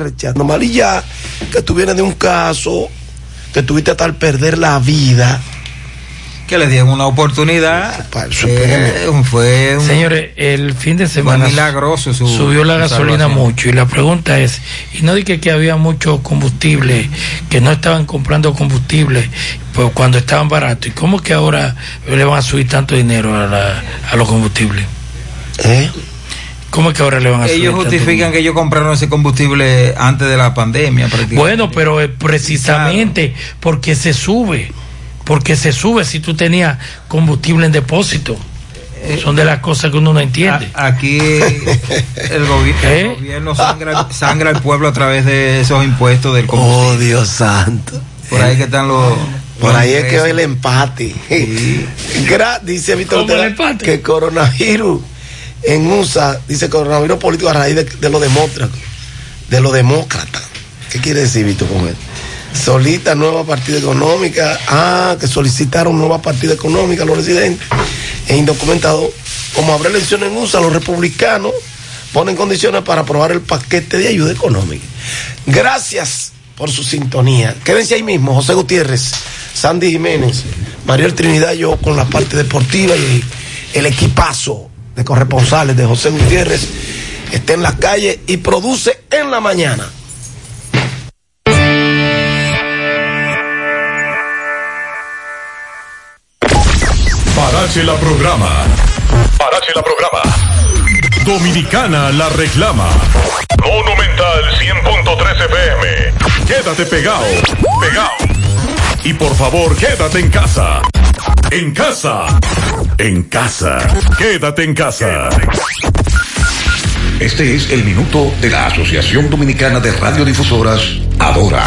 Fercha, normal y ya, que tú vienes de un caso, que tuviste hasta perder la vida. Que le dieron una oportunidad. Eh, fue un, Señores, el fin de semana milagroso subió la gasolina mucho y la pregunta es, y no dije que había mucho combustible, que no estaban comprando combustible pues cuando estaban baratos, ¿y cómo que ahora le van a subir tanto dinero a, a los combustibles? ¿Eh? ¿Cómo es que ahora le van a subir? Ellos justifican que ellos compraron ese combustible antes de la pandemia. Bueno, pero precisamente porque se sube, porque se sube si tú tenías combustible en depósito. Eh, Son de las cosas que uno no entiende. aquí el, ¿Eh? gobierno sangra, sangra al pueblo a través de esos impuestos del combustible. Oh, Dios santo. Por ahí que están los... Por ahí es que hoy el empate. Dice Víctor que coronavirus en USA, dice coronavirus político a raíz de, de lo demócrata. De lo demócrata. ¿Qué quiere decir, Víctor, con? Solita nueva partida económica. Ah, que solicitaron nueva partida económica los residentes e indocumentados. Como habrá elecciones en USA, los republicanos ponen condiciones para aprobar el paquete de ayuda económica. Gracias por su sintonía. Quédense ahí mismo, José Gutiérrez, Sandy Jiménez, Mariel Trinidad, yo con la parte deportiva y el equipazo de corresponsales de José Gutiérrez está en la calle y produce en la mañana. Parache la programa. Parache la programa. Dominicana la reclama. Monumental 100.13 FM. Quédate pegado. Pegado. Y por favor, quédate en casa. En casa. En casa. Quédate en casa. Este es el minuto de la Asociación Dominicana de Radiodifusoras, Adora.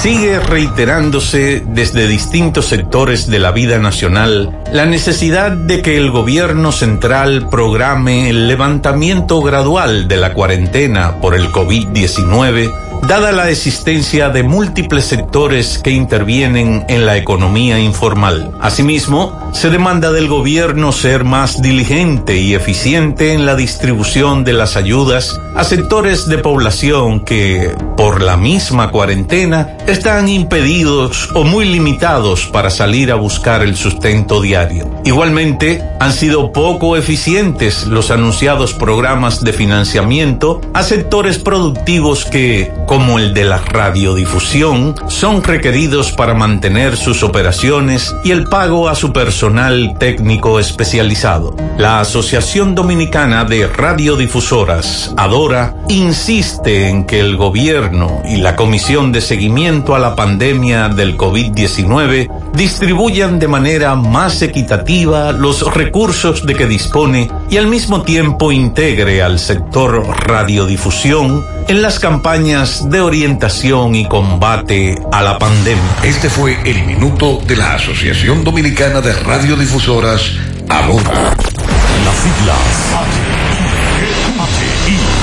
Sigue reiterándose desde distintos sectores de la vida nacional la necesidad de que el gobierno central programe el levantamiento gradual de la cuarentena por el COVID-19 dada la existencia de múltiples sectores que intervienen en la economía informal. Asimismo, se demanda del gobierno ser más diligente y eficiente en la distribución de las ayudas a sectores de población que, por la misma cuarentena, están impedidos o muy limitados para salir a buscar el sustento diario. Igualmente, han sido poco eficientes los anunciados programas de financiamiento a sectores productivos que, como el de la radiodifusión, son requeridos para mantener sus operaciones y el pago a su personal técnico especializado. La Asociación Dominicana de Radiodifusoras, ADORA, insiste en que el gobierno y la Comisión de Seguimiento a la Pandemia del COVID-19 distribuyan de manera más equitativa los recursos de que dispone y al mismo tiempo integre al sector radiodifusión en las campañas de orientación y combate a la pandemia. Este fue el minuto de la Asociación Dominicana de Radiodifusoras, ahora Las siglas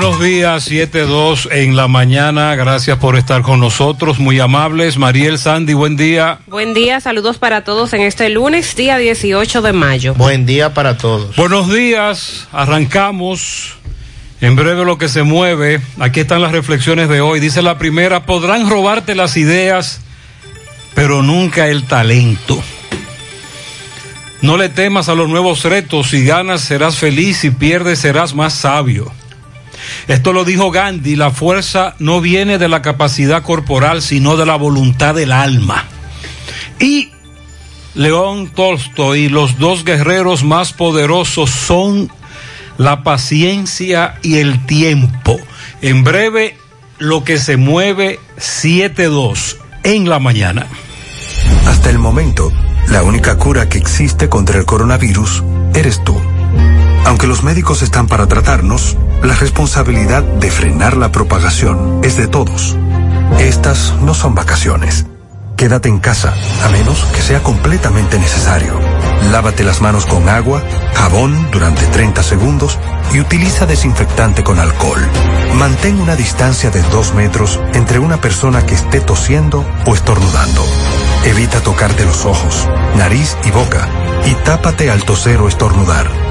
Buenos días, 7-2 en la mañana. Gracias por estar con nosotros, muy amables. Mariel Sandy, buen día. Buen día, saludos para todos en este lunes, día 18 de mayo. Buen día para todos. Buenos días, arrancamos. En breve lo que se mueve. Aquí están las reflexiones de hoy. Dice la primera, podrán robarte las ideas, pero nunca el talento. No le temas a los nuevos retos. Si ganas serás feliz, si pierdes serás más sabio. Esto lo dijo Gandhi, la fuerza no viene de la capacidad corporal, sino de la voluntad del alma. Y León Tolstoy, los dos guerreros más poderosos son la paciencia y el tiempo. En breve lo que se mueve 7-2 en la mañana. Hasta el momento, la única cura que existe contra el coronavirus eres tú. Aunque los médicos están para tratarnos, la responsabilidad de frenar la propagación es de todos. Estas no son vacaciones. Quédate en casa, a menos que sea completamente necesario. Lávate las manos con agua, jabón durante 30 segundos y utiliza desinfectante con alcohol. Mantén una distancia de 2 metros entre una persona que esté tosiendo o estornudando. Evita tocarte los ojos, nariz y boca y tápate al toser o estornudar.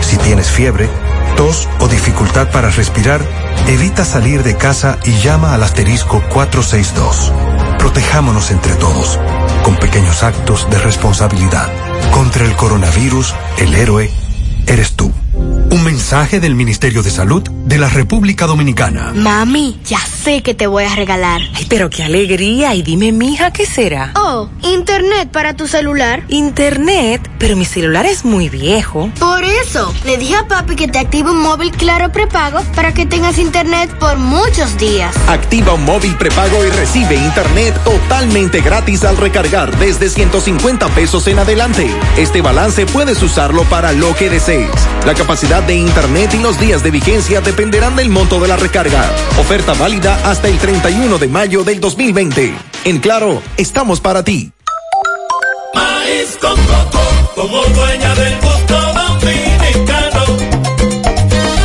Si tienes fiebre, tos o dificultad para respirar, evita salir de casa y llama al asterisco 462. Protejámonos entre todos, con pequeños actos de responsabilidad. Contra el coronavirus, el héroe eres tú. Un mensaje del Ministerio de Salud de la República Dominicana. Mami, ya sé que te voy a regalar. Ay, pero qué alegría. Y dime, mija, ¿qué será? Oh, internet para tu celular. Internet, pero mi celular es muy viejo. Por eso, le dije a papi que te active un móvil claro prepago para que tengas internet por muchos días. Activa un móvil prepago y recibe internet totalmente gratis al recargar desde 150 pesos en adelante. Este balance puedes usarlo para lo que desees. La capacidad de Internet y los días de vigencia dependerán del monto de la recarga. Oferta válida hasta el 31 de mayo del 2020. En Claro, estamos para ti. Maíz con coco, como dueña del gusto dominicano.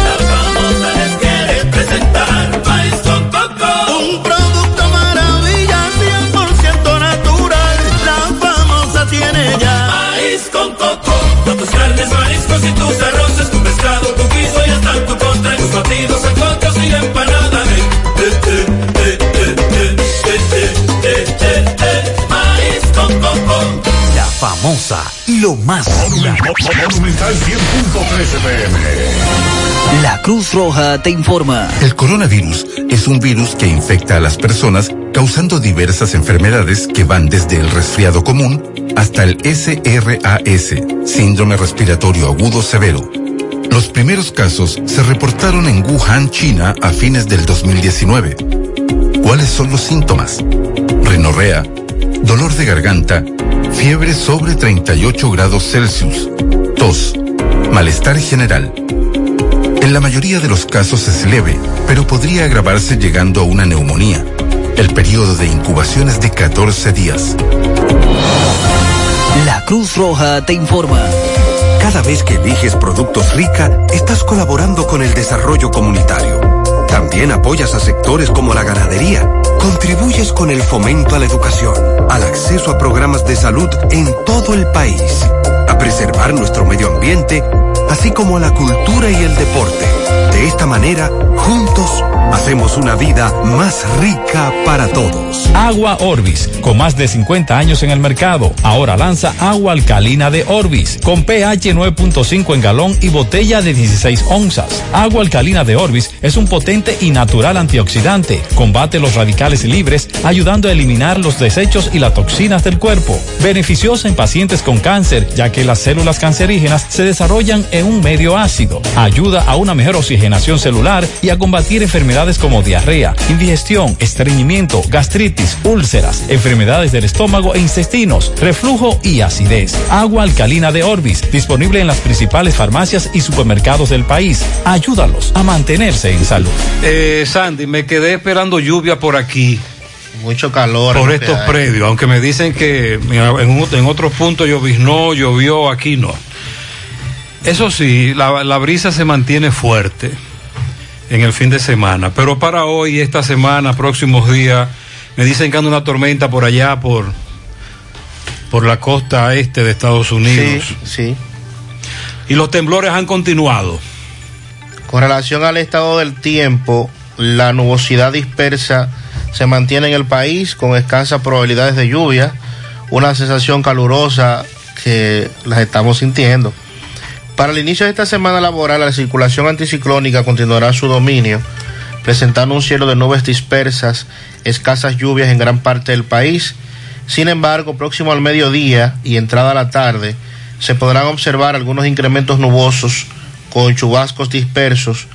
La famosa les quiere presentar Maíz con coco. Un producto maravilla, 100% natural. La famosa tiene ya. Maíz con coco, con tus carnes, mariscos y tus arroces, famosa y lo más Monumental 100.13 pm. La Cruz Roja te informa. El coronavirus es un virus que infecta a las personas causando diversas enfermedades que van desde el resfriado común hasta el SRAS, síndrome respiratorio agudo severo. Los primeros casos se reportaron en Wuhan, China, a fines del 2019. ¿Cuáles son los síntomas? Rinorrea, dolor de garganta, fiebre sobre 38 grados Celsius, tos, malestar general. En la mayoría de los casos es leve, pero podría agravarse llegando a una neumonía. El periodo de incubación es de 14 días. La Cruz Roja te informa. Cada vez que eliges productos rica, estás colaborando con el desarrollo comunitario. También apoyas a sectores como la ganadería. Contribuyes con el fomento a la educación, al acceso a programas de salud en todo el país, a preservar nuestro medio ambiente, así como a la cultura y el deporte. De esta manera, juntos, hacemos una vida más rica para todos. Agua Orbis, con más de 50 años en el mercado, ahora lanza agua alcalina de Orbis, con pH 9.5 en galón y botella de 16 onzas. Agua alcalina de Orbis es un potente y natural antioxidante, combate los radicales libres, ayudando a eliminar los desechos y las toxinas del cuerpo. Beneficiosa en pacientes con cáncer, ya que las células cancerígenas se desarrollan en un medio ácido. Ayuda a una mejor oxigenación celular y a combatir enfermedades como diarrea, indigestión, estreñimiento, gastritis, úlceras, enfermedades del estómago e intestinos, reflujo y acidez. Agua alcalina de Orbis, disponible en las principales farmacias y supermercados del país. Ayúdalos a mantenerse en salud. Eh, Sandy, me quedé esperando lluvia por aquí. Mucho calor. Por estos predios, aunque me dicen que en otros puntos lloviznó, llovió, aquí no. Eso sí, la, la brisa se mantiene fuerte en el fin de semana, pero para hoy, esta semana, próximos días, me dicen que anda una tormenta por allá, por, por la costa este de Estados Unidos. Sí, sí. Y los temblores han continuado. Con relación al estado del tiempo, la nubosidad dispersa se mantiene en el país con escasas probabilidades de lluvia, una sensación calurosa que las estamos sintiendo. Para el inicio de esta semana laboral, la circulación anticiclónica continuará su dominio, presentando un cielo de nubes dispersas, escasas lluvias en gran parte del país. Sin embargo, próximo al mediodía y entrada a la tarde, se podrán observar algunos incrementos nubosos con chubascos dispersos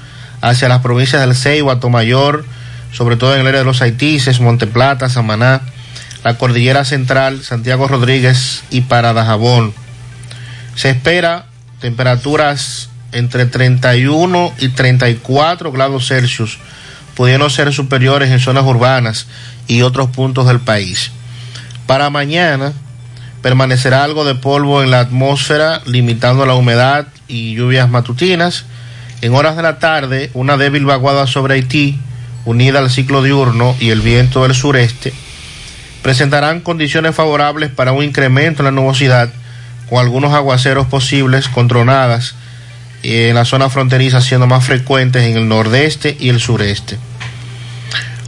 hacia las provincias del Ceibo, Atomayor, sobre todo en el área de los Haitises, Monteplata, Samaná, la Cordillera Central, Santiago Rodríguez y Parada Jabón. Se espera temperaturas entre 31 y 34 grados Celsius, pudiendo ser superiores en zonas urbanas y otros puntos del país. Para mañana permanecerá algo de polvo en la atmósfera, limitando la humedad y lluvias matutinas. En horas de la tarde, una débil vaguada sobre Haití, unida al ciclo diurno y el viento del sureste, presentarán condiciones favorables para un incremento en la nubosidad, con algunos aguaceros posibles con tronadas en la zona fronteriza siendo más frecuentes en el nordeste y el sureste.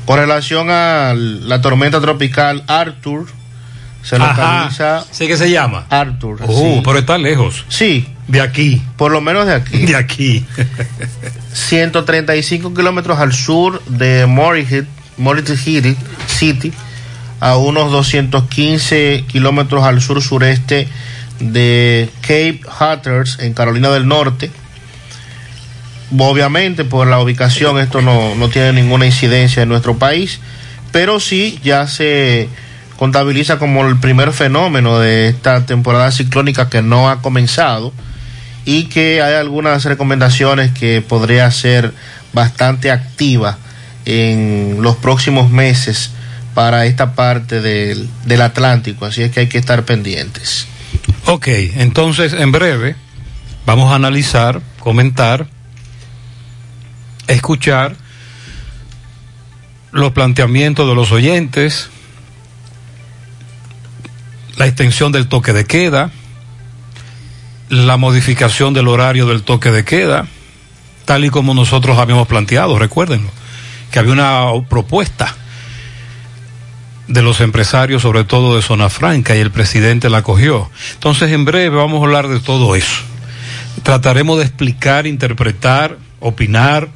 Con relación a la tormenta tropical Arthur, se localiza. ¿Sí que se llama? Arthur. Oh, sí. pero está lejos. Sí. De aquí. Por lo menos de aquí. De aquí. 135 kilómetros al sur de Morehead City, a unos 215 kilómetros al sur sureste de Cape Hatteras en Carolina del Norte. Obviamente por la ubicación esto no, no tiene ninguna incidencia en nuestro país, pero sí ya se contabiliza como el primer fenómeno de esta temporada ciclónica que no ha comenzado y que hay algunas recomendaciones que podría ser bastante activa en los próximos meses para esta parte del, del Atlántico, así es que hay que estar pendientes. Ok, entonces en breve vamos a analizar, comentar, escuchar los planteamientos de los oyentes, la extensión del toque de queda, la modificación del horario del toque de queda, tal y como nosotros habíamos planteado, recuérdenlo, que había una propuesta de los empresarios, sobre todo de Zona Franca, y el presidente la cogió. Entonces, en breve vamos a hablar de todo eso. Trataremos de explicar, interpretar, opinar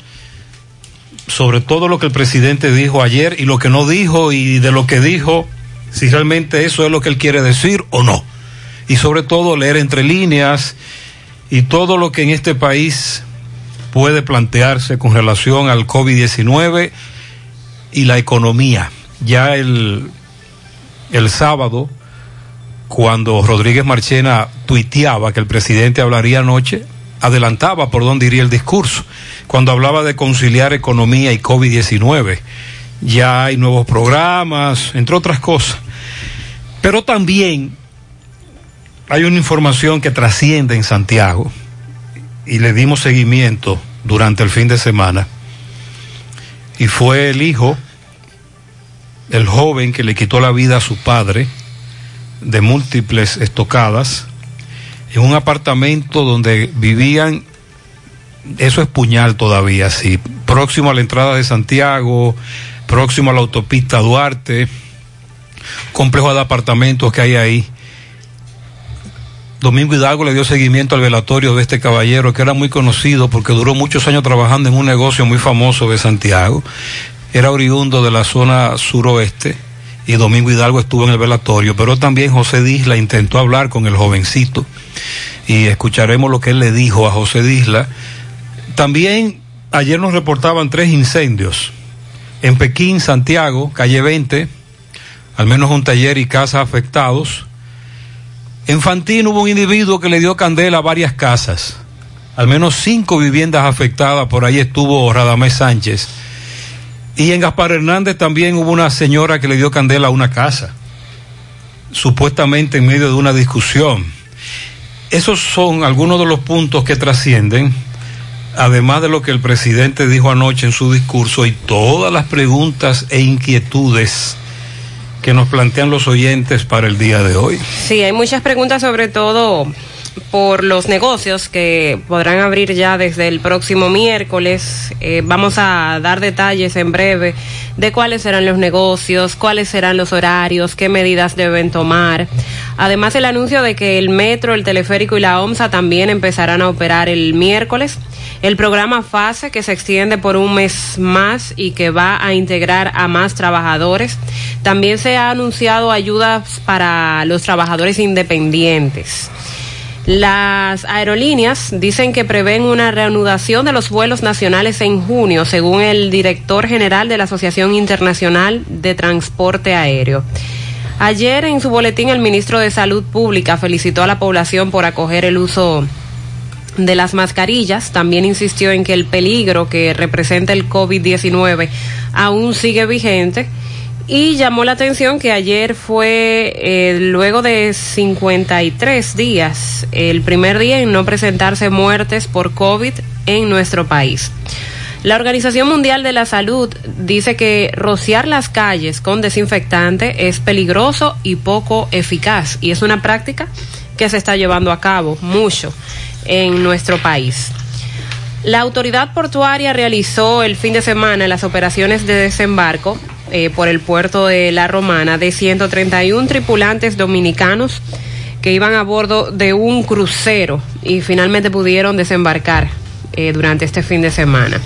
sobre todo lo que el presidente dijo ayer y lo que no dijo y de lo que dijo, si realmente eso es lo que él quiere decir o no. Y sobre todo leer entre líneas y todo lo que en este país puede plantearse con relación al COVID-19 y la economía ya el, el sábado, cuando Rodríguez Marchena tuiteaba que el presidente hablaría anoche, adelantaba por dónde iría el discurso, cuando hablaba de conciliar economía y COVID-19. Ya hay nuevos programas, entre otras cosas. Pero también hay una información que trasciende en Santiago y le dimos seguimiento durante el fin de semana. Y fue el hijo el joven que le quitó la vida a su padre de múltiples estocadas en un apartamento donde vivían, eso es puñal todavía, sí, próximo a la entrada de Santiago, próximo a la autopista Duarte, complejo de apartamentos que hay ahí. Domingo Hidalgo le dio seguimiento al velatorio de este caballero que era muy conocido porque duró muchos años trabajando en un negocio muy famoso de Santiago era oriundo de la zona suroeste y Domingo Hidalgo estuvo en el velatorio, pero también José Disla intentó hablar con el jovencito y escucharemos lo que él le dijo a José Disla. También ayer nos reportaban tres incendios en Pekín, Santiago, calle 20, al menos un taller y casa afectados. En Fantín hubo un individuo que le dio candela a varias casas, al menos cinco viviendas afectadas, por ahí estuvo Radamés Sánchez y en Gaspar Hernández también hubo una señora que le dio candela a una casa, supuestamente en medio de una discusión. Esos son algunos de los puntos que trascienden, además de lo que el presidente dijo anoche en su discurso y todas las preguntas e inquietudes que nos plantean los oyentes para el día de hoy. Sí, hay muchas preguntas sobre todo por los negocios que podrán abrir ya desde el próximo miércoles. Eh, vamos a dar detalles en breve de cuáles serán los negocios, cuáles serán los horarios, qué medidas deben tomar. Además, el anuncio de que el metro, el teleférico y la OMSA también empezarán a operar el miércoles. El programa FASE, que se extiende por un mes más y que va a integrar a más trabajadores. También se ha anunciado ayudas para los trabajadores independientes. Las aerolíneas dicen que prevén una reanudación de los vuelos nacionales en junio, según el director general de la Asociación Internacional de Transporte Aéreo. Ayer en su boletín el ministro de Salud Pública felicitó a la población por acoger el uso de las mascarillas. También insistió en que el peligro que representa el COVID-19 aún sigue vigente y llamó la atención que ayer fue, eh, luego de 53 días, el primer día en no presentarse muertes por COVID en nuestro país. La Organización Mundial de la Salud dice que rociar las calles con desinfectante es peligroso y poco eficaz y es una práctica que se está llevando a cabo mucho en nuestro país. La autoridad portuaria realizó el fin de semana las operaciones de desembarco eh, por el puerto de La Romana de 131 tripulantes dominicanos que iban a bordo de un crucero y finalmente pudieron desembarcar eh, durante este fin de semana.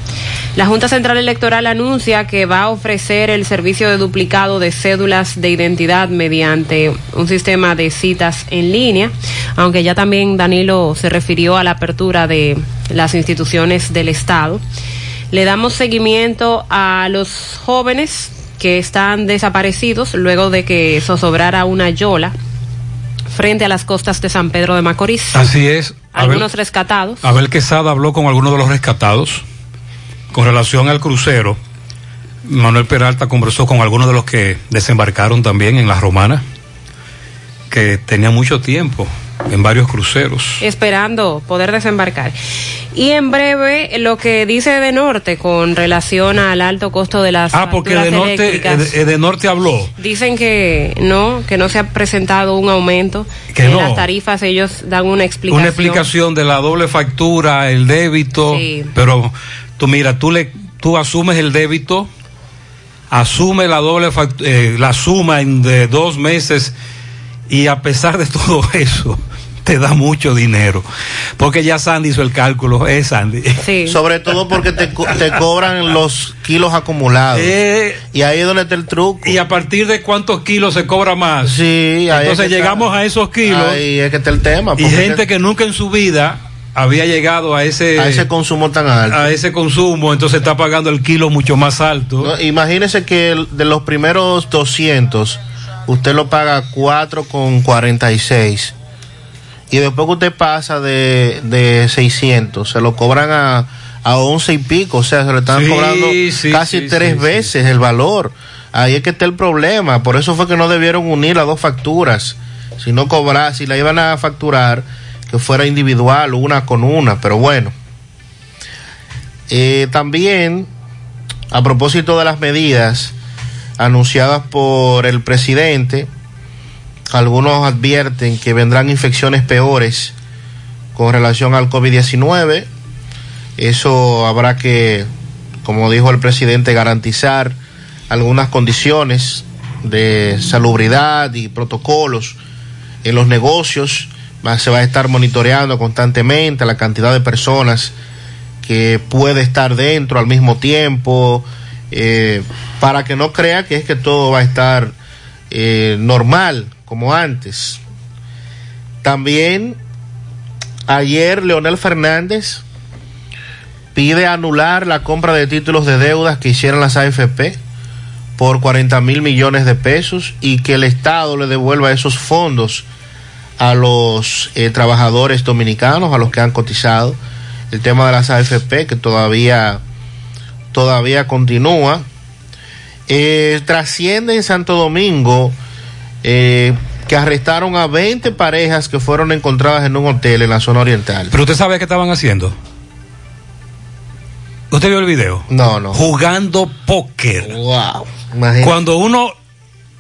La Junta Central Electoral anuncia que va a ofrecer el servicio de duplicado de cédulas de identidad mediante un sistema de citas en línea, aunque ya también Danilo se refirió a la apertura de las instituciones del Estado. Le damos seguimiento a los jóvenes que están desaparecidos luego de que zozobrara una yola frente a las costas de San Pedro de Macorís. Así es. Algunos rescatados. Abel Quesada habló con algunos de los rescatados con relación al crucero. Manuel Peralta conversó con algunos de los que desembarcaron también en la Romana, que tenía mucho tiempo en varios cruceros. Esperando poder desembarcar. Y en breve, lo que dice de Norte con relación al alto costo de las Ah, porque de norte, de, de norte habló. Dicen que no, que no se ha presentado un aumento Que en no. las tarifas. Ellos dan una explicación. Una explicación de la doble factura, el débito, Sí. pero tú mira, tú le tú asumes el débito, asume la doble eh, la suma en de dos meses y a pesar de todo eso te da mucho dinero, porque ya Sandy hizo el cálculo, es Sandy. Sobre todo porque te, co- te cobran los kilos acumulados. Eh, y ahí es donde está el truco. ¿Y a partir de cuántos kilos se cobra más? Sí, ahí es Entonces que llegamos está- a esos kilos. Ahí es que está el tema. Y gente que nunca en su vida había llegado a ese a ese consumo tan alto. a ese consumo, entonces está pagando el kilo mucho más alto. No, imagínese que el- de los primeros 200, usted lo paga 4,46. Y después que usted pasa de, de 600, se lo cobran a, a 11 y pico. O sea, se le están Sí, cobrando sí, casi sí, tres veces el valor. Ahí es que está el problema. Por eso fue que no debieron unir las dos facturas. Si no cobrar, si la iban a facturar, que fuera individual, una con una. Pero bueno. Eh, también, a propósito de las medidas anunciadas por el presidente, algunos advierten que vendrán infecciones peores con relación al COVID-19. Eso habrá que, como dijo el presidente, garantizar algunas condiciones de salubridad y protocolos en los negocios. Se va a estar monitoreando constantemente la cantidad de personas que puede estar dentro al mismo tiempo, eh, para que no crea que es que todo va a estar eh, normal como antes. También ayer Leonel Fernández pide anular la compra de títulos de deudas que hicieron las AFP por 40 mil millones de pesos y que el Estado le devuelva esos fondos a los eh, trabajadores dominicanos, a los que han cotizado. El tema de las AFP que todavía, todavía continúa. Eh, trasciende en Santo Domingo eh, que arrestaron a 20 parejas que fueron encontradas en un hotel en la zona oriental. Pero usted sabe qué estaban haciendo. ¿Usted vio el video? No, no. Jugando póker. Wow. Imagínate. Cuando uno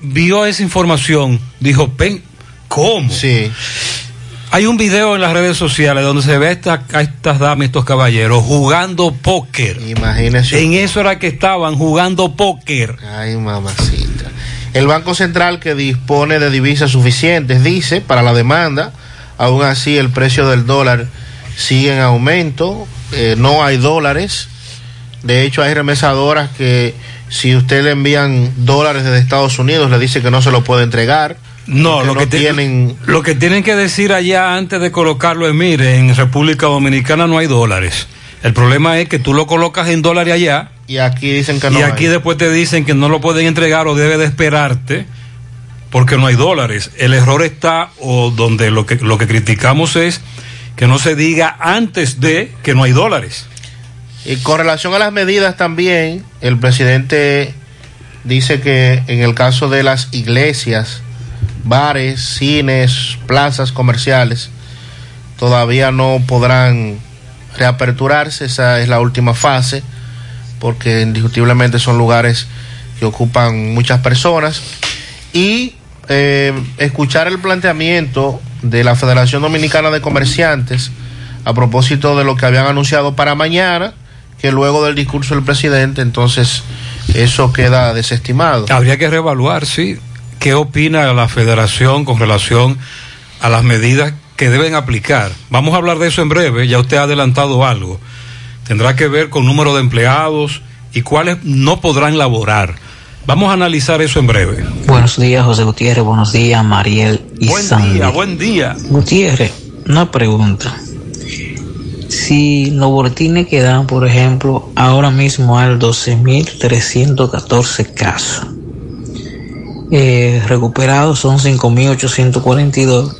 vio esa información, dijo, ¿cómo? Sí. Hay un video en las redes sociales donde se ve a, esta- a estas damas, estos caballeros, jugando póker. Imagínese. En eso era que estaban jugando póker. Ay, mamacita. El Banco Central que dispone de divisas suficientes dice para la demanda, aún así el precio del dólar sigue en aumento, eh, no hay dólares. De hecho, hay remesadoras que si usted le envían dólares desde Estados Unidos, le dice que no se lo puede entregar No, lo que, tienen... lo que tienen que decir allá antes de colocarlo en mire, en República Dominicana no hay dólares. El problema es que tú lo colocas en dólares allá. Y aquí dicen que no. Y aquí hay. después te dicen que no lo pueden entregar o debe de esperarte porque no hay dólares. El error está o donde lo que, lo que criticamos es que no se diga antes de que no hay dólares. Y con relación a las medidas también, el presidente dice que en el caso de las iglesias, bares, cines, plazas comerciales, todavía no podrán reaperturarse, esa es la última fase, porque indiscutiblemente son lugares que ocupan muchas personas. Y eh, escuchar el planteamiento de la Federación Dominicana de Comerciantes a propósito de lo que habían anunciado para mañana, que luego del discurso del presidente, entonces eso queda desestimado. Habría que reevaluar, sí. ¿Qué opina la federación con relación a las medidas que deben aplicar? Vamos a hablar de eso en breve, ya usted ha adelantado algo. Tendrá que ver con número de empleados y cuáles no podrán laborar. Vamos a analizar eso en breve. Buenos días, José Gutiérrez. Buenos días, Mariel y Buen Sandy. día, buen día. Gutiérrez, una pregunta. Si los boletines que dan, por ejemplo, ahora mismo hay 12.314 casos. Eh, recuperados son 5.842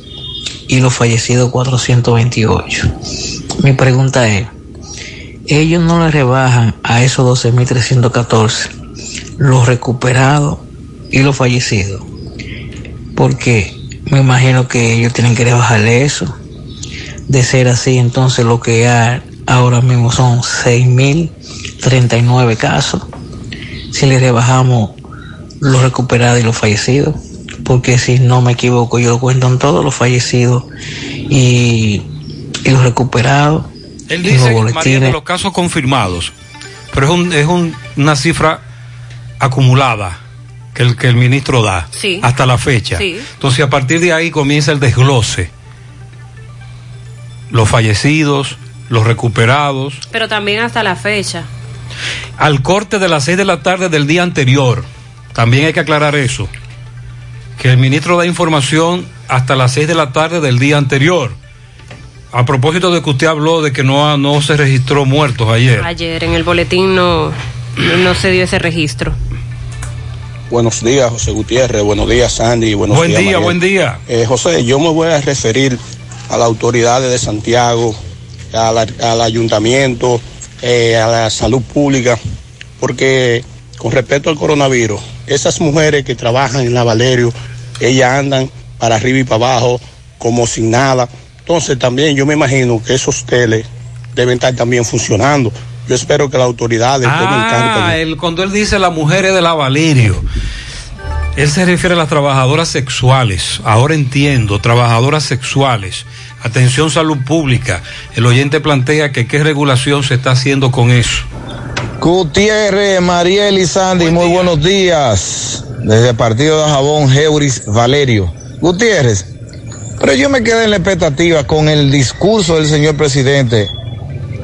y los fallecidos 428. Mi pregunta es, ellos no le rebajan a esos 12.314 los recuperados y los fallecidos. Porque me imagino que ellos tienen que rebajarle eso. De ser así, entonces lo que hay ahora mismo son 6.039 casos. Si le rebajamos los recuperados y los fallecidos. Porque si no me equivoco, yo lo cuento en todos los fallecidos y, y los recuperados. Él los dice, boletines. de los casos confirmados, pero es, un, es un- una cifra acumulada que el, que el ministro da Sí. hasta la fecha. Sí. Entonces, a partir de ahí comienza el desglose. Los fallecidos, los recuperados, Pero también hasta la fecha. al corte de las seis de la tarde del día anterior. También hay que aclarar eso. Que el ministro da información hasta las seis de la tarde del día anterior. A propósito de que usted habló de que no, no se registró muertos ayer. Ayer en el boletín no, no se dio ese registro. Buenos días, José Gutiérrez. Buenos días, Sandy. Buenos Buen días, día, buen día. Eh, José, yo me voy a referir a las autoridades de Santiago, a la- al ayuntamiento, eh, a la salud pública, porque con respecto al coronavirus, esas mujeres que trabajan en la Valerio, ellas andan para arriba y para abajo como sin nada. Entonces también yo me imagino que esos teles deben estar también funcionando. Yo espero que las autoridades Ah, él, cuando él dice las mujeres de la Valerio, él se refiere a las trabajadoras sexuales. Ahora entiendo, trabajadoras sexuales. Atención salud pública. El oyente plantea que qué regulación se está haciendo con eso. Gutiérrez, Mariel y Sandy, muy buenos días. Desde el partido de Jabón, Heuris Valerio. Gutiérrez, pero yo me quedé en la expectativa con el discurso del señor presidente.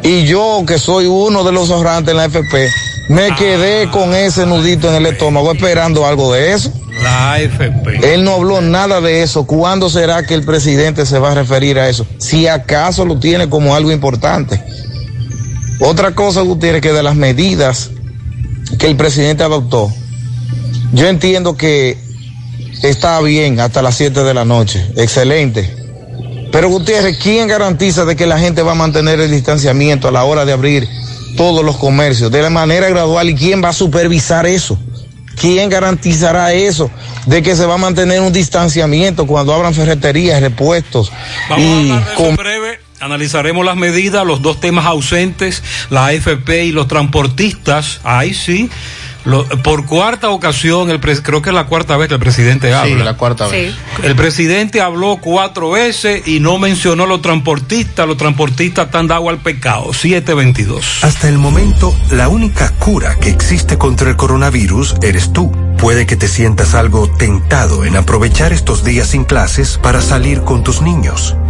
Y yo, que soy uno de los ahorrantes en la FP, me quedé con ese nudito en el estómago esperando algo de eso. La AFP. Él no habló nada de eso. ¿Cuándo será que el presidente se va a referir a eso? Si acaso lo tiene como algo importante. Otra cosa, Gutiérrez, que de las medidas que el presidente adoptó, yo entiendo que está bien hasta las 7 de la noche, excelente. Pero Gutiérrez, ¿quién garantiza de que la gente va a mantener el distanciamiento a la hora de abrir todos los comercios de la manera gradual y quién va a supervisar eso? ¿Quién garantizará eso? De que se va a mantener un distanciamiento cuando abran ferreterías, repuestos y analizaremos las medidas, los dos temas ausentes, la AFP y los transportistas. Ahí sí. Lo- por cuarta ocasión, el pres- creo que es la cuarta vez que el presidente habla. la cuarta vez. El presidente habló cuatro veces y no mencionó a los transportistas. Los transportistas están dados al pecado. 722. Hasta el momento, la única cura que existe contra el coronavirus eres tú. Puede que te sientas algo tentado en aprovechar estos días sin clases para salir con tus niños,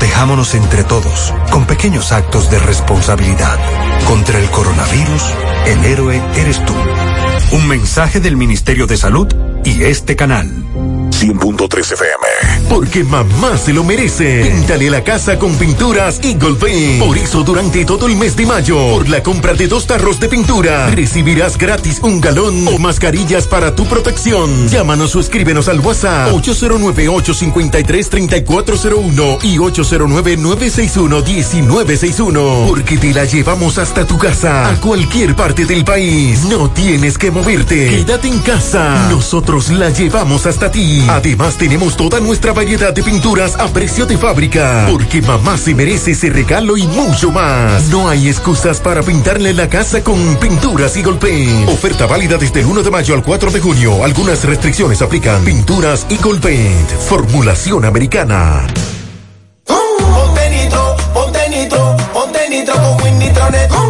Protejámonos entre todos, con pequeños actos de responsabilidad. Contra el coronavirus, el héroe eres tú. Un mensaje del Ministerio de Salud y este canal. 100.3 FM. Porque mamá se lo merece. Píntale la casa con pinturas Eagle Paint. Por eso durante todo el mes de mayo, por la compra de dos tarros de pintura, recibirás gratis un galón o mascarillas para tu protección. Llámanos o escríbenos al WhatsApp 809-853-3401 y 809-961-1961. Porque te la llevamos hasta tu casa, a cualquier parte del país. No tienes que moverte. Quédate en casa. Nosotros la llevamos hasta ti. Además tenemos toda nuestra variedad de pinturas a precio de fábrica. Porque mamá se merece ese regalo y mucho más. No hay excusas para pintarle la casa con pinturas y golpe. Oferta válida desde el 1 de mayo al 4 de junio. Algunas restricciones aplican. Pinturas y Paint. Formulación americana. Ponte nitro, ponte nitro, ponte nitro con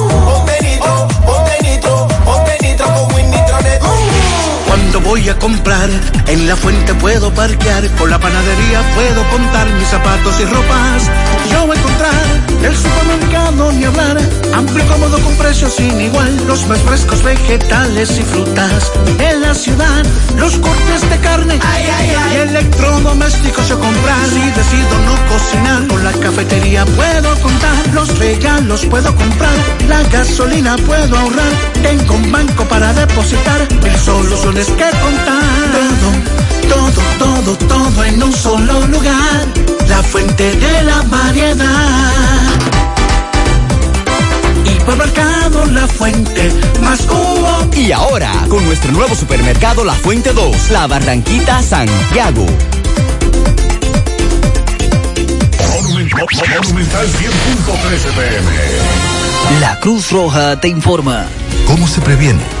voy a comprar, en la fuente puedo parquear, con la panadería puedo contar mis zapatos y ropas. Yo voy a encontrar el supermercado ni hablar, amplio y cómodo con precios sin igual, los más frescos vegetales y frutas. En la ciudad, los cortes de carne. Y electrodomésticos yo comprar. Si decido no cocinar, con la cafetería puedo contar, los regalos puedo comprar, la gasolina puedo ahorrar, tengo un banco para depositar, mil soluciones que contar. Todo, todo, todo, todo en un solo lugar, la fuente de la variedad. Hipermercado La Fuente, más cubo. Y ahora, con nuestro nuevo supermercado La Fuente 2, La Barranquita Santiago. Monumental 100.13 pm. La Cruz Roja te informa. ¿Cómo se previene?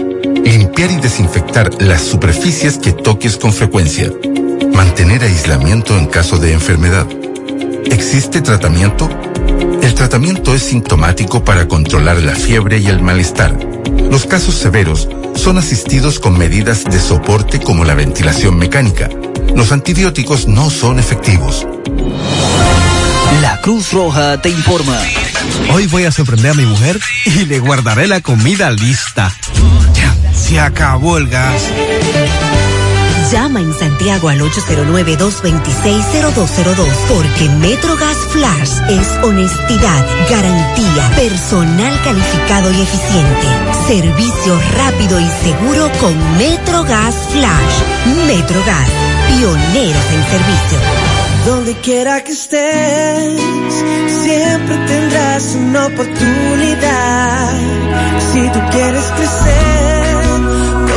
Limpiar y desinfectar las superficies que toques con frecuencia. Mantener aislamiento en caso de enfermedad. ¿Existe tratamiento? El tratamiento es sintomático para controlar la fiebre y el malestar. Los casos severos son asistidos con medidas de soporte como la ventilación mecánica. Los antibióticos no son efectivos. La Cruz Roja te informa. Hoy voy a sorprender a mi mujer y le guardaré la comida lista. Se acabó el gas. Llama en Santiago al 809-226-0202 porque MetroGas Flash es honestidad, garantía, personal calificado y eficiente, servicio rápido y seguro con MetroGas Flash. MetroGas, pioneros en servicio. Donde quiera que estés, siempre tendrás una oportunidad. Si tú quieres crecer,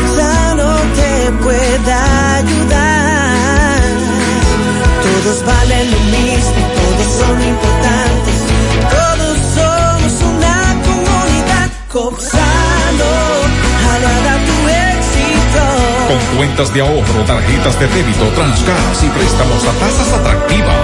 Gonzalo te pueda ayudar. Todos valen lo mismo, todos son importantes, todos somos una comunidad. Gonzalo hará tu éxito. Con cuentas de ahorro, tarjetas de débito, transgas y préstamos a tasas atractivas.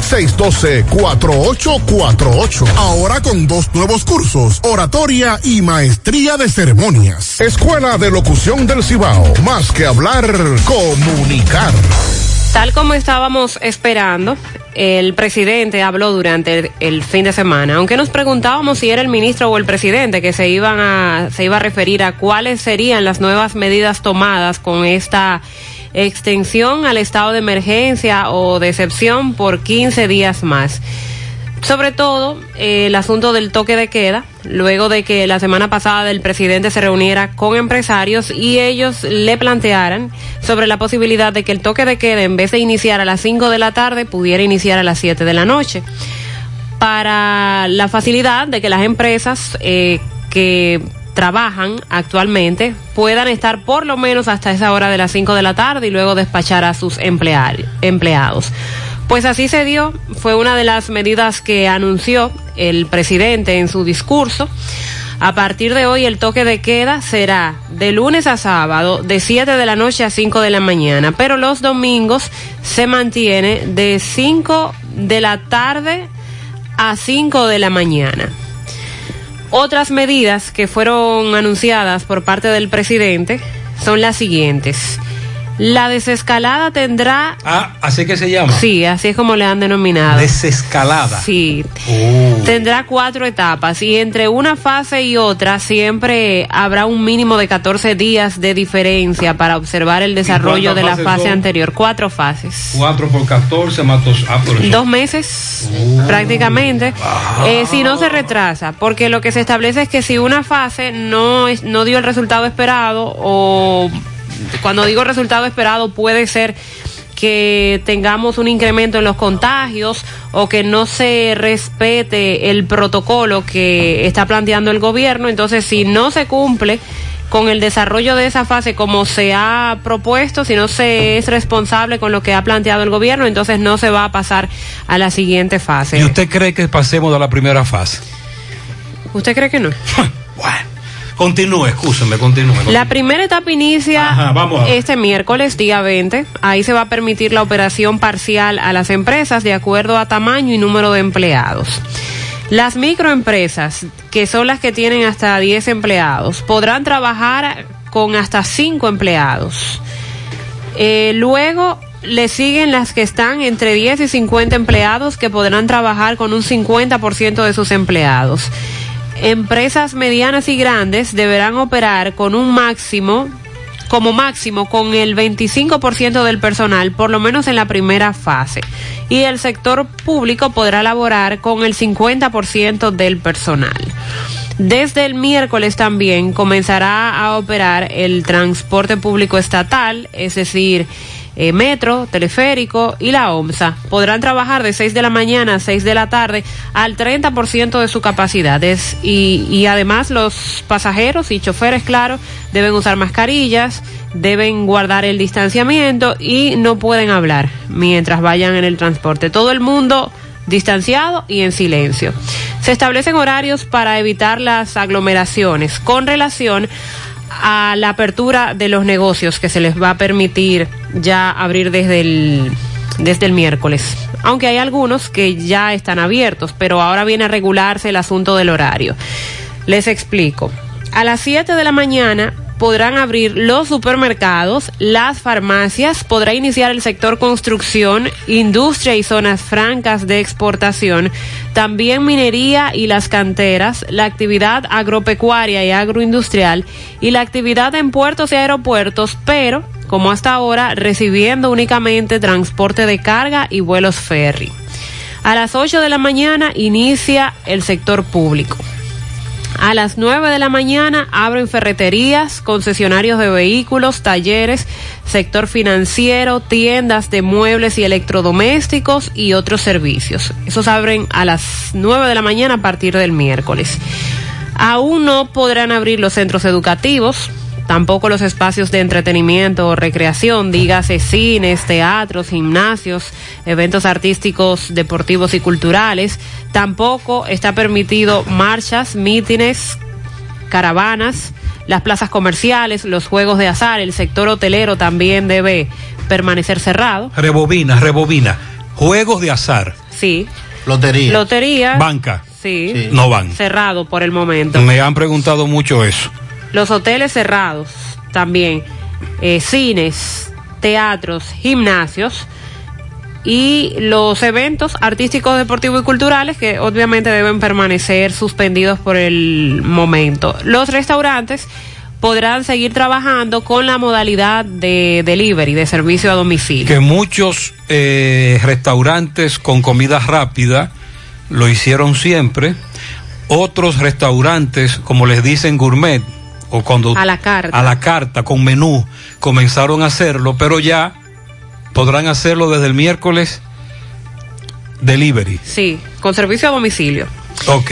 612-4848. Ahora con dos nuevos cursos, oratoria y maestría de ceremonias. Escuela de Locución del Cibao. Más que hablar, comunicar. Tal como estábamos esperando, el presidente habló durante el, el, fin de semana, aunque nos preguntábamos si era el ministro o el presidente que se iban a se iba a referir a cuáles serían las nuevas medidas tomadas con esta extensión al estado de emergencia o de excepción por 15 días más. Sobre todo eh, el asunto del toque de queda, luego de que la semana pasada el presidente se reuniera con empresarios y ellos le plantearan sobre la posibilidad de que el toque de queda en vez de iniciar a las 5 de la tarde pudiera iniciar a las 7 de la noche. Para la facilidad de que las empresas eh, que trabajan actualmente puedan estar por lo menos hasta esa hora de las 5 de la tarde y luego despachar a sus empleados. Pues así se dio, fue una de las medidas que anunció el presidente en su discurso. A partir de hoy el toque de queda será de lunes a sábado de 7 de la noche a 5 de la mañana, pero los domingos se mantiene de 5 de la tarde a 5 de la mañana. Otras medidas que fueron anunciadas por parte del presidente son las siguientes. La desescalada tendrá. Ah, así que se llama. Sí, así es como le han denominado. Desescalada. Sí. Oh. Tendrá cuatro etapas y entre una fase y otra siempre habrá un mínimo de 14 días de diferencia para observar el desarrollo de la fase son? anterior. Cuatro fases. 4 por 14 más dos. Ah, por. Dos meses prácticamente, eh, si no se retrasa, porque lo que se establece es que si una fase no, es, no dio el resultado esperado o cuando digo resultado esperado puede ser que tengamos un incremento en los contagios o que no se respete el protocolo que está planteando el gobierno. Entonces, si no se cumple con el desarrollo de esa fase como se ha propuesto, si no se es responsable con lo que ha planteado el gobierno, entonces no se va a pasar a la siguiente fase. ¿Y usted cree que pasemos de la primera fase? ¿Usted cree que no? Continúe, escúcheme, continúe. continúe. La primera etapa inicia Ajá, vamos este miércoles, día 20. Ahí se va a permitir la operación parcial a las empresas de acuerdo a tamaño y número de empleados. Las microempresas, que son las que tienen hasta 10 empleados, podrán trabajar con hasta 5 empleados. Eh, luego le siguen las que están entre 10 y 50 empleados que podrán trabajar con un 50% de sus empleados. Empresas medianas y grandes deberán operar con un máximo, como máximo, con el 25% del personal, por lo menos en la primera fase. Y el sector público podrá laborar con el 50% del personal. Desde el miércoles también comenzará a operar el transporte público estatal, es decir, eh, metro, teleférico y la OMSA. Podrán trabajar de 6 de la mañana a 6 de la tarde al 30% de su capacidad. Y, y además los pasajeros y choferes, claro, deben usar mascarillas, deben guardar el distanciamiento y no pueden hablar mientras vayan en el transporte. Todo el mundo distanciado y en silencio. Se establecen horarios para evitar las aglomeraciones con relación a la apertura de los negocios que se les va a permitir ya abrir desde el, desde el miércoles. Aunque hay algunos que ya están abiertos, pero ahora viene a regularse el asunto del horario. Les explico. A las 7 de la mañana podrán abrir los supermercados, las farmacias, podrá iniciar el sector construcción, industria y zonas francas de exportación, también minería y las canteras, la actividad agropecuaria y agroindustrial y la actividad en puertos y aeropuertos, pero, como hasta ahora, recibiendo únicamente transporte de carga y vuelos ferry. A las 8 de la mañana inicia el sector público. A las 9 de la mañana abren ferreterías, concesionarios de vehículos, talleres, sector financiero, tiendas de muebles y electrodomésticos y otros servicios. Esos abren a las 9 de la mañana a partir del miércoles. Aún no podrán abrir los centros educativos, tampoco los espacios de entretenimiento o recreación, dígase cines, teatros, gimnasios, eventos artísticos, deportivos y culturales. Tampoco está permitido marchas, mítines, caravanas, las plazas comerciales, los juegos de azar, el sector hotelero también debe permanecer cerrado. Rebobina, rebobina. Juegos de azar. Sí. Lotería. Lotería. Banca. Sí. No van. Cerrado por el momento. Me han preguntado mucho eso. Los hoteles cerrados también. Eh, cines, teatros, gimnasios y los eventos artísticos, deportivos y culturales que obviamente deben permanecer suspendidos por el momento. Los restaurantes podrán seguir trabajando con la modalidad de delivery, de servicio a domicilio. Que muchos eh, restaurantes con comida rápida lo hicieron siempre. Otros restaurantes, como les dicen gourmet, o cuando A la carta. a la carta con menú comenzaron a hacerlo, pero ya podrán hacerlo desde el miércoles delivery. Sí, con servicio a domicilio. Ok.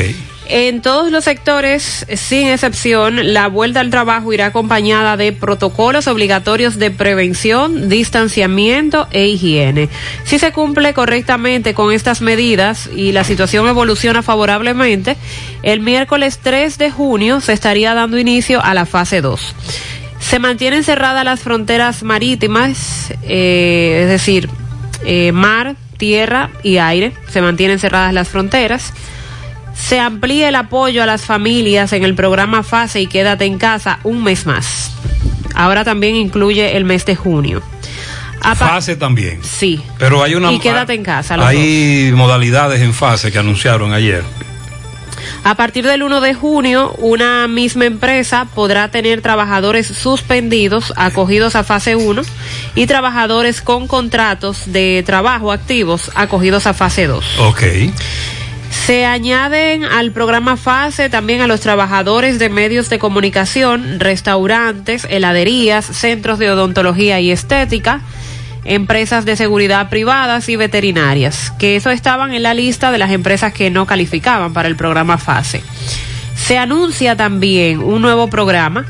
En todos los sectores, sin excepción, la vuelta al trabajo irá acompañada de protocolos obligatorios de prevención, distanciamiento e higiene. Si se cumple correctamente con estas medidas y la situación evoluciona favorablemente, el miércoles 3 de junio se estaría dando inicio a la fase 2. Se mantienen cerradas las fronteras marítimas, eh, es decir, eh, mar, tierra y aire. Se mantienen cerradas las fronteras. Se amplía el apoyo a las familias en el programa Fase y Quédate en casa un mes más. Ahora también incluye el mes de junio. Fase también. Sí. Pero hay una Y quédate en casa. hay modalidades en fase que anunciaron ayer. A partir del 1 de junio, una misma empresa podrá tener trabajadores suspendidos, acogidos a fase 1, y trabajadores con contratos de trabajo activos, acogidos a fase 2. Ok. Se añaden al programa FASE también a los trabajadores de medios de comunicación, restaurantes, heladerías, centros de odontología y estética, empresas de seguridad privadas y veterinarias, que eso estaban en la lista de las empresas que no calificaban para el programa FASE. Se anuncia también un nuevo programa,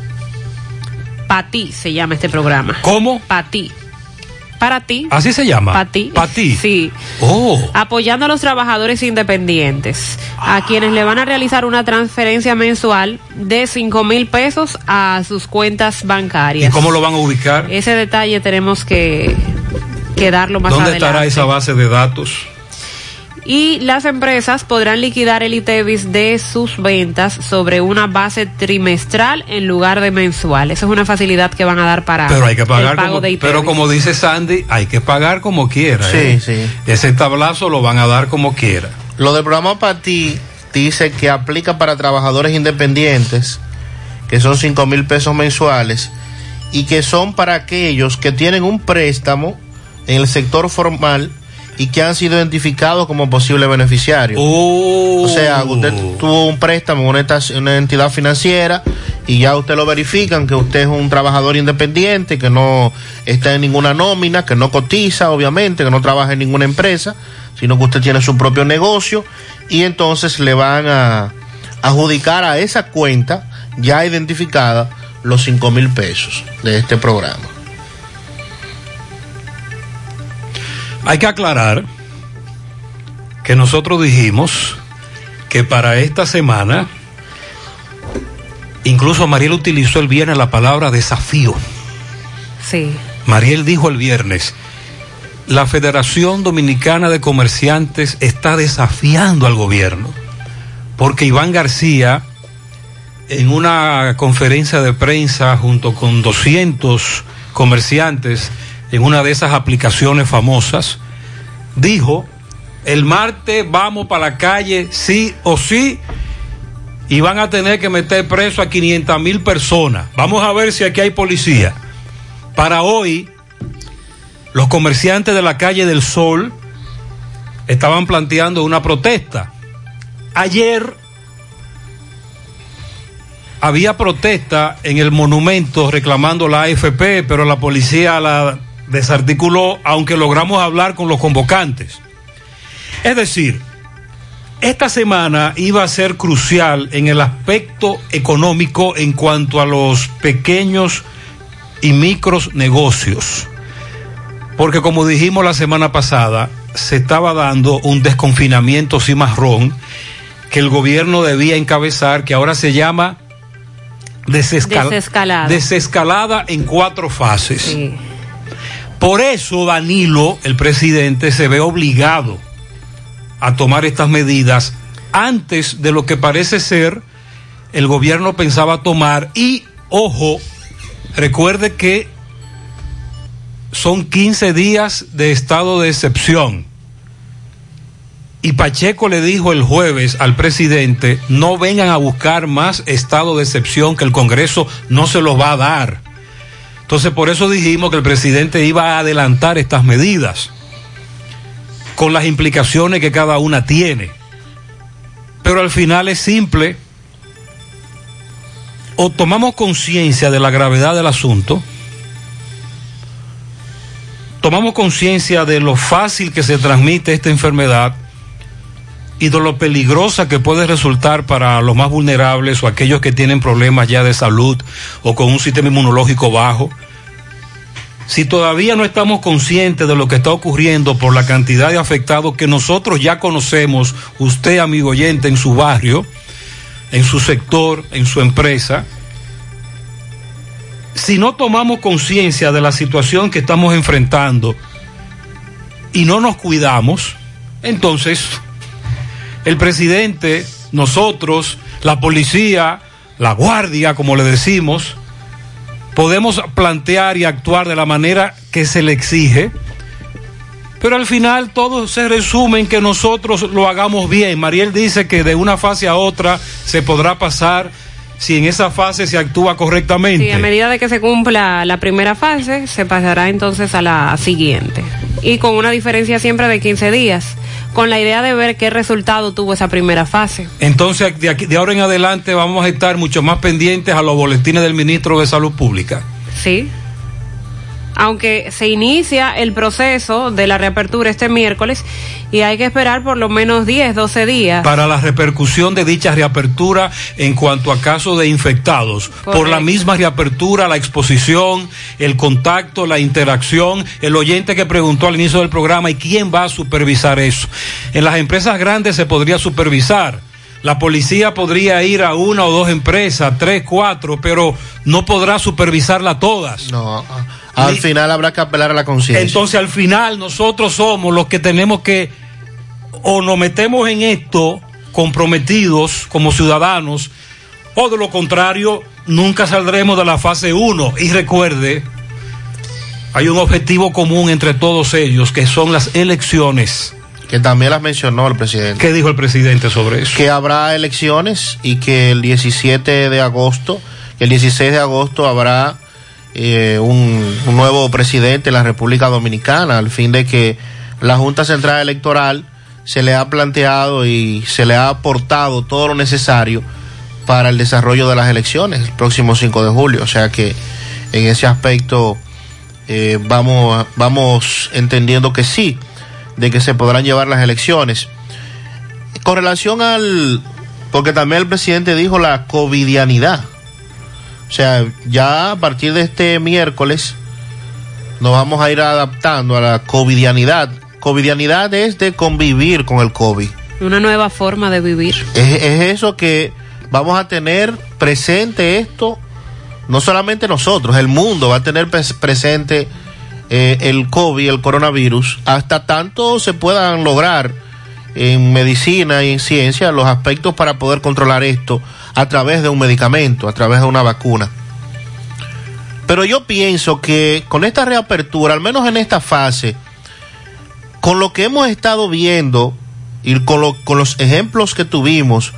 PATI se llama este programa. ¿Cómo? PATI. Para ti. Así se llama. PATI. Pati. Sí Oh. apoyando a los trabajadores independientes, a quienes le van a realizar una transferencia mensual de 5 mil pesos a sus cuentas ¿Y bancarias. cómo lo van a ubicar? Ese detalle tenemos que, que darlo más ¿Dónde adelante. estará esa base de datos? Y las empresas podrán liquidar el ITEVIS de sus ventas sobre una base trimestral en lugar de mensual. Esa es una facilidad que van a dar para Pero hay que pagar el pago como, de ITEVIS. pero como dice Sandy, hay que pagar como quiera. Sí, ¿eh? sí. Ese tablazo lo van a dar como quiera. Lo del programa para ti dice que aplica para trabajadores independientes, que son 5 mil pesos mensuales, y que son para aquellos que tienen un préstamo en el sector formal y que han sido identificados como posibles beneficiarios. Oh. O sea, usted tuvo un préstamo en una, una entidad financiera y ya usted lo verifican que usted es un trabajador independiente, que no está en ninguna nómina, que no cotiza, obviamente, que no trabaja en ninguna empresa, sino que usted tiene su propio negocio y entonces le van a adjudicar a esa cuenta ya identificada los 5 mil pesos de este programa. Hay que aclarar que nosotros dijimos que para esta semana, incluso Mariel utilizó el viernes la palabra desafío. Sí. Mariel dijo el viernes, la Federación Dominicana de Comerciantes está desafiando al gobierno, porque Iván García, en una conferencia de prensa junto con 200 comerciantes en una de esas aplicaciones famosas, dijo, el martes vamos para la calle sí o sí y van a tener que meter preso a 500 mil personas. Vamos a ver si aquí hay policía. Para hoy, los comerciantes de la calle del Sol estaban planteando una protesta. Ayer, había protesta en el monumento reclamando la AFP, pero la policía la desarticuló, aunque logramos hablar con los convocantes. Es decir, esta semana iba a ser crucial en el aspecto económico en cuanto a los pequeños y micros negocios. Porque como dijimos la semana pasada, se estaba dando un desconfinamiento cimarrón que el gobierno debía encabezar, que ahora se llama desescal- Desescalada. desescalada en cuatro fases. Por eso Danilo, el presidente, se ve obligado a tomar estas medidas antes de lo que parece ser el gobierno pensaba tomar. Y, ojo, recuerde que son 15 días de estado de excepción. Y Pacheco le dijo el jueves al presidente, no vengan a buscar más estado de excepción que el Congreso no se los va a dar. Entonces por eso dijimos que el presidente iba a adelantar estas medidas, con las implicaciones que cada una tiene. Pero al final es simple, o tomamos conciencia de la gravedad del asunto, tomamos conciencia de lo fácil que se transmite esta enfermedad y de lo peligrosa que puede resultar para los más vulnerables o aquellos que tienen problemas ya de salud o con un sistema inmunológico bajo. Si todavía no estamos conscientes de lo que está ocurriendo por la cantidad de afectados que nosotros ya conocemos, usted amigo oyente, en su barrio, en su sector, en su empresa, si no tomamos conciencia de la situación que estamos enfrentando y no nos cuidamos, entonces el presidente, nosotros, la policía, la guardia, como le decimos, podemos plantear y actuar de la manera que se le exige, pero al final todo se resume en que nosotros lo hagamos bien. Mariel dice que de una fase a otra se podrá pasar si en esa fase se actúa correctamente. Sí, a medida de que se cumpla la primera fase, se pasará entonces a la siguiente. Y con una diferencia siempre de 15 días, con la idea de ver qué resultado tuvo esa primera fase. Entonces, de, aquí, de ahora en adelante vamos a estar mucho más pendientes a los boletines del ministro de Salud Pública. Sí. Aunque se inicia el proceso de la reapertura este miércoles y hay que esperar por lo menos 10, 12 días. Para la repercusión de dicha reapertura en cuanto a casos de infectados. Por la misma reapertura, la exposición, el contacto, la interacción, el oyente que preguntó al inicio del programa, ¿y quién va a supervisar eso? En las empresas grandes se podría supervisar. La policía podría ir a una o dos empresas, tres, cuatro, pero no podrá supervisarla todas. No, al final habrá que apelar a la conciencia. Entonces al final nosotros somos los que tenemos que o nos metemos en esto comprometidos como ciudadanos o de lo contrario nunca saldremos de la fase 1 y recuerde hay un objetivo común entre todos ellos que son las elecciones. Que también las mencionó el presidente. ¿Qué dijo el presidente sobre eso? Que habrá elecciones y que el 17 de agosto, el 16 de agosto habrá eh, un, nuevo presidente en la República Dominicana, al fin de que la Junta Central Electoral se le ha planteado y se le ha aportado todo lo necesario para el desarrollo de las elecciones el próximo 5 de julio. O sea que en ese aspecto eh, vamos, vamos entendiendo que sí, de que se podrán llevar las elecciones. Con relación al, porque también el presidente dijo la covidianidad. O sea, ya a partir de este miércoles nos vamos a ir adaptando a la covidianidad. Covidianidad es de convivir con el COVID. Una nueva forma de vivir. Es, es eso que vamos a tener presente esto, no solamente nosotros, el mundo va a tener pres- presente eh, el COVID, el coronavirus, hasta tanto se puedan lograr en medicina y en ciencia los aspectos para poder controlar esto a través de un medicamento, a través de una vacuna. Pero yo pienso que con esta reapertura, al menos en esta fase, con lo que hemos estado viendo y con, con los ejemplos que tuvimos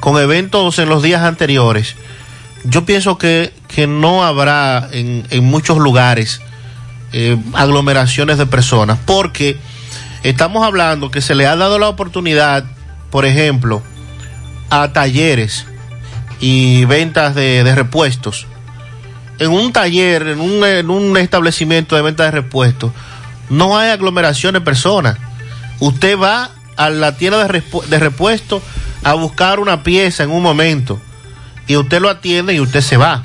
con eventos en los días anteriores, yo pienso que, que no habrá en, en muchos lugares eh, aglomeraciones de personas, porque estamos hablando que se le ha dado la oportunidad, por ejemplo, a talleres y ventas de, de repuestos. En un taller, en un, en un establecimiento de venta de repuestos, no hay aglomeración de personas. Usted va a la tienda de, de repuestos a buscar una pieza en un momento y usted lo atiende y usted se va.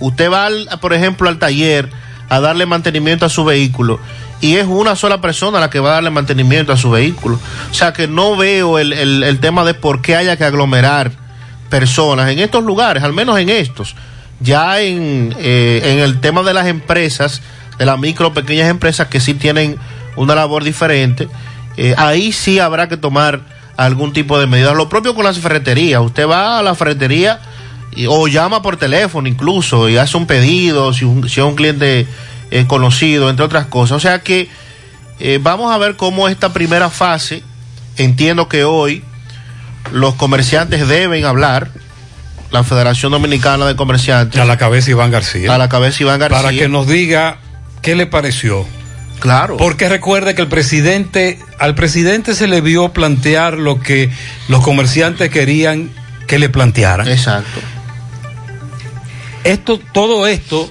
Usted va, por ejemplo, al taller a darle mantenimiento a su vehículo y es una sola persona la que va a darle mantenimiento a su vehículo. O sea que no veo el, el- el tema de por qué haya que aglomerar personas en estos lugares, al menos en estos. Ya en, eh, en el tema de las empresas, de las micro pequeñas empresas que sí tienen una labor diferente, eh, ahí sí habrá que tomar algún tipo de medidas. Lo propio con las ferreterías. Usted va a la ferretería o llama por teléfono incluso y hace un pedido si, un- si es un cliente eh, conocido, entre otras cosas. O sea que eh, vamos a ver cómo esta primera fase, entiendo que hoy los comerciantes deben hablar, la Federación Dominicana de Comerciantes. A la cabeza Iván García. A la cabeza Iván García. Para que nos diga qué le pareció. Claro. Porque recuerde que el presidente, al presidente se le vio plantear lo que los comerciantes querían que le plantearan. Exacto. Esto, todo esto,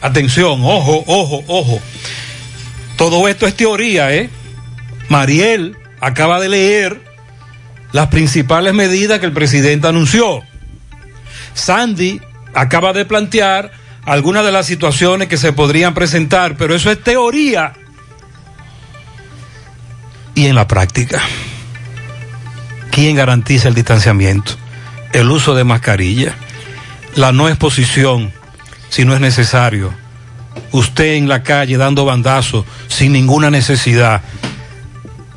atención, ojo, ojo, ojo. Todo esto es teoría, ¿eh? Mariel acaba de leer las principales medidas que el presidente anunció. Sandy acaba de plantear algunas de las situaciones que se podrían presentar, pero eso es teoría. Y en la práctica, ¿quién garantiza el distanciamiento? El uso de mascarilla, la no exposición si no es necesario, usted en la calle dando bandazos sin ninguna necesidad.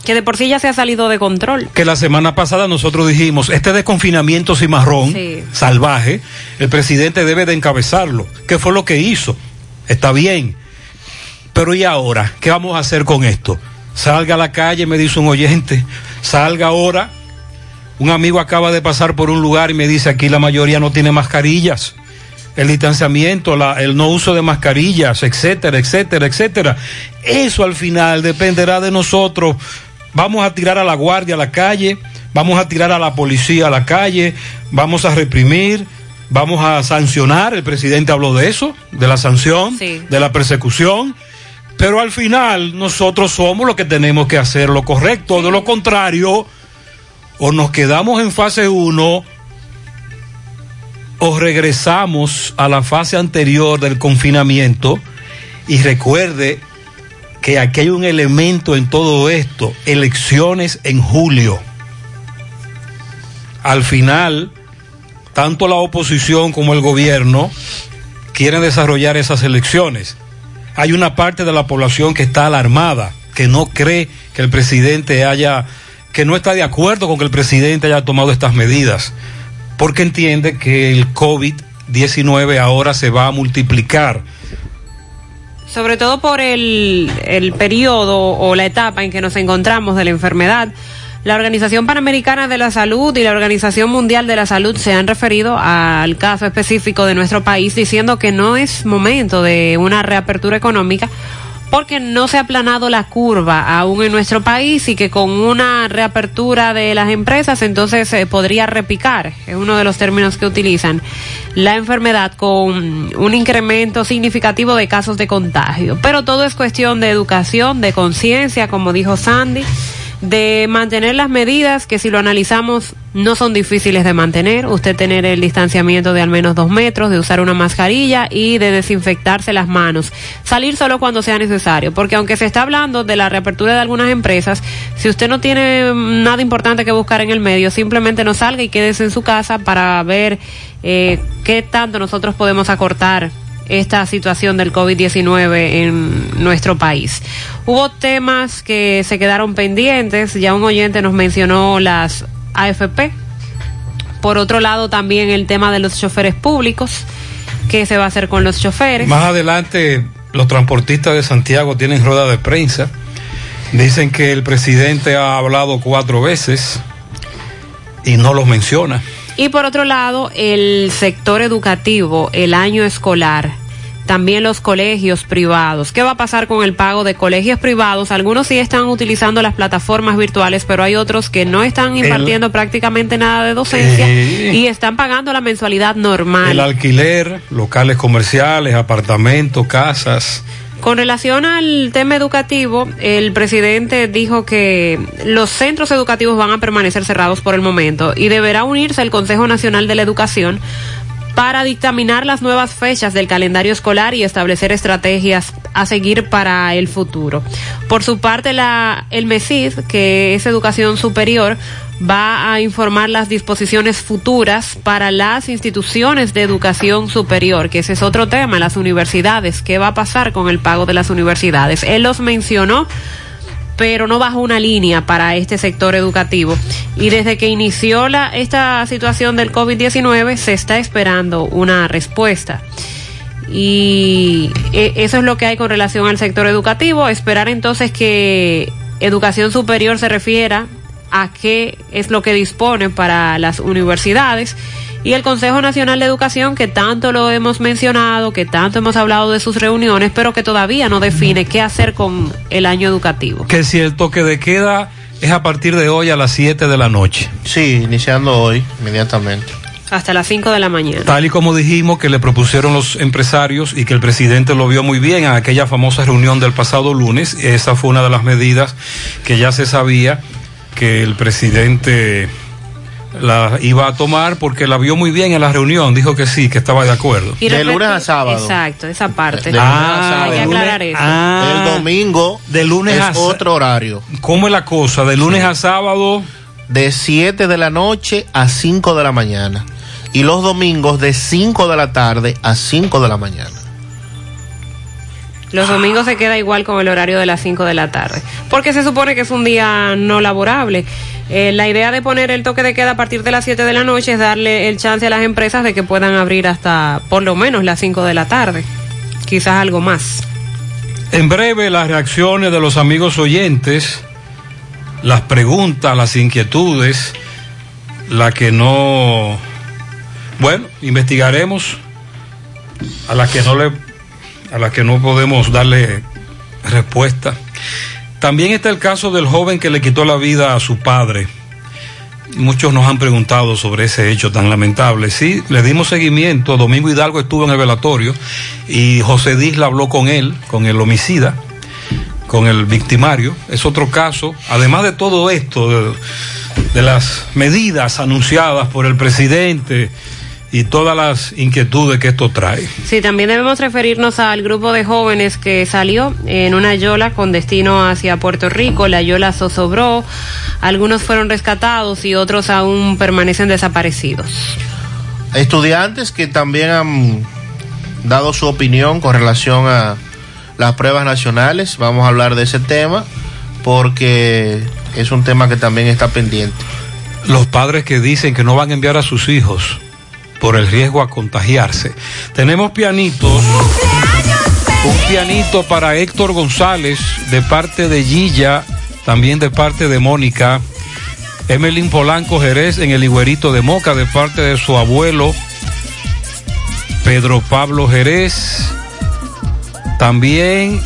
Que de por sí ya se ha salido de control. Que la semana pasada nosotros dijimos, este desconfinamiento cimarrón, Sí. salvaje, el presidente debe de encabezarlo. ¿Qué fue lo que hizo? Está bien. Pero ¿y ahora? ¿Qué vamos a hacer con esto? Salga a la calle, me dice un oyente. Salga ahora. Un amigo acaba de pasar por un lugar y me dice, aquí la mayoría no tiene mascarillas. El distanciamiento, la- el no uso de mascarillas, etcétera, etcétera, etcétera. Eso al final dependerá de nosotros. Vamos a tirar a la guardia a la calle, vamos a tirar a la policía a la calle, vamos a reprimir, vamos a sancionar. El presidente habló de eso, de la sanción, de la persecución. Pero al final nosotros somos los que tenemos que hacer lo correcto. De lo contrario, o nos quedamos en fase 1 o regresamos a la fase anterior del confinamiento y recuerde que aquí hay un elemento en todo esto, elecciones en julio. Al final, tanto la oposición como el gobierno quieren desarrollar esas elecciones. Hay una parte de la población que está alarmada, que no cree que el presidente haya, que no está de acuerdo con que el presidente haya tomado estas medidas, porque entiende que el COVID-19 ahora se va a multiplicar. Sobre todo por el, el periodo o la etapa en que nos encontramos de la enfermedad. La Organización Panamericana de la Salud y la Organización Mundial de la Salud se han referido al caso específico de nuestro país diciendo que no es momento de una reapertura económica porque no se ha aplanado la curva aún en nuestro país y que con una reapertura de las empresas entonces se podría repicar, es uno de los términos que utilizan, la enfermedad con un incremento significativo de casos de contagio. Pero todo es cuestión de educación, de conciencia, como dijo Sandy de mantener las medidas que si lo analizamos no son difíciles de mantener, usted tener el distanciamiento de al menos dos metros, de usar una mascarilla y de desinfectarse las manos, salir solo cuando sea necesario, porque aunque se está hablando de la reapertura de algunas empresas, si usted no tiene nada importante que buscar en el medio, simplemente no salga y quédese en su casa para ver eh, qué tanto nosotros podemos acortar esta situación del COVID-19 en nuestro país. Hubo temas que se quedaron pendientes, ya un oyente nos mencionó las AFP. Por otro lado, también el tema de los choferes públicos, qué se va a hacer con los choferes. Más adelante, los transportistas de Santiago tienen rueda de prensa. Dicen que el presidente ha hablado cuatro veces y no los menciona. Y por otro lado, el sector educativo, el año escolar, también los colegios privados. ¿Qué va a pasar con el pago de colegios privados? Algunos sí están utilizando las plataformas virtuales, pero hay otros que no están impartiendo prácticamente nada de docencia Eh. y están pagando la mensualidad normal. El alquiler, locales comerciales, apartamentos, casas. Con relación al tema educativo, el presidente dijo que los centros educativos van a permanecer cerrados por el momento y deberá unirse el Consejo Nacional de la Educación para dictaminar las nuevas fechas del calendario escolar y establecer estrategias a seguir para el futuro. Por su parte, la, el MESID, que es educación superior, va a informar las disposiciones futuras para las instituciones de educación superior, que ese es otro tema, las universidades. ¿Qué va a pasar con el pago de las universidades? Él los mencionó pero no bajo una línea para este sector educativo. Y desde que inició la, esta situación del COVID-19 se está esperando una respuesta. Y eh, eso es lo que hay con relación al sector educativo. Esperar entonces que educación superior se refiera a qué es lo que dispone para las universidades y el Consejo Nacional de Educación que tanto lo hemos mencionado, que tanto hemos hablado de sus reuniones, pero que todavía no define qué hacer con el año educativo. Que si el toque de queda es a partir de hoy a las 7 de la noche. Sí, iniciando hoy, inmediatamente. Hasta las 5 de la mañana. Tal y como dijimos que le propusieron los empresarios y que el presidente lo vio muy bien en aquella famosa reunión del pasado lunes, esa fue una de las medidas que ya se sabía que el presidente la iba a tomar porque la vio muy bien en la reunión, dijo que sí, que estaba de acuerdo. Y De lunes a sábado. Exacto, esa parte. De lunes a sábado. hay que aclarar eso. Ah, el domingo de lunes es a otro horario. ¿Cómo es la cosa? De lunes a sábado. De 7 de la noche a 5 de la mañana. Y los domingos de 5 de la tarde a 5 de la mañana. Los domingos se queda igual con el horario de las 5 de la tarde, porque se supone que es un día no laborable. Eh, la idea de poner el toque de queda a partir de las 7 de la noche es darle el chance a las empresas de que puedan abrir hasta por lo menos las 5 de la tarde, quizás algo más. En breve, las reacciones de los amigos oyentes, las preguntas, las inquietudes, la que no. Bueno, investigaremos a las que no le. A las que no podemos darle respuesta. También está el caso del joven que le quitó la vida a su padre. Muchos nos han preguntado sobre ese hecho tan lamentable. Sí, le dimos seguimiento. Domingo Hidalgo estuvo en el velatorio y José Disla habló con él, con el homicida, con el victimario. Es otro caso. Además de todo esto, de, de las medidas anunciadas por el presidente y todas las inquietudes que esto trae. Sí, también debemos referirnos al grupo de jóvenes que salió en una yola con destino hacia Puerto Rico. La yola zozobró, algunos fueron rescatados y otros aún permanecen desaparecidos. Estudiantes que también han dado su opinión con relación a las pruebas nacionales. Vamos a hablar de ese tema porque es un tema que también está pendiente. Los padres que dicen que no van a enviar a sus hijos por el riesgo a contagiarse. Tenemos pianitos. Un pianito para Héctor González de parte de Gilla, también de parte de Mónica. Emelín Polanco Jerez en el Higuerito de Moca de parte de su abuelo Pedro Pablo Jerez. También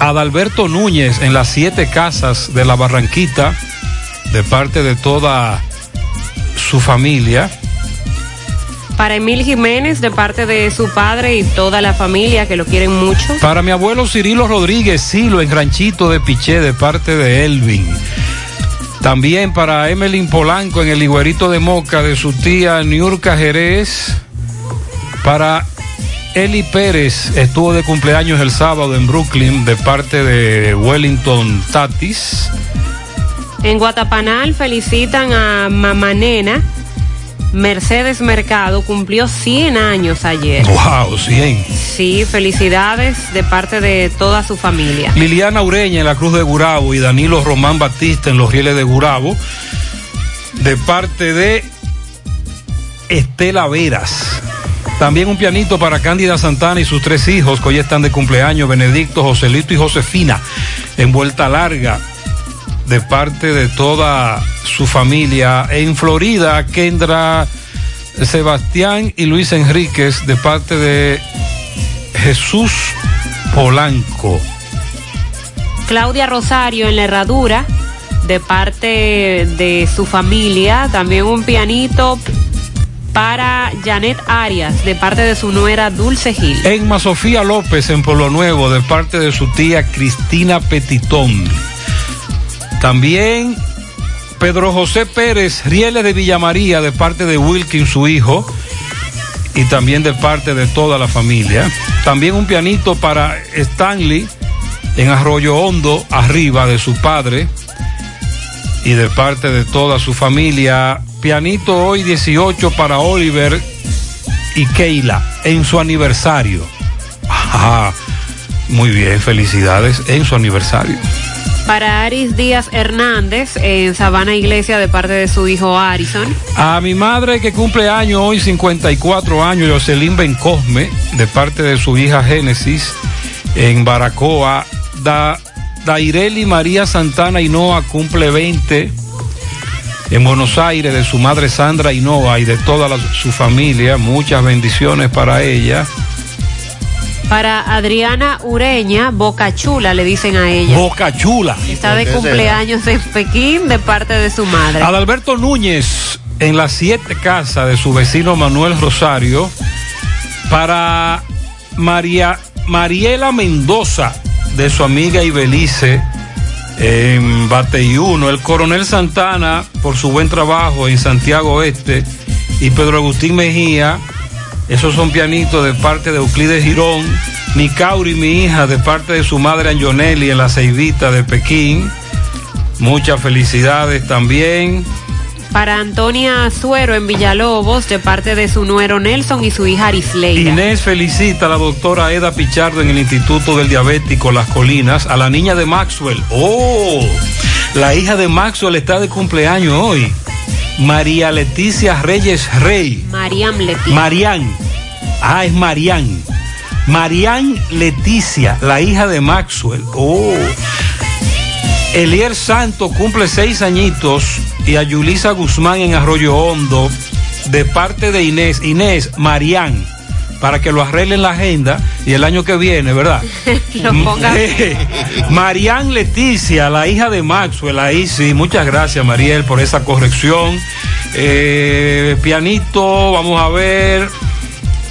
Adalberto Núñez en las siete casas de la Barranquita de parte de toda su familia. Para Emil Jiménez, de parte de su padre y toda la familia que lo quieren mucho. Para mi abuelo Cirilo Rodríguez Silo en Ranchito de Piché de parte de Elvin. También para Emelín Polanco en el Higuerito de Moca de su tía Niurka Jerez. Para Eli Pérez, estuvo de cumpleaños el sábado en Brooklyn de parte de Wellington Tatis. En Guatapanal felicitan a Mamanena. Mercedes Mercado cumplió 100 años ayer. ¡Wow! 100. Sí, felicidades de parte de toda su familia. Liliana Ureña en la Cruz de Gurabo y Danilo Román Batista en los Rieles de Gurabo. De parte de Estela Veras. También un pianito para Cándida Santana y sus tres hijos que hoy están de cumpleaños, Benedicto, Joselito y Josefina, en vuelta larga, de parte de toda su familia. En Florida, Kendra Sebastián y Luis Enríquez de parte de Jesús Polanco. Claudia Rosario en la herradura de parte de su familia. También un pianito para Janet Arias de parte de su nuera Dulce Gil. Emma Sofía López en Pueblo Nuevo de parte de su tía Cristina Petitón. También Pedro José Pérez Rieles de Villamaría de parte de Wilkin, su hijo, y también de parte de toda la familia. También un pianito para Stanley en Arroyo Hondo, arriba de su padre y de parte de toda su familia. Pianito hoy 18 para Oliver y Keila en su aniversario. Muy bien, felicidades en su aniversario. Para Aris Díaz Hernández en Sabana Iglesia de parte de su hijo Arison. A mi madre que cumple año hoy, 54 años, Jocelyn Bencosme, de parte de su hija Génesis, en Baracoa. Da, Daireli María Santana Hinoa cumple 20 en Buenos Aires, de su madre Sandra Hinoa y de toda su familia. Muchas bendiciones para ella. Para Adriana Ureña, Boca Chula le dicen a ella. Boca Chula. Está de cumpleaños en Pekín de parte de su madre. Adalberto Núñez en las siete casas de su vecino Manuel Rosario. Para María Mariela Mendoza de su amiga Ibelice en Bateyuno. El coronel Santana por su buen trabajo en Santiago Este. Y Pedro Agustín Mejía. Esos son pianitos de parte de Euclides Girón. Nicauri, mi hija, de parte de su madre Anjonelli en la Ceibita de Pekín. Muchas felicidades también. Para Antonia Suero en Villalobos de parte de su nuero Nelson y su hija Arisleida. Inés felicita a la doctora Eda Pichardo en el Instituto del Diabético Las Colinas, a la niña de Maxwell. ¡Oh! La hija de Maxwell está de cumpleaños hoy. María Leticia Reyes Rey. Mariam Leticia. Marián. Ah, es Marián. Marián Leticia, la hija de Maxwell. Oh. Elier Santo cumple seis añitos y a Yulisa Guzmán en Arroyo Hondo de parte de Inés. Inés, Marián, para que lo arreglen la agenda y el año que viene, ¿verdad? Marián Leticia, la hija de Maxwell, ahí sí, muchas gracias Mariel por esa corrección. Eh, pianito, vamos a ver.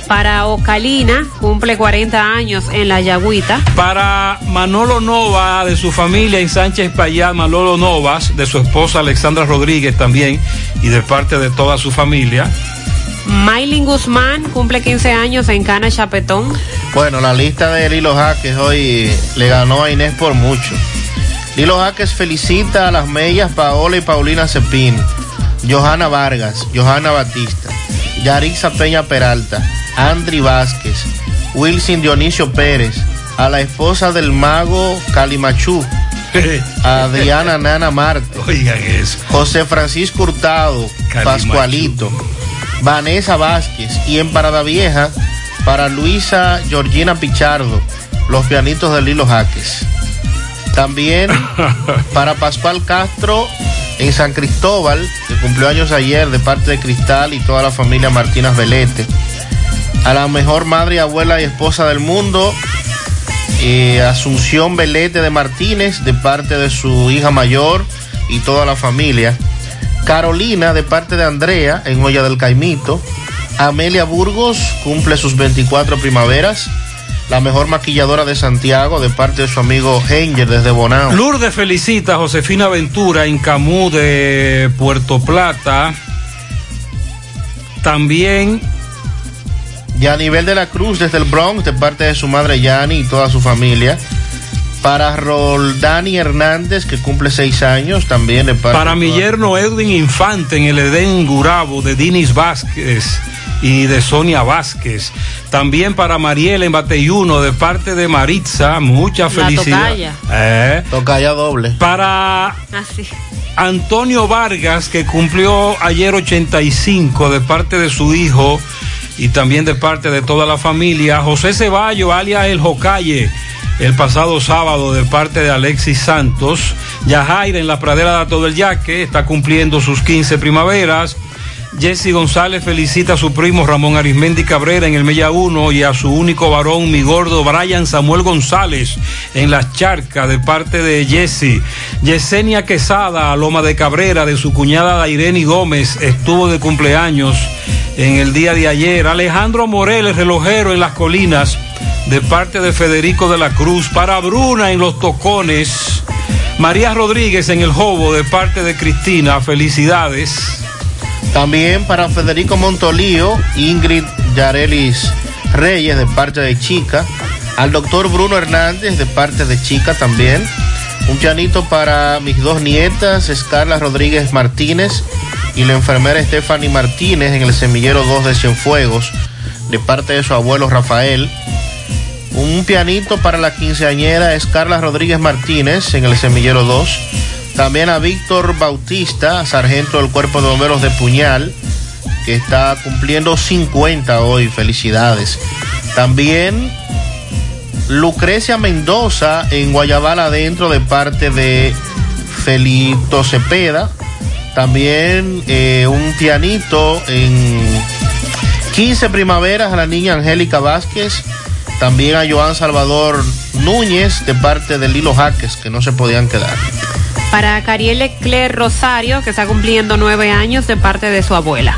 Para Ocalina, cumple 40 años en la Yagüita. Para Manolo Nova, de su familia en Sánchez Payá, Manolo Novas, de su esposa Alexandra Rodríguez también, y de parte de toda su familia. Maylin Guzmán cumple 15 años en Cana Chapetón. Bueno, la lista de Lilo Jaques hoy le ganó a Inés por mucho. Lilo Jaques felicita a las mellas Paola y Paulina Cepín, Johanna Vargas, Johanna Batista, Yarixa Peña Peralta, Andri Vázquez, Wilson Dionisio Pérez, a la esposa del mago Calimachú, a Adriana Nana Marte, Oigan eso. José Francisco Hurtado, Calimachú. Pascualito, Vanessa Vázquez y en Parada Vieja para Luisa Georgina Pichardo, los pianitos de Lilo Jaques. También para Pascual Castro en San Cristóbal, que cumplió años ayer de parte de Cristal y toda la familia Martínez Velete. A la mejor madre, abuela y esposa del mundo, eh, Asunción Velete de Martínez, de parte de su hija mayor y toda la familia. Carolina, de parte de Andrea, en Olla del Caimito. Amelia Burgos cumple sus 24 primaveras. La mejor maquilladora de Santiago, de parte de su amigo Henger desde Bonao. Lourdes felicita a Josefina Ventura en Camú de Puerto Plata. También Y a nivel de la Cruz desde el Bronx, de parte de su madre Yani y toda su familia. Para Roldani Hernández, que cumple seis años, también de parte para mi toda- yerno Edwin Infante en el Edén Gurabo de Dinis Vázquez y de Sonia Vázquez. También para Mariela en Bateyuno de parte de Maritza. Mucha La felicidad. tocaya. Eh. Tocaya doble. Para Así. Antonio Vargas, que cumplió ayer 85 de parte de su hijo y también de parte de toda la familia. José Ceballo, alias El Jocaye, el pasado sábado de parte de Alexis Santos. Yajaira en la pradera de Todo el Yaque está cumpliendo sus 15 primaveras. Jesse González felicita a su primo Ramón Arismendi Cabrera en el Mella 1 y a su único varón, mi gordo Brian Samuel González, en las charcas de parte de Jesse. Yesenia Quesada, Loma de Cabrera, de su cuñada Daireni Gómez, estuvo de cumpleaños en el día de ayer. Alejandro Morel, relojero en las colinas, de parte de Federico de la Cruz. Para Bruna en los tocones. María Rodríguez en el Jobo, de parte de Cristina. Felicidades. También para Federico Montolío, Ingrid Yarelis Reyes de parte de Chica, al doctor Bruno Hernández de parte de Chica también. Un pianito para mis dos nietas, Escarla Rodríguez Martínez y la enfermera Stephanie Martínez en el semillero 2 de Cienfuegos, de parte de su abuelo Rafael. Un pianito para la quinceañera Escarla Rodríguez Martínez en el semillero 2. También a Víctor Bautista, sargento del Cuerpo de Bomberos de Puñal, que está cumpliendo 50 hoy. Felicidades. También Lucrecia Mendoza en Guayabal adentro de parte de Felito Cepeda. También eh, un pianito en 15 primaveras a la niña Angélica Vázquez. También a Joan Salvador Núñez de parte de Lilo Jaques, que no se podían quedar. Para Cariel Leclerc Rosario, que está cumpliendo nueve años de parte de su abuela.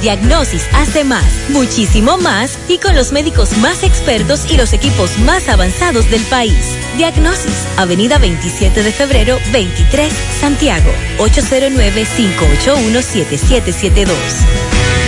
Diagnosis hace más, muchísimo más y con los médicos más expertos y los equipos más avanzados del país. Diagnosis, Avenida 27 de febrero 23, Santiago, 809-581-7772.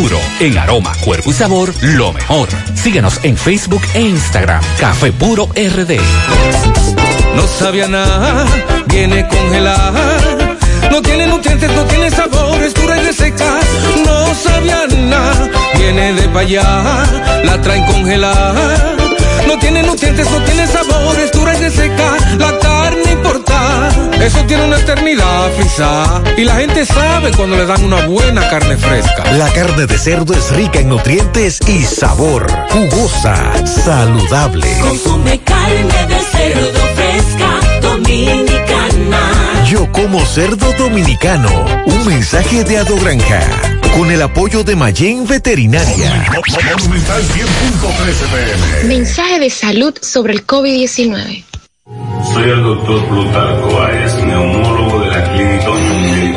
en aroma, cuerpo y sabor, lo mejor. Síguenos en Facebook e Instagram. Café Puro RD. No sabía nada, viene congelada. No tiene nutrientes, no tiene sabor, es dura y reseca. No sabía nada, viene de allá, la traen congelada. No tiene nutrientes, no tiene sabor, es dura y reseca. La carne importada, eso tiene una eternidad frisa. Y la gente sabe cuando le dan una buena carne fresca. La carne de cerdo es rica en nutrientes y sabor. Jugosa, saludable. Consume carne de cerdo fresca, dominicana. Yo como cerdo dominicano. Un mensaje de Ado Granja. Con el apoyo de Mayen Veterinaria. Monumental 100.13 pm. Mensaje de salud sobre el COVID-19. Soy el doctor Plutarco Áez, neumólogo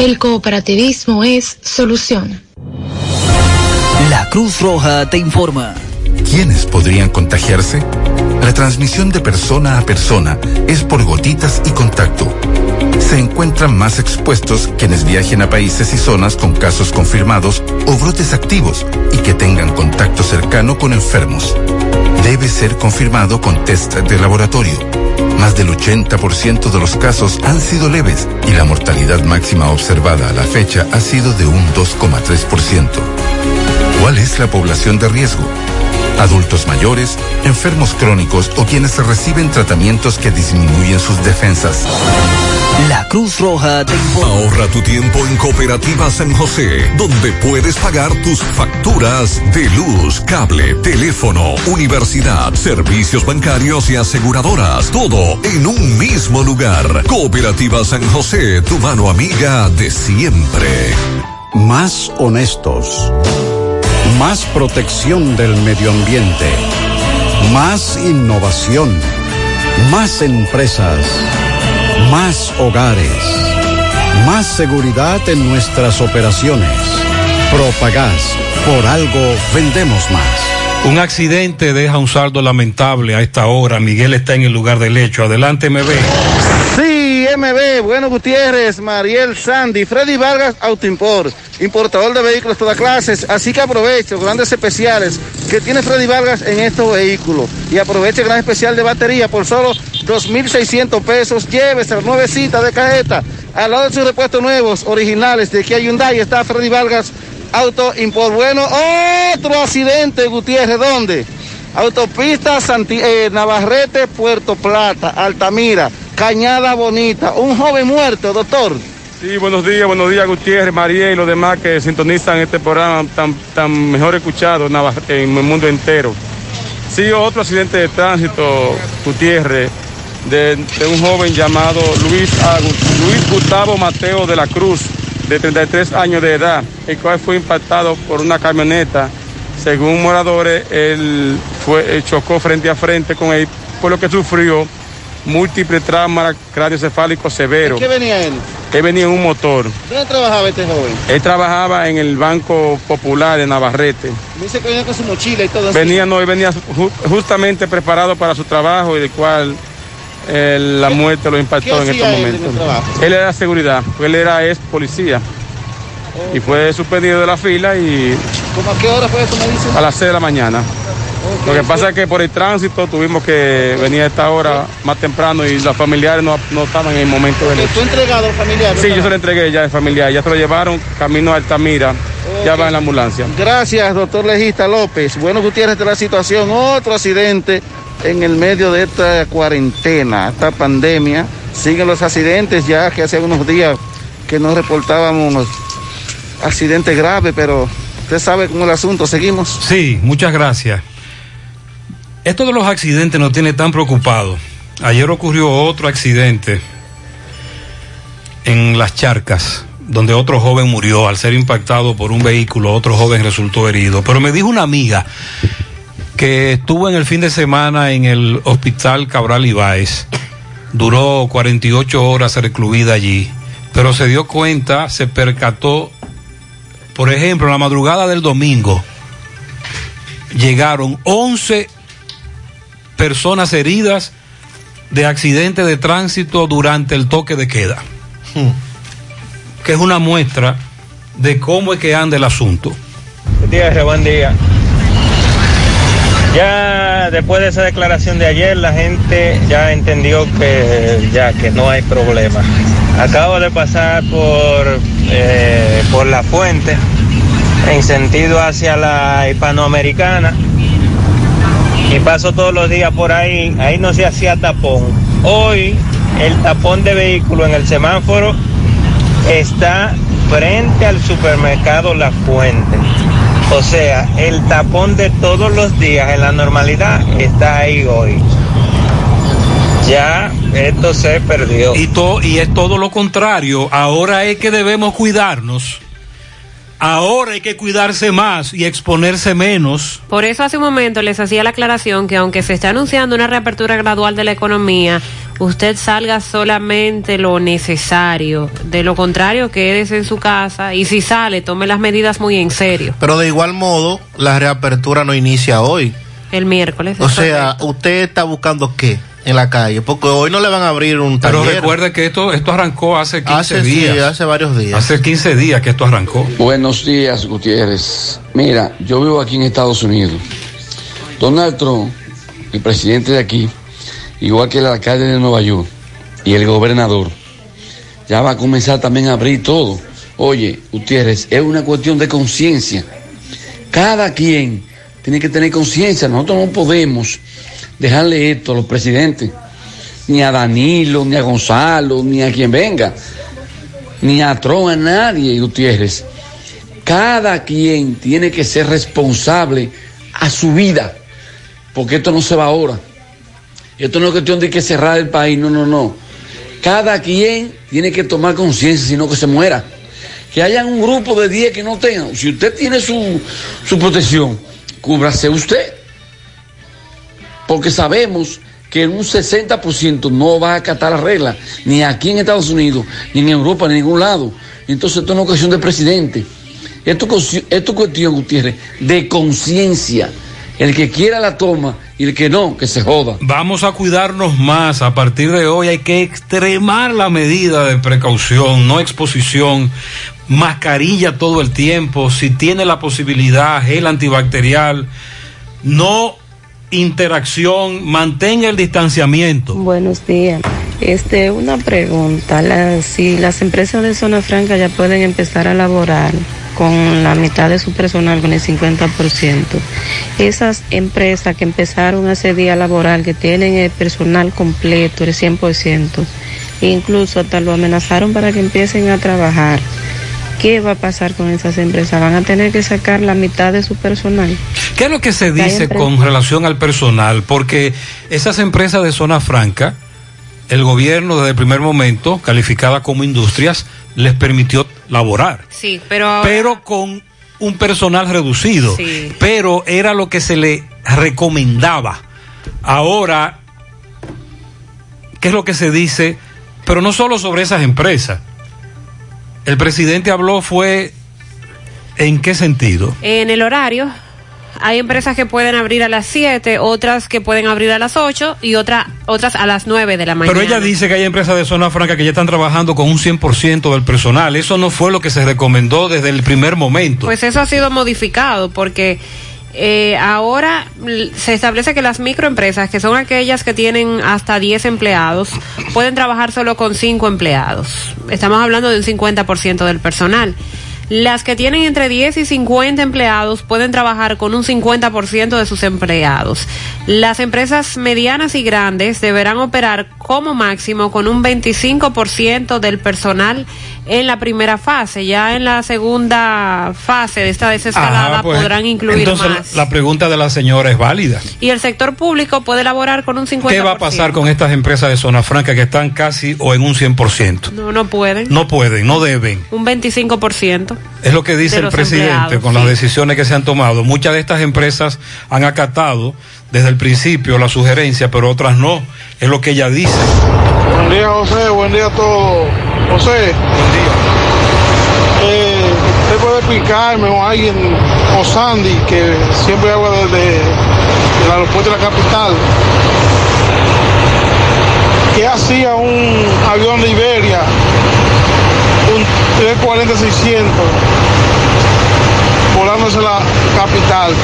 El cooperativismo es solución. La Cruz Roja te informa. ¿Quiénes podrían contagiarse? La transmisión de persona a persona es por gotitas y contacto. Se encuentran más expuestos quienes viajen a países y zonas con casos confirmados o brotes activos y que tengan contacto cercano con enfermos. Debe ser confirmado con test de laboratorio. Más del 80% de los casos han sido leves y la mortalidad máxima observada a la fecha ha sido de un 2,3%. ¿Cuál es la población de riesgo? Adultos mayores, enfermos crónicos o quienes reciben tratamientos que disminuyen sus defensas. La Cruz Roja te informa. Ahorra tu tiempo en Cooperativa San José, donde puedes pagar tus facturas de luz, cable, teléfono, universidad, servicios bancarios y aseguradoras. Todo en un mismo lugar. Cooperativa San José, tu mano amiga de siempre. Más honestos. Más protección del medio ambiente. Más innovación. Más empresas. Más hogares. Más seguridad en nuestras operaciones. Propagás. Por algo vendemos más. Un accidente deja un saldo lamentable a esta hora. Miguel está en el lugar del hecho. Adelante, MB. Sí, MB, Bueno Gutiérrez, Mariel Sandy, Freddy Vargas Autoimport, importador de vehículos de todas clases. Así que aproveche los grandes especiales que tiene Freddy Vargas en estos vehículos. Y aproveche el gran especial de batería por solo 2.600 pesos. Llévese la nuevecita de cajeta. Al lado de sus repuestos nuevos, originales de Kia Hyundai, está Freddy Vargas Auto Import. Bueno, otro accidente, Gutiérrez, ¿dónde? Autopista Santi eh, Navarrete, Puerto Plata, Altamira, Cañada Bonita. Un joven muerto, doctor. Sí, buenos días, buenos días Gutiérrez, María y los demás que sintonizan este programa tan, tan mejor escuchado en el mundo entero. Sí, otro accidente de tránsito, Gutiérrez, de, de un joven llamado Luis, Luis Gustavo Mateo de la Cruz, de 33 años de edad, el cual fue impactado por una camioneta. Según moradores, él fue, eh, chocó frente a frente con él, por lo que sufrió múltiples traumas craneoencefálicos severos. ¿Qué venía él? Él venía en un motor. ¿Dónde trabajaba este joven? Él trabajaba en el Banco Popular de Navarrete. Me dice que venía con su mochila y todo eso. Venía, no, él venía ju- justamente preparado para su trabajo y del cual eh, la muerte lo impactó ¿Qué en estos él en el momentos. Él era seguridad, pues él era ex policía. Y fue suspendido de la fila y ¿Cómo a qué hora fue eso, me dice? a las 6 de la mañana. Lo que pasa es que por el tránsito tuvimos que venir a esta hora más temprano y los familiares no, no estaban en el momento del ¿Que hecho. fue entregado al familiar? Sí, yo se lo entregué ya de familiar, ya se lo llevaron camino a Altamira, ya va en la ambulancia. Gracias, doctor Legista López. Bueno, Gutiérrez, de la situación, otro accidente en el medio de esta cuarentena, esta pandemia. Siguen los accidentes ya que hace unos días que no reportábamos accidentes graves, pero usted sabe cómo el asunto. Seguimos. Sí, muchas gracias. Esto de los accidentes nos tiene tan preocupados. Ayer ocurrió otro accidente en las charcas, donde otro joven murió al ser impactado por un vehículo, otro joven resultó herido. Pero me dijo una amiga que estuvo en el fin de semana en el hospital Cabral Ibáez, duró 48 horas recluida allí, pero se dio cuenta, se percató, por ejemplo, en la madrugada del domingo, llegaron 11 personas heridas de accidente de tránsito durante el toque de queda, que es una muestra de cómo es que anda el asunto. Gutiérrez, buen día. Ya después de esa declaración de ayer, la gente ya entendió que ya que no hay problema. Acabo de pasar por, eh, por la fuente en sentido hacia la hispanoamericana y paso todos los días por ahí. Ahí no se hacía tapón. Hoy el tapón de vehículo en el semáforo está frente al supermercado La Fuente. O sea, el tapón de todos los días en la normalidad está ahí hoy. Ya esto se perdió. Y, to- y es todo lo contrario. Ahora es que debemos cuidarnos. Ahora hay que cuidarse más y exponerse menos. Por eso hace un momento les hacía la aclaración que aunque se está anunciando una reapertura gradual de la economía, usted salga solamente lo necesario. De lo contrario, quédese en su casa y si sale, tome las medidas muy en serio. Pero de igual modo, la reapertura no inicia hoy. El miércoles. O sea, usted está buscando qué en la calle, porque hoy no le van a abrir un taller. Pero recuerde que esto, esto arrancó hace 15 Hace, sí, días. hace varios días. Hace 15 días que esto arrancó. Buenos días, Gutiérrez. Mira, yo vivo aquí en Estados Unidos. Donald Trump, el presidente de aquí, igual que el alcalde de Nueva York y el gobernador, ya va a comenzar también a abrir todo. Oye, Gutiérrez, es una cuestión de conciencia. Cada quien tiene que tener conciencia. Nosotros no podemos dejarle esto a los presidentes, ni a Danilo, ni a Gonzalo, ni a quien venga ni a Trump, a nadie, Gutiérrez. Cada quien tiene que ser responsable a su vida, porque esto no se va ahora. Esto no es cuestión de que cerrar el país, no, no, no. Cada quien tiene que tomar conciencia, sino que se muera. Que haya un grupo de 10 que no tengan. Si usted tiene su, su protección, cúbrase usted. Porque sabemos que un 60% no va a acatar la regla, ni aquí en Estados Unidos, ni en Europa, ni en ningún lado. Entonces esto es una cuestión de presidente. Es esto es cuestión, Gutiérrez, de conciencia. El que quiera la toma y el que no, que se joda. Vamos a cuidarnos más. A partir de hoy hay que extremar la medida de precaución, no exposición, mascarilla todo el tiempo. Si tiene la posibilidad, gel antibacterial, no interacción, mantenga el distanciamiento. Buenos días. Este, una pregunta. Si las empresas de zona franca ya pueden empezar a laborar con la mitad de su personal, con el 50%, esas empresas que empezaron hace día a laborar, que tienen el personal completo, el 100%, incluso hasta lo amenazaron para que empiecen a trabajar. ¿Qué va a pasar con esas empresas? ¿Van a tener que sacar la mitad de su personal? ¿Qué es lo que se dice con relación al personal? Porque esas empresas de zona franca, el gobierno desde el primer momento, calificada como industrias, les permitió laborar. Sí, pero ahora- pero con un personal reducido. Sí. Pero era lo que se le recomendaba. Ahora, ¿qué es lo que se dice? Pero no solo sobre esas empresas. El presidente habló fue en qué sentido? En el horario, hay empresas que pueden abrir a las 7, otras que pueden abrir a las 8 y otra, otras a las 9 de la mañana. Pero ella dice que hay empresas de zona franca que ya están trabajando con un 100% del personal. Eso no fue lo que se recomendó desde el primer momento. Pues eso ha sido modificado porque eh, ahora se establece que las microempresas, que son aquellas que tienen hasta 10 empleados, pueden trabajar solo con 5 empleados. Estamos hablando de un 50% del personal. Las que tienen entre 10 y 50 empleados pueden trabajar con un 50% de sus empleados. Las empresas medianas y grandes deberán operar como máximo con un 25% del personal en la primera fase. Ya en la segunda fase de esta desescalada Ajá, pues, podrán incluir entonces más. la pregunta de la señora es válida. Y el sector público puede elaborar con un 50%. ¿Qué va a pasar con estas empresas de zona franca que están casi o en un 100%? No, no pueden. No pueden, no deben. Un 25%. Es lo que dice el presidente con las decisiones que se han tomado. Muchas de estas empresas han acatado desde el principio la sugerencia, pero otras no. Es lo que ella dice. Buen día, José. Buen día a todos. José. Eh, ¿Usted puede explicarme o alguien, o Sandy, que siempre habla desde el aeropuerto de la capital, qué hacía un avión de Iberia, un 340-600, volándose la capital.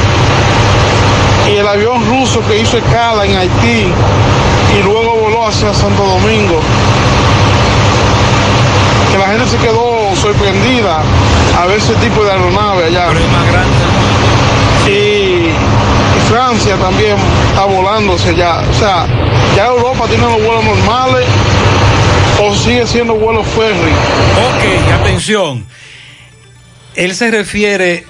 Y el avión ruso que hizo escala en Haití y luego voló hacia Santo Domingo. La gente se quedó sorprendida a ver ese tipo de aeronave allá. Y, y Francia también está volándose ya. O sea, ya Europa tiene los vuelos normales o sigue siendo vuelos ferry. Ok, atención. Él se refiere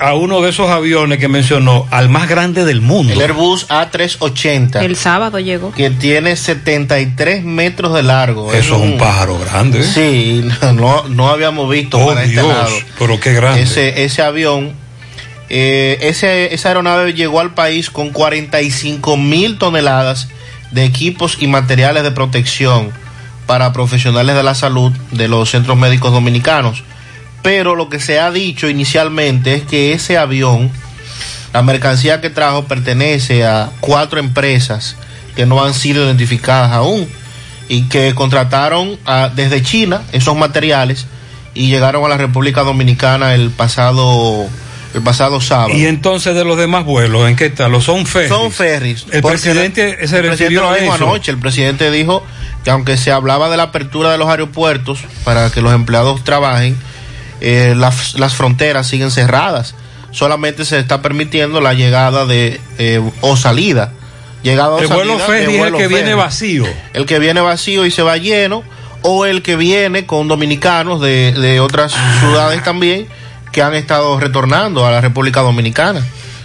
a uno de esos aviones que mencionó, al más grande del mundo. El Airbus A380. El sábado llegó. Que tiene 73 metros de largo. Eso es un pájaro grande. ¿eh? Sí, no, no habíamos visto Oh, para este Dios, lado. pero qué grande. Ese, ese avión, eh, ese, esa aeronave llegó al país con 45 mil toneladas de equipos y materiales de protección para profesionales de la salud de los centros médicos dominicanos. Pero lo que se ha dicho inicialmente es que ese avión, la mercancía que trajo pertenece a cuatro empresas que no han sido identificadas aún y que contrataron a- desde China esos materiales y llegaron a la República Dominicana el pasado el pasado sábado. Y entonces de los demás vuelos, ¿en qué tal? ¿Los son ferries? Son ferries. El presidente se el presidente refirió lo a eso. anoche. El presidente dijo que aunque se hablaba de la apertura de los aeropuertos para que los empleados trabajen, eh, las, las fronteras siguen cerradas. Solamente se está permitiendo la llegada de eh, o salida. Llegada o El vuelo salida ferry de es el que viene vacío. El que viene vacío y se va lleno, o el que viene con dominicanos de, de otras Ah. ciudades también que han estado retornando a la República Dominicana.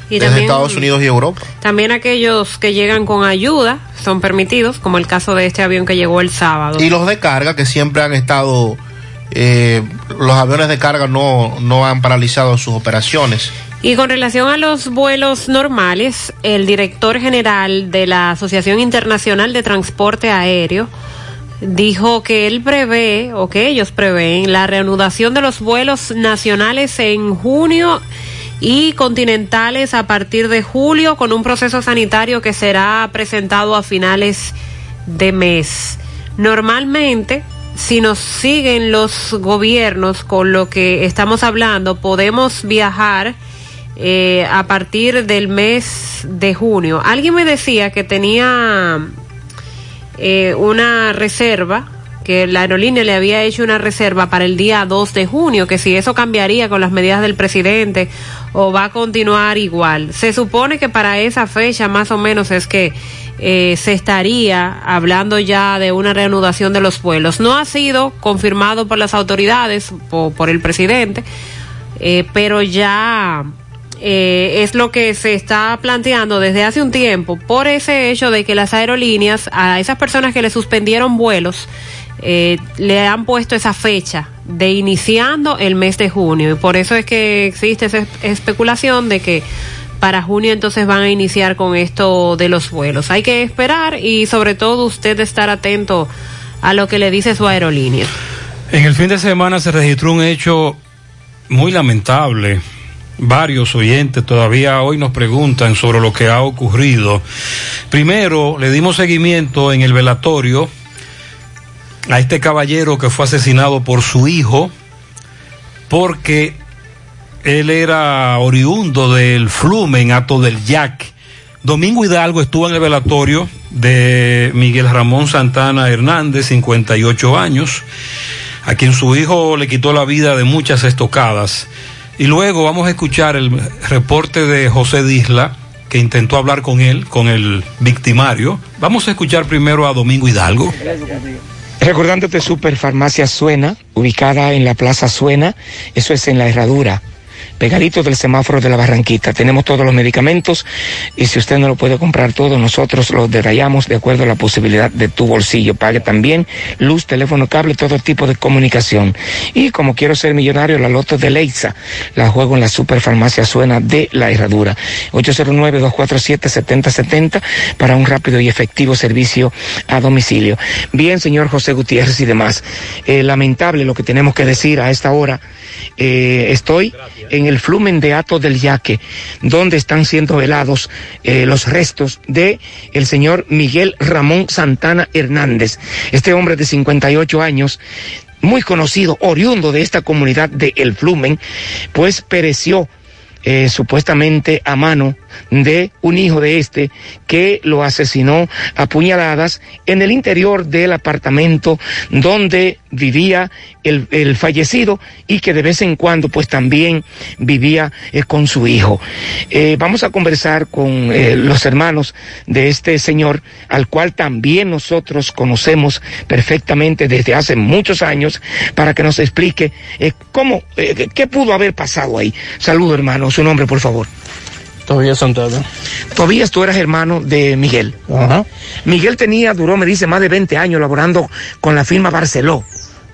Y desde también- Estados Unidos y Europa. También aquellos que llegan con ayuda son permitidos, como el caso de este avión que llegó el sábado. Y los de carga que siempre han estado, eh, los aviones de carga no, no han paralizado sus operaciones. Y con relación a los vuelos normales, el director general de la Asociación Internacional de Transporte Aéreo dijo que él prevé, o que ellos prevén, la reanudación de los vuelos nacionales en junio y continentales a partir de julio con un proceso sanitario que será presentado a finales de mes. Normalmente, si nos siguen los gobiernos con lo que estamos hablando, podemos viajar eh, a partir del mes de junio. Alguien me decía que tenía eh, una reserva, que la aerolínea le había hecho una reserva para el día 2 de junio, que si eso cambiaría con las medidas del presidente o va a continuar igual. Se supone que para esa fecha más o menos es que eh, se estaría hablando ya de una reanudación de los vuelos. No ha sido confirmado por las autoridades, o por el presidente, eh, pero ya eh, es lo que se está planteando desde hace un tiempo por ese hecho de que las aerolíneas a esas personas que le suspendieron vuelos eh, le han puesto esa fecha de iniciando el mes de junio y por eso es que existe esa es- especulación de que para junio entonces van a iniciar con esto de los vuelos. Hay que esperar y sobre todo usted estar atento a lo que le dice su aerolínea. En el fin de semana se registró un hecho muy lamentable. Varios oyentes todavía hoy nos preguntan sobre lo que ha ocurrido. Primero, le dimos seguimiento en el velatorio a este caballero que fue asesinado por su hijo porque él era oriundo del Flumen, Ato del Yac. Domingo Hidalgo estuvo en el velatorio de Miguel Ramón Santana Hernández, 58 años, a quien su hijo le quitó la vida de muchas estocadas. Y luego vamos a escuchar el reporte de José Disla, que intentó hablar con él, con el victimario. Vamos a escuchar primero a Domingo Hidalgo. Recordándote Superfarmacia Suena, ubicada en la Plaza Suena, eso es en la Herradura, pegadito del semáforo de la Barranquita. Tenemos todos los medicamentos y si usted no lo puede comprar todo, nosotros lo detallamos de acuerdo a la posibilidad de tu bolsillo. Pague también luz, teléfono, cable, todo tipo de comunicación. Y como quiero ser millonario, la loto de Leisa, la juego en la Superfarmacia Suena de la Herradura. 809-247-7070 para un rápido y efectivo servicio a domicilio. Bien, señor José Gutiérrez y demás. Eh, lamentable lo que tenemos que decir a esta hora. Eh, estoy en el flumen de Ato del Yaque, donde están siendo velados eh, los restos de el señor Miguel Ramón Santana Hernández. Este hombre de 58 años muy conocido, oriundo de esta comunidad de El Flumen, pues pereció eh, supuestamente a mano de un hijo de este que lo asesinó a puñaladas en el interior del apartamento donde vivía el, el fallecido y que de vez en cuando pues también vivía eh, con su hijo. Eh, vamos a conversar con eh, los hermanos de este señor al cual también nosotros conocemos perfectamente desde hace muchos años para que nos explique cómo, qué pudo haber pasado ahí. Saludo hermano, su nombre por favor. Tobías Santana. Tobías, tú eras hermano de Miguel. Ajá. Miguel tenía, duró, me dice, más de 20 años laborando con la firma Barceló.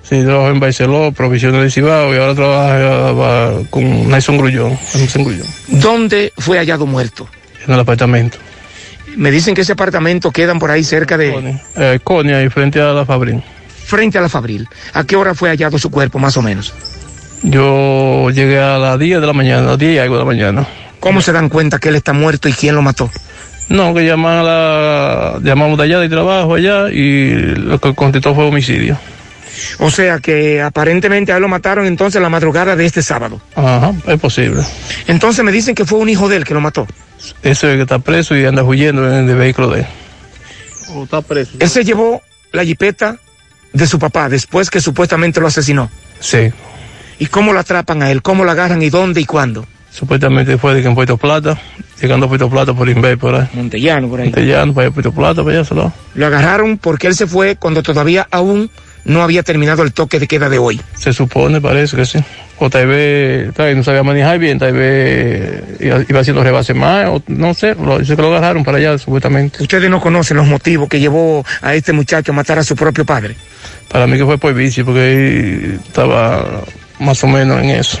Sí, trabajo en Barceló, Provisiones de Cibao y ahora trabaja con Nelson Grullón. Nelson Grullón. ¿Dónde fue hallado muerto? En el apartamento. Me dicen que ese apartamento quedan por ahí cerca de... Eh, Conia y frente a la Fabrín. Frente a la Fabril. ¿A qué hora fue hallado su cuerpo, más o menos? Yo llegué a las 10 de la mañana, a las 10 y algo de la mañana. ¿Cómo se dan cuenta que él está muerto y quién lo mató? No, que llaman a la, llamamos de allá de trabajo allá y lo que contestó fue homicidio. O sea que aparentemente a él lo mataron entonces la madrugada de este sábado. Ajá, es posible. Entonces me dicen que fue un hijo de él que lo mató. Ese es el que está preso y anda huyendo en el vehículo de él. ¿O está preso? Él se llevó la jipeta de su papá después que supuestamente lo asesinó. Sí. ¿Y cómo lo atrapan a él? ¿Cómo lo agarran y dónde y cuándo? Supuestamente fue de que en Puerto Plata, llegando a Puerto Plata por Inver, por ahí. Montellano, por ahí. Montellano, para allá, Puerto Plata, para allá, solo. Lo agarraron porque él se fue cuando todavía aún no había terminado el toque de queda de hoy. Se supone, parece que sí. O tal vez, tal vez no sabía manejar bien, tal vez iba, haciendo rebase más, o no sé, lo, que lo agarraron para allá, supuestamente. Ustedes no conocen los motivos que llevó a este muchacho a matar a su propio padre. Para mí que fue por vicio, porque él estaba más o menos en eso.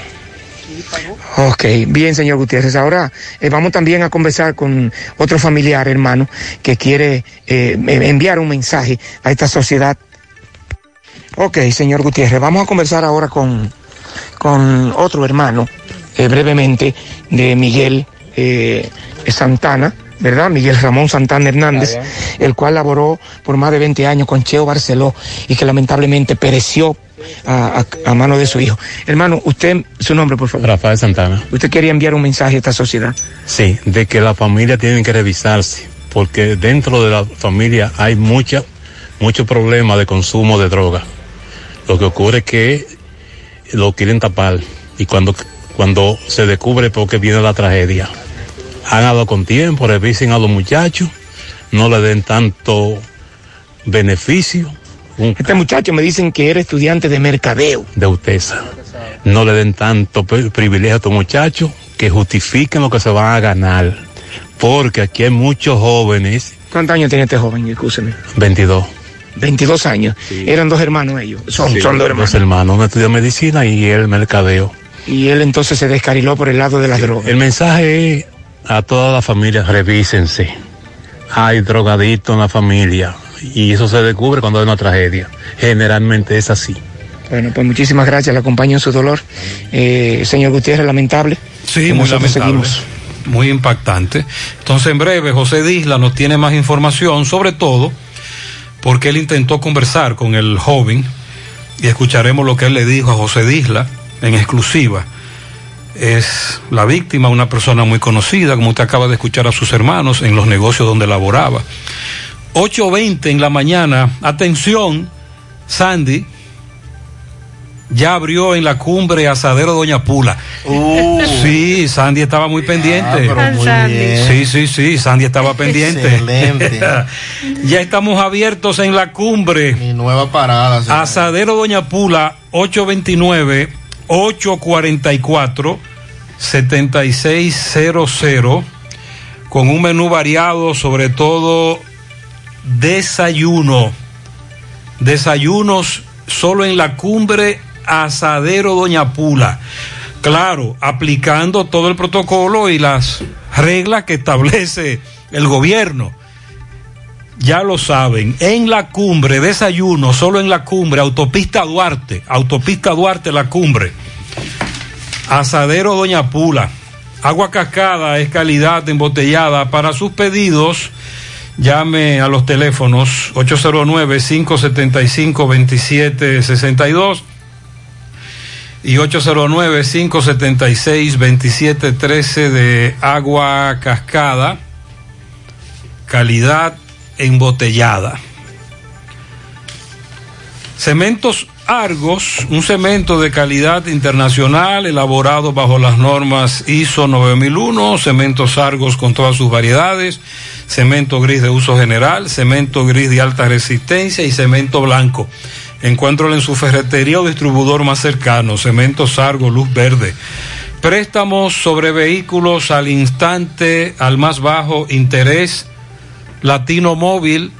Ok, bien, señor Gutiérrez. Ahora eh, vamos también a conversar con otro familiar, hermano, que quiere eh, enviar un mensaje a esta sociedad. Ok, señor Gutiérrez, vamos a conversar ahora con, con otro hermano, eh, brevemente, de Miguel Santana. ¿Verdad? Miguel Ramón Santana Hernández, el cual laboró por más de 20 años con Cheo Barceló y que lamentablemente pereció a, a- a mano de su hijo. Hermano, usted, su nombre, por favor. Rafael Santana. Usted quería enviar un mensaje a esta sociedad. Sí, de que la familia tiene que revisarse, porque dentro de la familia hay mucha, mucho problema de consumo de droga. Lo que ocurre es que lo quieren tapar y cuando, cuando se descubre porque viene la tragedia, háganlo con tiempo, revisen a los muchachos, no le den tanto beneficio. Este muchacho me dicen que era estudiante de mercadeo. de UTESA. No le den tanto pri- privilegio a estos muchachos que justifiquen lo que se van a ganar. Porque aquí hay muchos jóvenes, ¿Cuántos años tiene este joven? Escúcheme. 22. 22 años. Eran dos hermanos ellos. Son, Sí, son dos hermanos. Dos hermanos, uno estudia medicina y él mercadeo. Y él entonces se descarriló por el lado de las drogas. El mensaje es a todas las familias, revísense. Hay drogadictos en la familia y eso se descubre cuando hay una tragedia. Generalmente es así. Bueno, pues muchísimas gracias, le acompaño en su dolor. Eh, señor Gutiérrez, lamentable. Sí, muy lamentable. seguimos. Muy impactante. Entonces, en breve, José Disla nos tiene más información, sobre todo porque él intentó conversar con el joven y escucharemos lo que él le dijo a José Disla en exclusiva. Es la víctima, una persona muy conocida, como usted acaba de escuchar a sus hermanos en los negocios donde laboraba. 8.20 en la mañana, atención, Sandy, ya abrió en la cumbre Asadero Doña Pula. Sí, Sandy estaba muy pendiente. Uh. Ah, pero muy Sandy. bien. Sí, sí, sí, Sandy estaba pendiente. Excelente. ya estamos abiertos en la cumbre. Mi nueva parada. señor. Asadero Doña Pula, 829 844 7600 con un menú variado, sobre todo desayuno. Desayunos solo en la cumbre Asadero Doña Pula. Claro, aplicando todo el protocolo y las reglas que establece el gobierno. Ya lo saben, en la cumbre, desayuno, solo en la cumbre, autopista Duarte, autopista Duarte, la cumbre. Asadero Doña Pula. Agua cascada es calidad embotellada. Para sus pedidos, llame a los teléfonos 809-575-2762 y 809-576-2713 de agua cascada, calidad embotellada. Cementos Argos, un cemento de calidad internacional elaborado bajo las normas ISO 9001, cementos Argos con todas sus variedades, cemento gris de uso general, cemento gris de alta resistencia y cemento blanco. Encuéntralo en su ferretería o distribuidor más cercano, Cementos Argos, Luz Verde. Préstamos sobre vehículos al instante, al más bajo interés, Latino Móvil,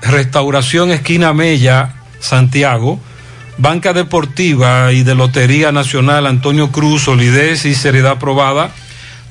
Restauración Esquina Mella, Santiago, Banca Deportiva y de Lotería Nacional Antonio Cruz, solidez y seriedad probada.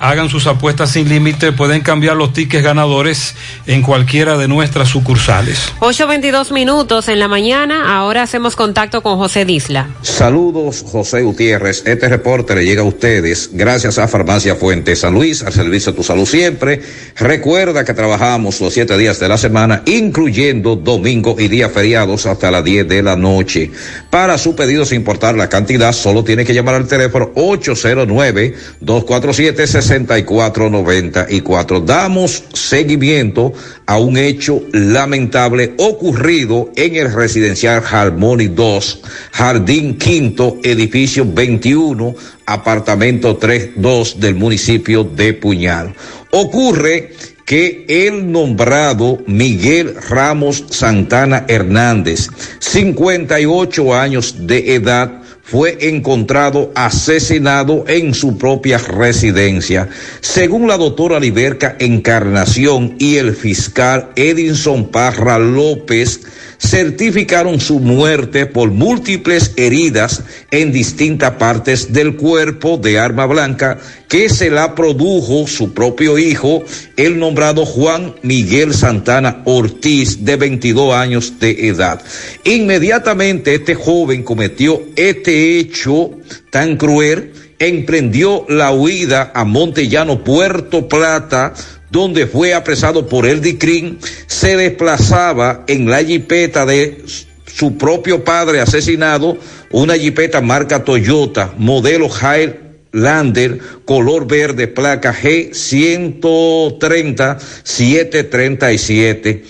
Hagan sus apuestas sin límite, pueden cambiar los tickets ganadores en cualquiera de nuestras sucursales. 8.22 minutos en la mañana, ahora hacemos contacto con José Disla. Saludos, José Gutiérrez. Este reporte le llega a ustedes gracias a Farmacia Fuente San Luis, al servicio de tu salud siempre. Recuerda que trabajamos los siete días de la semana, incluyendo domingo y días feriados hasta las 10 de la noche. Para su pedido sin importar la cantidad, solo tiene que llamar al teléfono 809 247 6494. Damos seguimiento a un hecho lamentable ocurrido en el residencial Harmony 2, Jardín Quinto, edificio 21, apartamento 32 del municipio de Puñal. Ocurre que el nombrado Miguel Ramos Santana Hernández, 58 años de edad, fue encontrado asesinado en su propia residencia. Según la doctora Liberca Encarnación y el fiscal Edinson Parra López, certificaron su muerte por múltiples heridas en distintas partes del cuerpo de arma blanca que se la produjo su propio hijo, el nombrado Juan Miguel Santana Ortiz, de 22 años de edad. Inmediatamente este joven cometió este hecho tan cruel, emprendió la huida a Montellano, Puerto Plata, donde fue apresado por el DICRIN, se desplazaba en la jipeta de su propio padre asesinado, una jipeta marca Toyota, modelo Highlander, color verde, placa G130 737.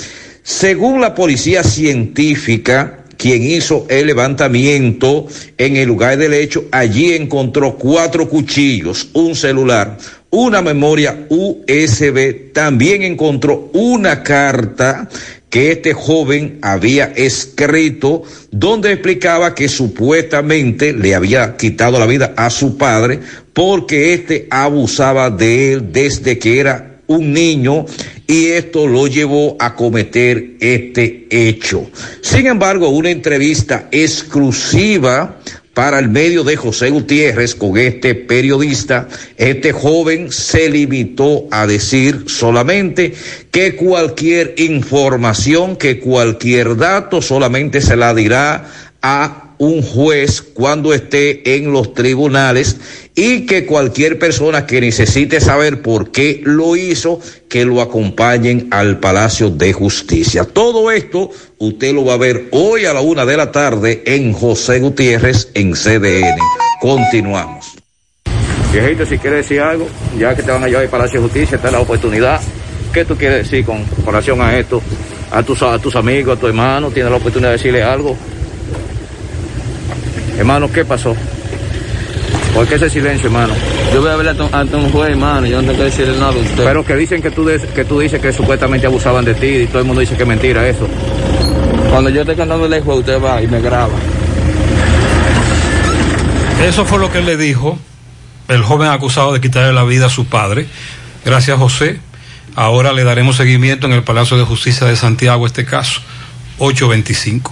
Según la policía científica, quien hizo el levantamiento en el lugar del hecho, allí encontró cuatro cuchillos, un celular, una memoria USB, también encontró una carta que este joven había escrito donde explicaba que supuestamente le había quitado la vida a su padre porque éste abusaba de él desde que era un niño y esto lo llevó a cometer este hecho. Sin embargo, una entrevista exclusiva para el medio de José Gutiérrez con este periodista, este joven se limitó a decir solamente que cualquier información, que cualquier dato solamente se la dirá a un juez cuando esté en los tribunales y que cualquier persona que necesite saber por qué lo hizo, que lo acompañen al Palacio de Justicia. Todo esto usted lo va a ver hoy a la una de la tarde en José Gutiérrez en CDN. Continuamos. Viejito, si quieres decir algo, ya que te van a llevar al Palacio de Justicia, está la oportunidad. ¿Qué tú quieres decir con relación a esto? A tus, a tus amigos, a tu hermano, tienes la oportunidad de decirle algo. Hermano, ¿qué pasó? ¿Por qué ese silencio, hermano? Yo voy a ver ante un juez, hermano, yo no tengo que decirle nada a usted. Pero que dicen que tú, que tú dices que supuestamente abusaban de ti y todo el mundo dice que es mentira eso. Cuando yo esté cantando el juez, usted va y me graba. Eso fue lo que él le dijo, el joven acusado de quitarle la vida a su padre. Gracias, José. Ahora le daremos seguimiento en el Palacio de Justicia de Santiago a este caso. 825.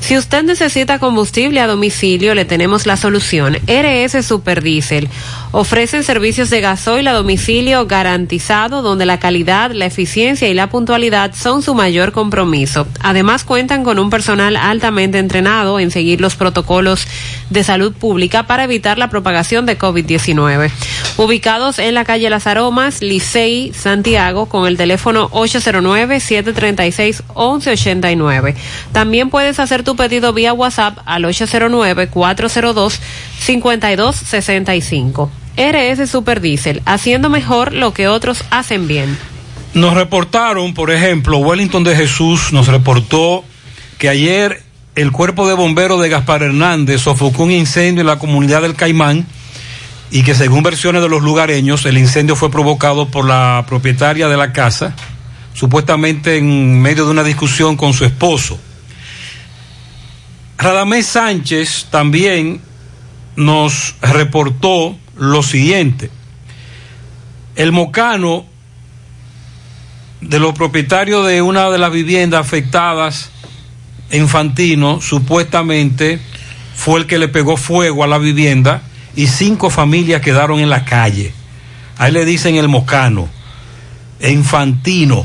Si usted necesita combustible a domicilio, le tenemos la solución. RS Superdiesel. Ofrecen servicios de gasoil a domicilio garantizado, donde la calidad, la eficiencia y la puntualidad son su mayor compromiso. Además, cuentan con un personal altamente entrenado en seguir los protocolos de salud pública para evitar la propagación de COVID-19. Ubicados en la calle Las Aromas, Licey, Santiago, con el teléfono 809-736-1189. También puedes hacer tu pedido vía WhatsApp al 809-402-5265. RS Superdiesel, haciendo mejor lo que otros hacen bien. Nos reportaron, por ejemplo, Wellington de Jesús nos reportó que ayer el cuerpo de bomberos de Gaspar Hernández sofocó un incendio en la comunidad del Caimán y que según versiones de los lugareños, el incendio fue provocado por la propietaria de la casa, supuestamente en medio de una discusión con su esposo. Radamés Sánchez también nos reportó lo siguiente. El mocano de los propietarios de una de las viviendas afectadas en Fantino supuestamente fue el que le pegó fuego a la vivienda y cinco familias quedaron en la calle. Ahí le dicen el mocano, infantino.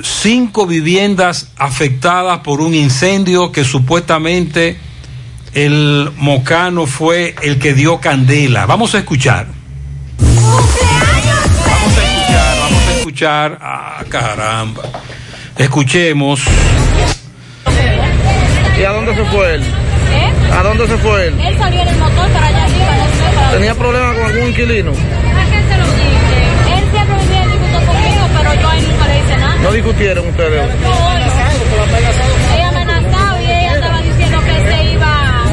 Cinco viviendas afectadas por un incendio que supuestamente el mocano fue el que dio candela. Vamos a escuchar. Vamos a escuchar, vamos a escuchar. Ah, caramba. Escuchemos. ¿Y a dónde se fue él? ¿Eh? ¿A dónde se fue él? Él salió en el motor para allá arriba, no sé para ¿Tenía problemas con algún inquilino? ¿No discutieron ustedes? Ella amenazaba y ella estaba diciendo que se iba,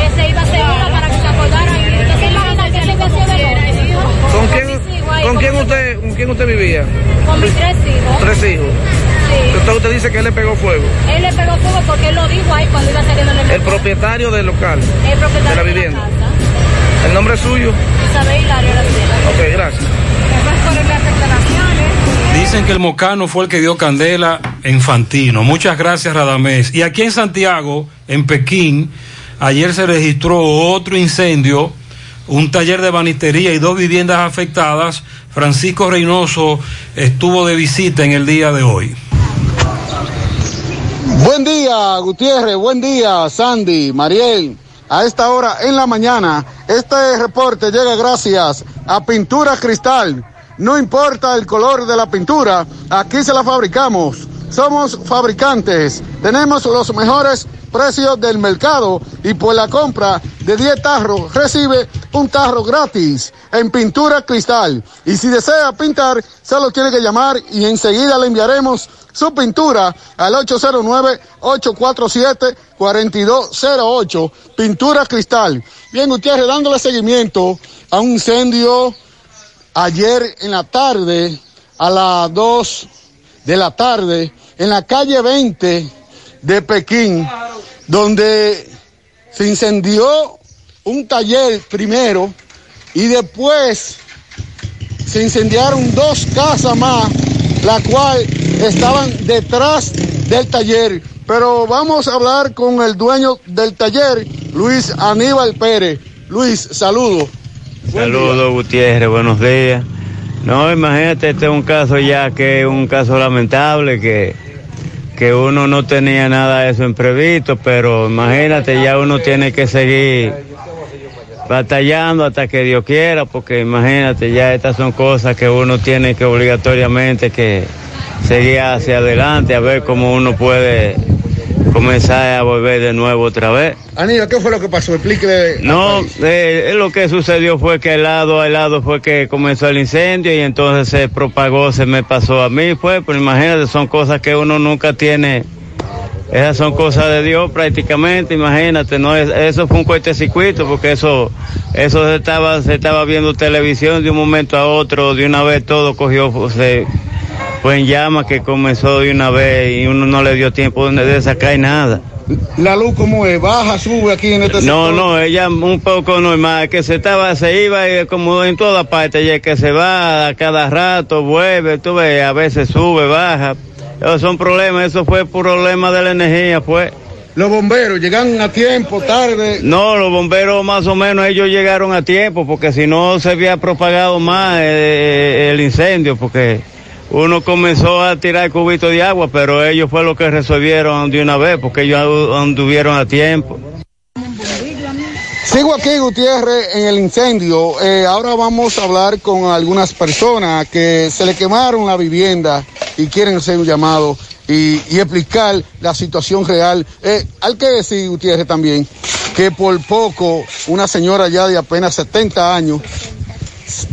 que se iba a segura para que se acordaran. Y que se que se iba a ¿Con quién, ¿con quién usted, con quién usted vivía? Con mis tres hijos. Tres hijos. Sí. Entonces usted dice que él le pegó fuego. Él le pegó fuego porque él lo dijo ahí cuando iba saliendo en el El propietario del local. El propietario de la vivienda. ¿El nombre es suyo? Isabel Hilario. Ok, gracias. Por el. Dicen que el mocano fue el que dio candela en Fantino. Muchas gracias, Radamés. Y aquí en Santiago, en Pekín, ayer se registró otro incendio, un taller de banistería y dos viviendas afectadas. Francisco Reynoso estuvo de visita en el día de hoy. Buen día, Gutiérrez. Buen día, Sandy, Mariel. A esta hora en la mañana, este reporte llega gracias a Pintura Cristal. No importa el color de la pintura, aquí se la fabricamos. Somos fabricantes, tenemos los mejores precios del mercado y por la compra de 10 tarros recibe un tarro gratis en pintura cristal. Y si desea pintar, solo tiene que llamar y enseguida le enviaremos su pintura al 809-847-4208. Pintura cristal. Bien, Gutiérrez, dándole seguimiento a un incendio ayer en la tarde, a las 2 de la tarde, en la calle 20 de Pekín, donde se incendió un taller primero y después se incendiaron dos casas más, la cual estaban detrás del taller. Pero vamos a hablar con el dueño del taller, Luis Aníbal Pérez. Luis, saludo. Saludos, Gutiérrez, buenos días. No, imagínate, este es un caso ya que es un caso lamentable, que, que uno no tenía nada de eso imprevisto, pero imagínate, ya uno tiene que seguir batallando hasta que Dios quiera, porque imagínate, ya estas son cosas que uno tiene que obligatoriamente que seguir hacia adelante, a ver cómo uno puede comenzar a volver de nuevo otra vez. Aníbal, ¿qué fue lo que pasó? Explíquele. No, eh, lo que sucedió fue que al lado, al lado fue que comenzó el incendio y entonces se propagó, se me pasó a mí, fue, pero imagínate, son cosas que uno nunca tiene. Esas son cosas de Dios prácticamente, imagínate, no es, eso fue un cortocircuito porque eso, eso se estaba, se estaba viendo televisión de un momento a otro, de una vez todo cogió, se fue en llama que comenzó de una vez y uno no le dio tiempo de, sacar nada. La luz como es, baja, sube aquí en este No, sector? no, ella un poco normal, que se estaba, se iba y como en toda parte, y que se va a cada rato, vuelve, tú ves, a veces sube, baja, Esos son problemas, eso fue problema de la energía, pues. Los bomberos llegan a tiempo, tarde. No, los bomberos más o menos ellos llegaron a tiempo, porque si no se había propagado más eh, el incendio, porque uno comenzó a tirar cubitos de agua, pero ellos fue lo que resolvieron de una vez, porque ellos anduvieron a tiempo. Sigo aquí, Gutiérrez, en el incendio. Eh, ahora vamos a hablar con algunas personas que se le quemaron la vivienda y quieren hacer un llamado y, explicar la situación real. Eh, hay que decir, Gutiérrez, también, que por poco una señora ya de apenas 70 años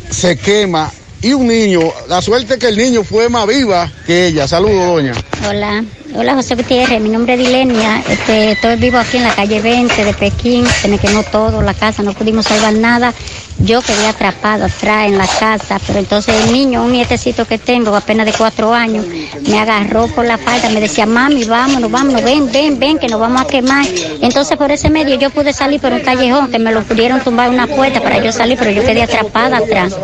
se quema y un niño, la suerte que el niño fue más viva que ella. Saludos, doña. Hola, hola José Gutiérrez, mi nombre es Dilenia, este, estoy vivo aquí en la calle 20 de Pekín, se me quemó todo, la casa, no pudimos salvar nada, yo quedé atrapado atrás en la casa, pero entonces el niño, un nietecito que tengo, apenas de cuatro años, me agarró por la falda, me decía, mami, vámonos, vámonos, ven, ven, ven, que nos vamos a quemar. Entonces por ese medio yo pude salir por un callejón, que me lo pudieron tumbar una puerta para yo salir, pero yo quedé atrapada atrás.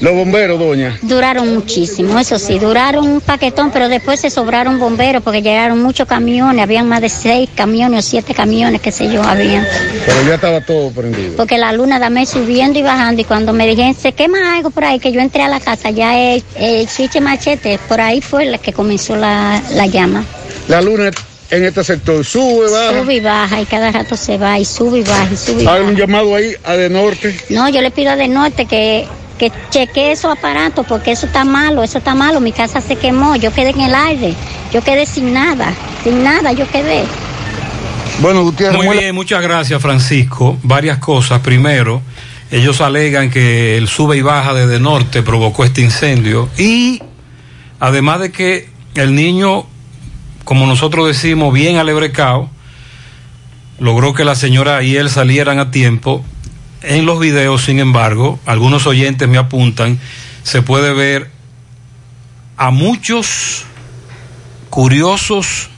Los bomberos, doña. Duraron muchísimo, eso sí, duraron un paquetón, pero después se sobraron bomberos porque llegaron muchos camiones, habían más de seis camiones o siete camiones, qué sé yo, habían. Pero ya estaba todo prendido. Porque la luna dame subiendo y bajando y cuando me dijeron, se quema algo por ahí, que yo entré a la casa, ya el, el switch machete, por ahí fue la que comenzó la, la llama. La luna en este sector sube, baja. Sube y baja y cada rato se va y sube y baja y sube y Hay baja. un llamado ahí a de norte. No, yo le pido a De Norte que, que chequee esos aparatos porque eso está malo, eso está malo. Mi casa se quemó, yo quedé en el aire, yo quedé sin nada, sin nada, yo quedé. Bueno, Gutiérrez. Muy bien, muchas gracias, Francisco. Varias cosas. Primero, ellos alegan que el sube y baja desde norte provocó este incendio y además de que el niño, como nosotros decimos, bien alebrecado, logró que la señora y él salieran a tiempo. En los videos, sin embargo, algunos oyentes me apuntan, se puede ver a muchos curiosos,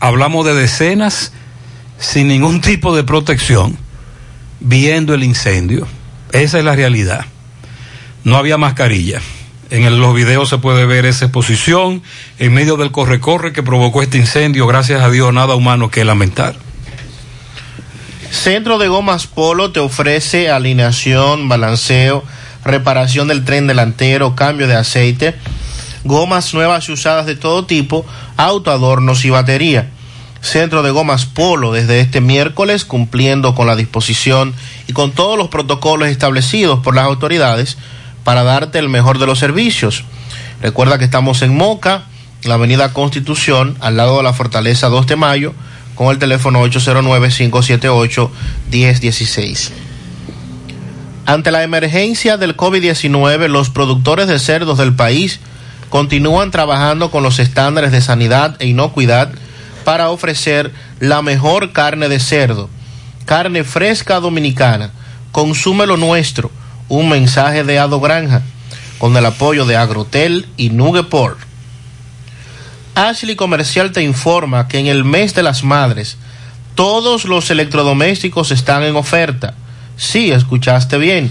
hablamos de decenas, sin ningún tipo de protección, viendo el incendio. Esa es la realidad. No había mascarilla. En los videos se puede ver esa exposición en medio del corre-corre que provocó este incendio. Gracias a Dios, nada humano que lamentar. Centro de Gomas Polo te ofrece alineación, balanceo, reparación del tren delantero, cambio de aceite, gomas nuevas y usadas de todo tipo, autoadornos y batería. Centro de Gomas Polo desde este miércoles cumpliendo con la disposición y con todos los protocolos establecidos por las autoridades para darte el mejor de los servicios. Recuerda que estamos en Moca, la Avenida Constitución, al lado de la Fortaleza 2 de Mayo, con el teléfono 809-578-1016. Ante la emergencia del COVID-19, los productores de cerdos del país continúan trabajando con los estándares de sanidad e inocuidad para ofrecer la mejor carne de cerdo, carne fresca dominicana. Consume lo nuestro. Un mensaje de Ado Granja con el apoyo de Agrotel y Nugeport. Ashley Comercial te informa que en el mes de las madres todos los electrodomésticos están en oferta. Sí, escuchaste bien.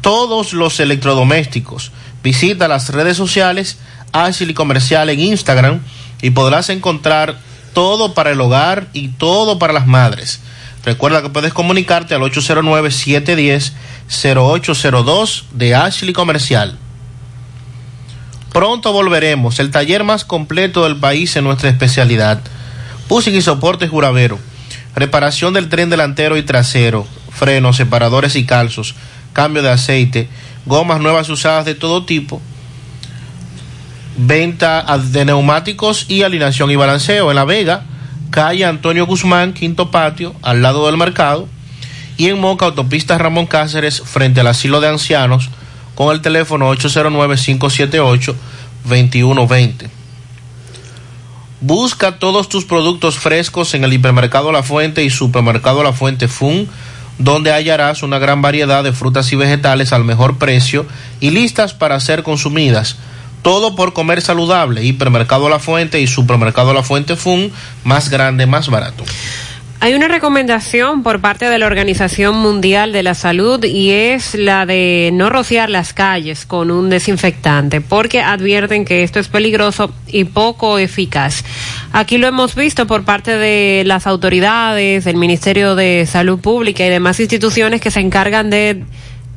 Todos los electrodomésticos. Visita las redes sociales Ashley Comercial en Instagram y podrás encontrar todo para el hogar y todo para las madres. Recuerda que puedes comunicarte al 809-710-0802 de Ashley Comercial. Pronto volveremos, el taller más completo del país en nuestra especialidad. Pusing y soporte Juravero. Reparación del tren delantero y trasero, frenos, separadores y calzos, cambio de aceite, gomas nuevas usadas de todo tipo, venta de neumáticos y alineación y balanceo en La Vega, calle Antonio Guzmán, quinto patio, al lado del mercado, y en Moca, autopista Ramón Cáceres, frente al asilo de ancianos, con el teléfono 809-578-2120. Busca todos tus productos frescos en el hipermercado La Fuente y supermercado La Fuente Fun, donde hallarás una gran variedad de frutas y vegetales al mejor precio y listas para ser consumidas. Todo por comer saludable. Hipermercado La Fuente y supermercado La Fuente Fun, más grande, más barato. Hay una recomendación por parte de la Organización Mundial de la Salud y es la de no rociar las calles con un desinfectante porque advierten que esto es peligroso y poco eficaz. Aquí lo hemos visto por parte de las autoridades, del Ministerio de Salud Pública y demás instituciones que se encargan de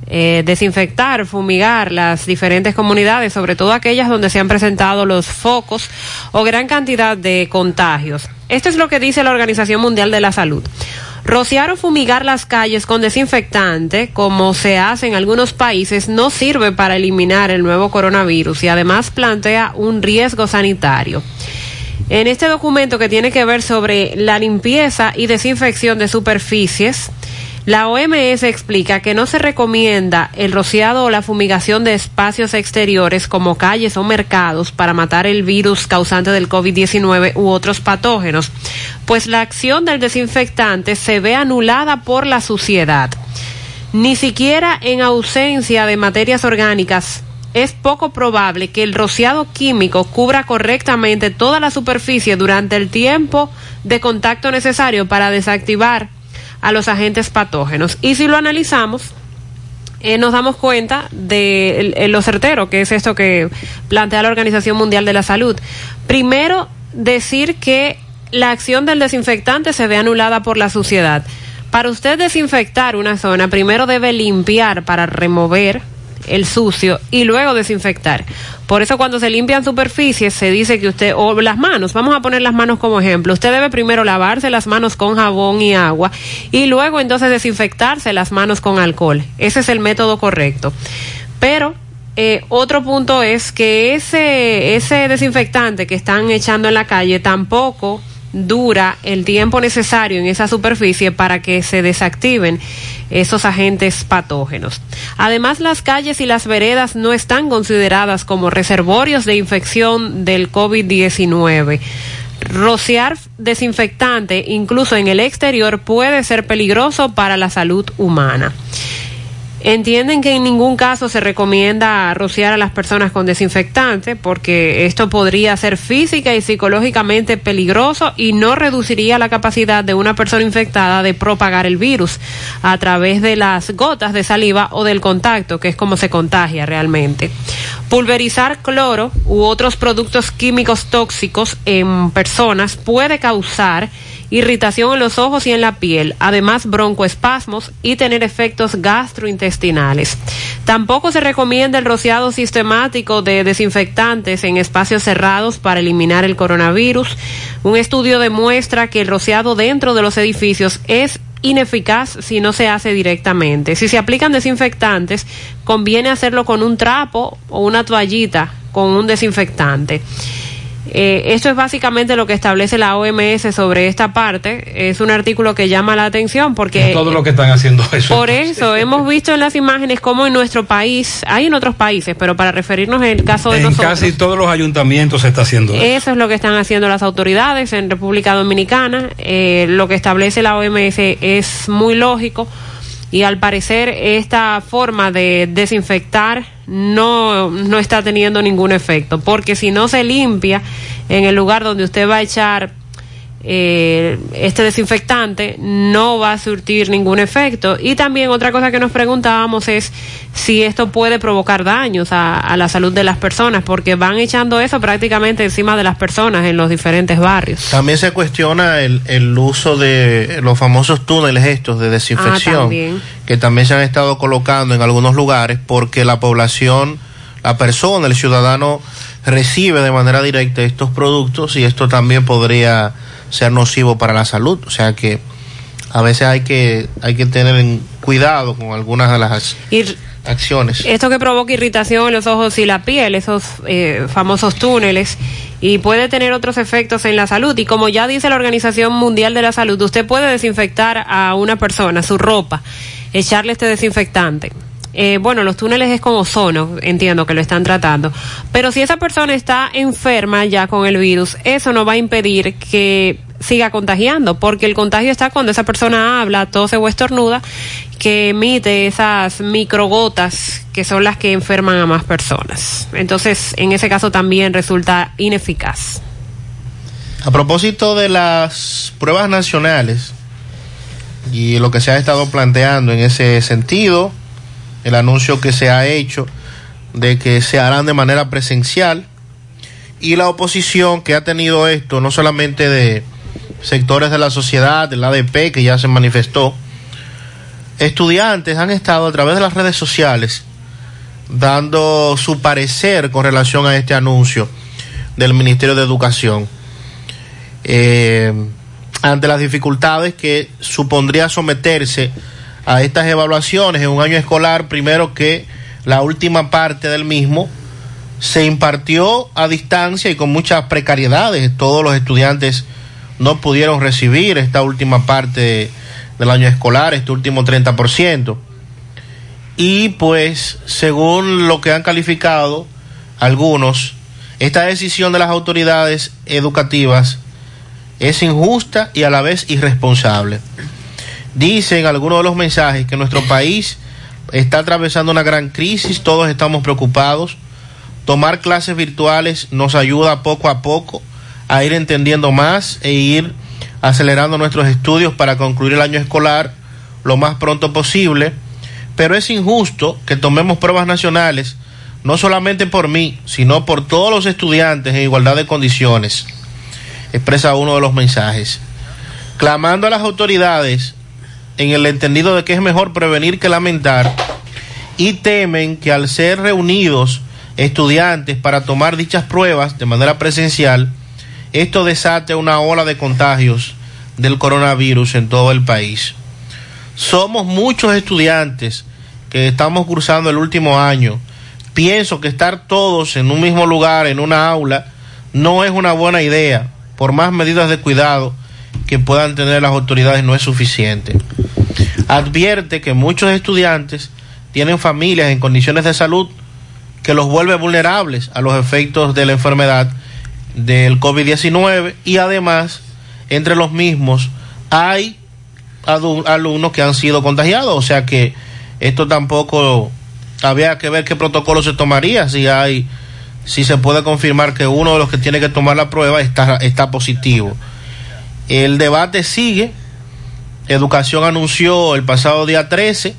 eh, desinfectar, fumigar las diferentes comunidades, sobre todo aquellas donde se han presentado los focos o gran cantidad de contagios. Esto es lo que dice la Organización Mundial de la Salud. Rociar o fumigar las calles con desinfectante, como se hace en algunos países, no sirve para eliminar el nuevo coronavirus y además plantea un riesgo sanitario. En este documento que tiene que ver sobre la limpieza y desinfección de superficies, la OMS explica que no se recomienda el rociado o la fumigación de espacios exteriores como calles o mercados para matar el virus causante del COVID-19 u otros patógenos, pues la acción del desinfectante se ve anulada por la suciedad. Ni siquiera en ausencia de materias orgánicas es poco probable que el rociado químico cubra correctamente toda la superficie durante el tiempo de contacto necesario para desactivar a los agentes patógenos. Y si lo analizamos, eh, nos damos cuenta de lo certero que es esto que plantea la Organización Mundial de la Salud. Primero, decir que la acción del desinfectante se ve anulada por la suciedad. Para usted desinfectar una zona, primero debe limpiar para remover el sucio y luego desinfectar. Por eso cuando se limpian superficies se dice que usted, o las manos, vamos a poner las manos como ejemplo, usted debe primero lavarse las manos con jabón y agua y luego entonces desinfectarse las manos con alcohol. Ese es el método correcto. Pero eh, otro punto es que ese, ese desinfectante que están echando en la calle tampoco dura el tiempo necesario en esa superficie para que se desactiven esos agentes patógenos. Además, las calles y las veredas no están consideradas como reservorios de infección del COVID-19. Rociar desinfectante, incluso en el exterior, puede ser peligroso para la salud humana. Entienden que en ningún caso se recomienda rociar a las personas con desinfectante porque esto podría ser física y psicológicamente peligroso y no reduciría la capacidad de una persona infectada de propagar el virus a través de las gotas de saliva o del contacto, que es como se contagia realmente. Pulverizar cloro u otros productos químicos tóxicos en personas puede causar irritación en los ojos y en la piel, además broncoespasmos y tener efectos gastrointestinales. Tampoco se recomienda el rociado sistemático de desinfectantes en espacios cerrados para eliminar el coronavirus. Un estudio demuestra que el rociado dentro de los edificios es ineficaz si no se hace directamente. Si se aplican desinfectantes, conviene hacerlo con un trapo o una toallita con un desinfectante. Eh, esto es básicamente lo que establece la OMS sobre esta parte. Es un artículo que llama la atención porque... todo lo que están haciendo eso. Por eso hemos visto en las imágenes como en nuestro país, hay en otros países, pero para referirnos en el caso de en nosotros... casi todos los ayuntamientos se está haciendo eso. Eso es lo que están haciendo las autoridades en República Dominicana. Eh, lo que establece la OMS es muy lógico y al parecer esta forma de desinfectar no, no está teniendo ningún efecto, porque si no se limpia en el lugar donde usted va a echar eh, este desinfectante no va a surtir ningún efecto. Y también otra cosa que nos preguntábamos es si esto puede provocar daños a, a, la salud de las personas, porque van echando eso prácticamente encima de las personas en los diferentes barrios. También se cuestiona el, el uso de los famosos túneles estos de desinfección, Ah, también. que también se han estado colocando en algunos lugares porque la población, la persona, el ciudadano recibe de manera directa estos productos y esto también podría ser nocivo para la salud. O sea que a veces hay que, hay que tener en cuidado con algunas de las acciones. esto que provoca irritación en los ojos y la piel, esos eh, famosos túneles, y puede tener otros efectos en la salud. Y como ya dice la Organización Mundial de la Salud, usted puede desinfectar a una persona, su ropa, echarle este desinfectante. Eh, bueno, los túneles es con ozono, entiendo que lo están tratando. Pero si esa persona está enferma ya con el virus, eso no va a impedir que siga contagiando, porque el contagio está cuando esa persona habla, tose o estornuda, que emite esas microgotas que son las que enferman a más personas. Entonces, en ese caso también resulta ineficaz. A propósito de las pruebas nacionales y lo que se ha estado planteando en ese sentido, el anuncio que se ha hecho de que se harán de manera presencial y la oposición que ha tenido esto, no solamente de sectores de la sociedad, del ADP que ya se manifestó, estudiantes han estado a través de las redes sociales dando su parecer con relación a este anuncio del Ministerio de Educación. Eh, ante las dificultades que supondría someterse a estas evaluaciones en un año escolar, primero que la última parte del mismo se impartió a distancia y con muchas precariedades. Todos los estudiantes no pudieron recibir esta última parte del año escolar, este último 30%. Y pues, según lo que han calificado algunos, esta decisión de las autoridades educativas es injusta y a la vez irresponsable. Dicen algunos de los mensajes que nuestro país está atravesando una gran crisis, todos estamos preocupados. Tomar clases virtuales nos ayuda poco a poco a ir entendiendo más e ir acelerando nuestros estudios para concluir el año escolar lo más pronto posible. Pero es injusto que tomemos pruebas nacionales, no solamente por mí, sino por todos los estudiantes en igualdad de condiciones, expresa uno de los mensajes. Clamando a las autoridades en el entendido de que es mejor prevenir que lamentar y temen que al ser reunidos estudiantes para tomar dichas pruebas de manera presencial, esto desate una ola de contagios del coronavirus en todo el país. Somos muchos estudiantes que estamos cursando el último año. Pienso que estar todos en un mismo lugar, en una aula, no es una buena idea. Por más medidas de cuidado que puedan tener las autoridades, no es suficiente. Advierte que muchos estudiantes tienen familias en condiciones de salud que los vuelve vulnerables a los efectos de la enfermedad del COVID-19 y además entre los mismos hay alumnos que han sido contagiados, o sea que esto tampoco había que ver qué protocolo se tomaría si hay si se puede confirmar que uno de los que tiene que tomar la prueba está, está positivo. El debate sigue. Educación anunció el pasado día 13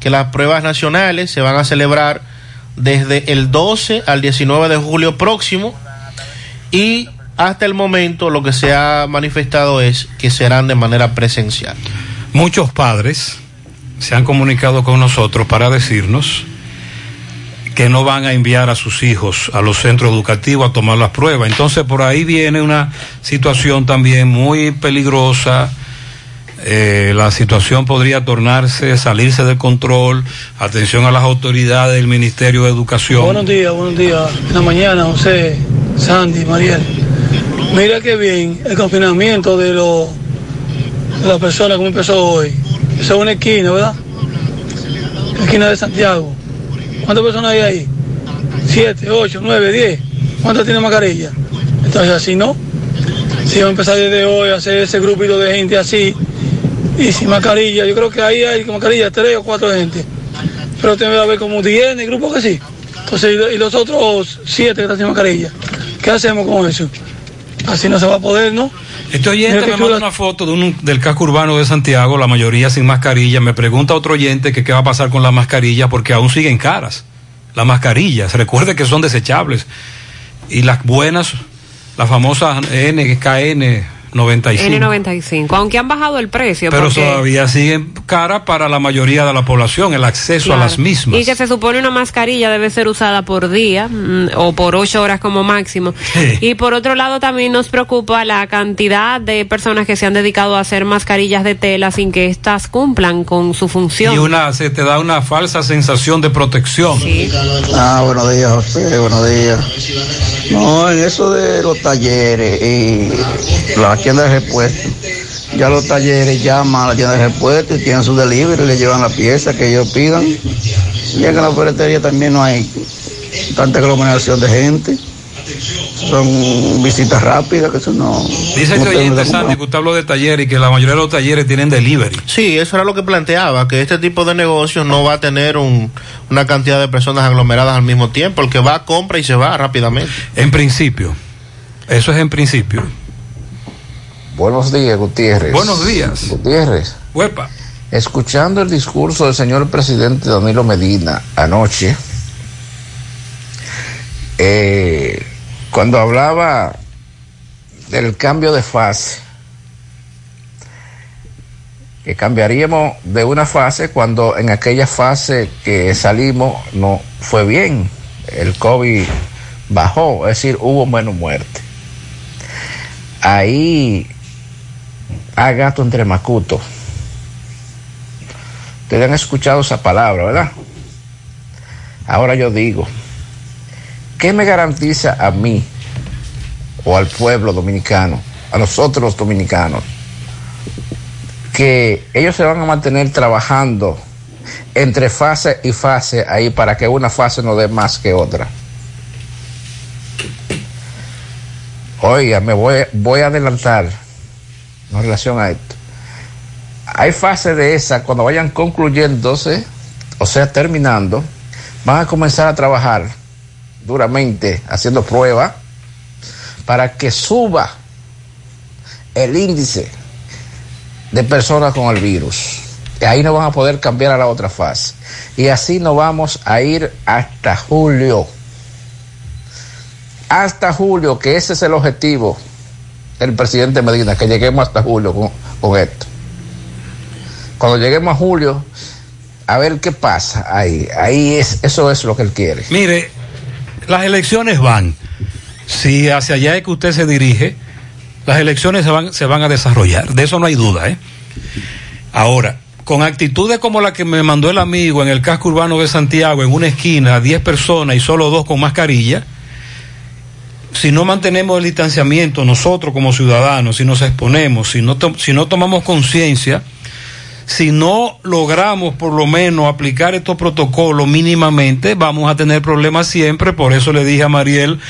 que las pruebas nacionales se van a celebrar desde el 12 al 19 de julio próximo y hasta el momento lo que se ha manifestado es que serán de manera presencial. Muchos padres se han comunicado con nosotros para decirnos que no van a enviar a sus hijos a los centros educativos a tomar las pruebas. Entonces por ahí viene una situación también muy peligrosa. Eh, la situación podría tornarse, salirse de control. Atención a las autoridades del Ministerio de Educación. Buenos días, buenos días. En la mañana, José, Sandy, Mariel. Mira qué bien el confinamiento de, los de las personas como empezó hoy. Esa es una esquina, ¿verdad? Esquina de Santiago. ¿Cuántas personas hay ahí? Siete, ocho, nueve, diez. ¿Cuántas tienen mascarilla? Entonces así no. Si vamos a empezar desde hoy a hacer ese grupito de gente así y sin mascarilla, yo creo que ahí hay con mascarilla tres o cuatro gente. Pero te voy a ver como diez en el grupo que sí. Entonces, y los otros siete que están sin mascarilla. ¿Qué hacemos con eso? Así no se va a poder, ¿no? Este oyente me manda una foto de un, del casco urbano de Santiago, la mayoría sin mascarilla. Me pregunta otro oyente que qué va a pasar con las mascarillas porque aún siguen caras. Las mascarillas, recuerde que son desechables. Y las buenas, las famosas NKN 95. N95, aunque han bajado el precio. Pero porque... todavía siguen caras para la mayoría de la población, el acceso Claro. a las mismas. Y que se supone una mascarilla debe ser usada por día mm, o por ocho horas como máximo. Sí. Y por otro lado también nos preocupa la cantidad de personas que se han dedicado a hacer mascarillas de tela sin que éstas cumplan con su función. Y una, se te da una falsa sensación de protección. Ah, buenos días, José, buenos días. No, en eso de los talleres y la tienda de repuesto, ya los talleres llaman a la tienda de repuesto y tienen su delivery, le llevan la pieza que ellos pidan. Y en la ferretería también no hay tanta aglomeración de gente. Son visitas rápidas, que eso no. Dice este oyente, Sandy, que usted habló de talleres y que la mayoría de los talleres tienen delivery. Sí, eso era lo que planteaba, que este tipo de negocios no va a tener un- una cantidad de personas aglomeradas al mismo tiempo, el que va compra y se va rápidamente. En principio, eso es en principio. Buenos días, Gutiérrez. Buenos días. Gutiérrez. Huepa. Escuchando el discurso del señor presidente Danilo Medina anoche, eh, cuando hablaba del cambio de fase, que cambiaríamos de una fase cuando en aquella fase que salimos no fue bien, el COVID bajó, es decir, hubo menos muerte. Ahí gato entre macutos. Ustedes han escuchado esa palabra, ¿verdad? Ahora yo digo, ¿qué me garantiza a mí o al pueblo dominicano, a nosotros los dominicanos, que ellos se van a mantener trabajando entre fase y fase ahí para que una fase no dé más que otra? Oiga, me voy, voy a adelantar en relación a esto. Hay fases de esa, cuando vayan concluyéndose, o sea, terminando, van a comenzar a trabajar duramente haciendo pruebas para que suba el índice de personas con el virus. Y ahí no van a poder cambiar a la otra fase. Y así nos vamos a ir hasta julio. Hasta julio, que ese es el objetivo del presidente Medina, que lleguemos hasta julio con, con esto. Cuando lleguemos a julio, a ver qué pasa ahí. Ahí es, eso es lo que él quiere. Mire, las elecciones van. Si hacia allá es que usted se dirige, las elecciones se van, se van a desarrollar. De eso no hay duda, ¿eh? Ahora, con actitudes como la que me mandó el amigo en el casco urbano de Santiago, en una esquina, 10 personas y solo dos con mascarilla, si no mantenemos el distanciamiento nosotros como ciudadanos, si nos exponemos, si no, si no tomamos conciencia, si no logramos por lo menos aplicar estos protocolos mínimamente, vamos a tener problemas siempre. Por eso le dije a Mariel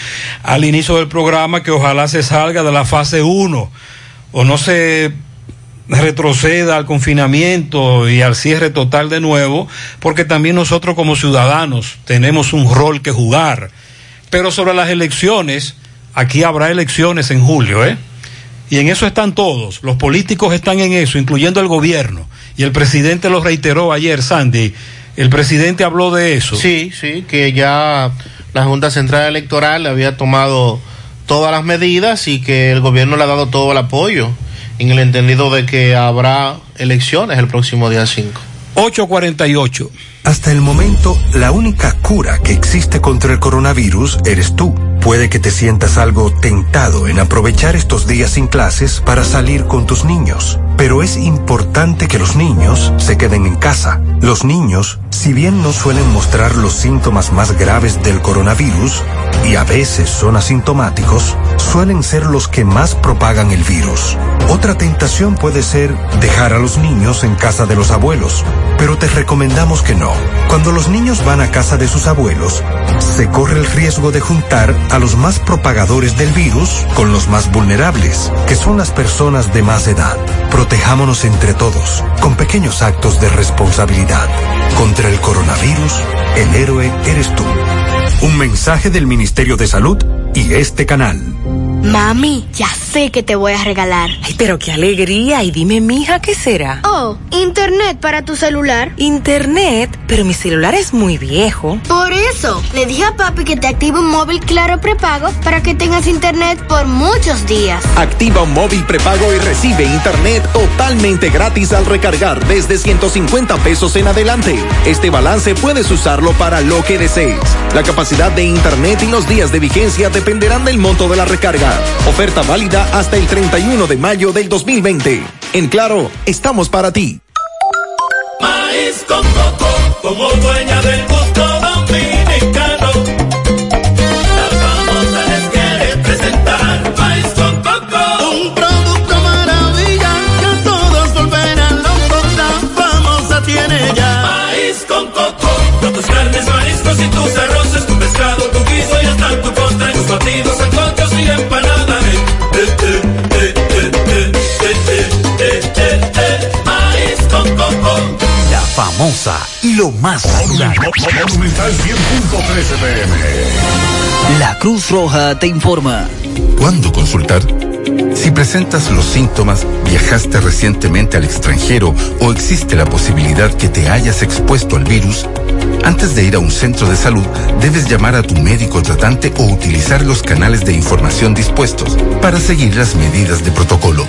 al inicio del programa que ojalá se salga de la fase 1 o no se retroceda al confinamiento y al cierre total de nuevo, porque también nosotros como ciudadanos tenemos un rol que jugar. Pero sobre las elecciones, aquí habrá elecciones en julio, ¿eh? Y en eso están todos, los políticos están en eso, incluyendo el gobierno. Y el presidente lo reiteró ayer, Sandy. El presidente habló de eso. Sí, sí, que ya la Junta Central Electoral había tomado todas las medidas y que el gobierno le ha dado todo el apoyo en el entendido de que habrá elecciones el próximo día 5. 848. Hasta el momento, la única cura que existe contra el coronavirus eres tú. Puede que te sientas algo tentado en aprovechar estos días sin clases para salir con tus niños. Pero es importante que los niños se queden en casa. Los niños, si bien no suelen mostrar los síntomas más graves del coronavirus, y a veces son asintomáticos, suelen ser los que más propagan el virus. Otra tentación puede ser dejar a los niños en casa de los abuelos, pero te recomendamos que no. Cuando los niños van a casa de sus abuelos, se corre el riesgo de juntar a los más propagadores del virus con los más vulnerables, que son las personas de más edad. Protejámonos entre todos, con pequeños actos de responsabilidad. Contra el coronavirus, el héroe eres tú. Un mensaje del Ministerio de Salud y este canal. Mami, ya sé que te voy a regalar. Ay, pero qué alegría. Y dime, mija, ¿qué será? Oh, internet para tu celular. Internet, pero mi celular es muy viejo. Por eso, le dije a papi que te active un móvil claro prepago para que tengas internet por muchos días. Activa un móvil prepago y recibe internet totalmente gratis al recargar desde 150 pesos en adelante. Este balance puedes usarlo para lo que desees. La capacidad de internet y los días de vigencia dependerán del monto de la recarga. Oferta válida hasta el 31 de mayo del 2020. En Claro, estamos para ti. Maíz con coco, como dueña del famosa y lo más saludable. Monumental 100.13 pm. La Cruz Roja te informa. ¿Cuándo consultar? Si presentas los síntomas, viajaste recientemente al extranjero o existe la posibilidad que te hayas expuesto al virus, antes de ir a un centro de salud, debes llamar a tu médico tratante o utilizar los canales de información dispuestos para seguir las medidas de protocolo.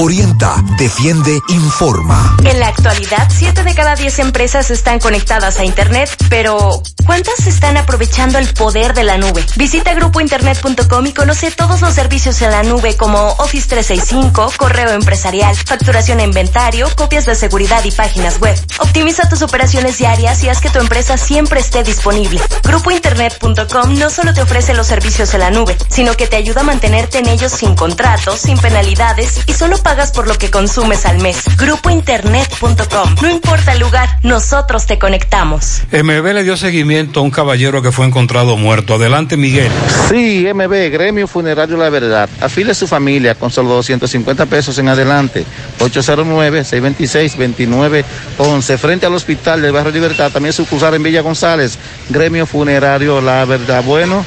Orienta, defiende, informa. En la actualidad, 7 de cada 10 empresas están conectadas a Internet, pero ¿cuántas están aprovechando el poder de la nube? Visita grupointernet.com y conoce todos los servicios en la nube como Office 365, correo empresarial, facturación e inventario, copias de seguridad y páginas web. Optimiza tus operaciones diarias y haz que tu empresa siempre esté disponible. Grupointernet.com no solo te ofrece los servicios en la nube, sino que te ayuda a mantenerte en ellos sin contratos, sin penalidades y solo pagas por lo que consumes al mes. Grupointernet.com. No importa el lugar, nosotros te conectamos. MB le dio seguimiento a un caballero que fue encontrado muerto. Adelante, Miguel. Sí, MB, Gremio Funerario La Verdad. Afile a su familia con solo 250 pesos en adelante. 809-626-2911. Frente al hospital del Barrio Libertad, también sucursal en Villa González. Gremio Funerario La Verdad. Bueno,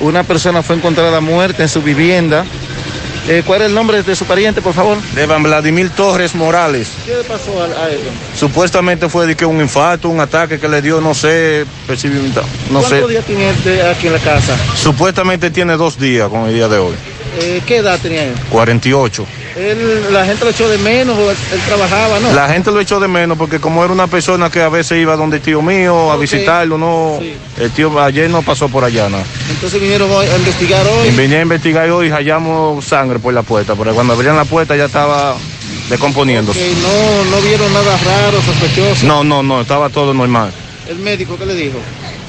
una persona fue encontrada muerta en su vivienda. Eh, ¿Cuál es el nombre de su pariente, por favor? De Vladimir Torres Morales. ¿Qué le pasó a, a él? Supuestamente fue de que un infarto, un ataque que le dio, no sé, no sé. ¿Cuántos días tiene aquí en la casa? Supuestamente tiene dos días con el día de hoy. Eh, ¿Qué edad tenía él? 48. Él- La gente lo echó de menos, él, trabajaba, ¿no? La gente lo echó de menos porque como era una persona que a veces iba donde el tío mío a visitarlo, no, el tío ayer no pasó por allá, nada. Entonces vinieron a investigar hoy. Y vine a investigar hoy y hallamos sangre por la puerta, porque cuando abrían la puerta ya estaba descomponiéndose. Que no, no vieron nada raro, sospechoso. No, no, no, estaba todo normal. ¿El médico qué le dijo?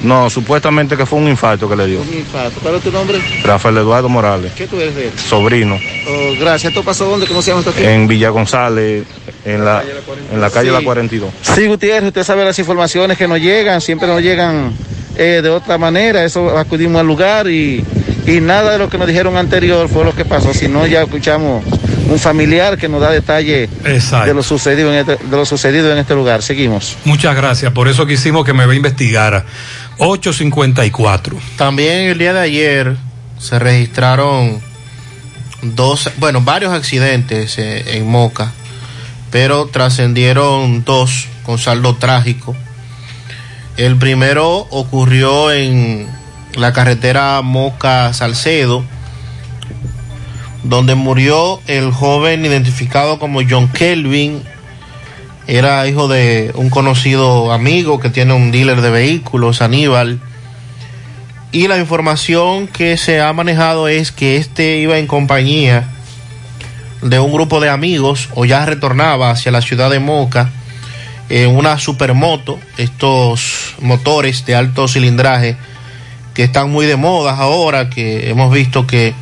No, supuestamente que fue un infarto que le dio. Un infarto. ¿Cuál es tu nombre? Rafael Eduardo Morales, ¿Qué tú eres de él? sobrino, Oh, gracias. ¿Esto pasó dónde? ¿Cómo se llama esto aquí? en Villa González, en la, en la calle. La 42. Sí, Gutiérrez, usted sabe las informaciones que nos llegan, siempre nos llegan eh, de otra manera, eso acudimos al lugar y, y nada de lo que nos dijeron anterior fue lo que pasó, sino ya escuchamos un familiar que nos da detalle de lo sucedido en este, de lo sucedido en este lugar. Seguimos. Muchas gracias. Por eso quisimos que me ve investigara. 854. También el día de ayer se registraron dos, bueno, varios accidentes eh, en Moca, pero trascendieron dos con saldo trágico. El primero ocurrió en la carretera Moca-Salcedo, donde murió el joven identificado como John Kelvin. Era hijo de un conocido amigo que tiene un dealer de vehículos, Aníbal. Y la información que se ha manejado es que este iba en compañía de un grupo de amigos o ya retornaba hacia la ciudad de Moca en una supermoto, estos motores de alto cilindraje que están muy de moda ahora, que hemos visto que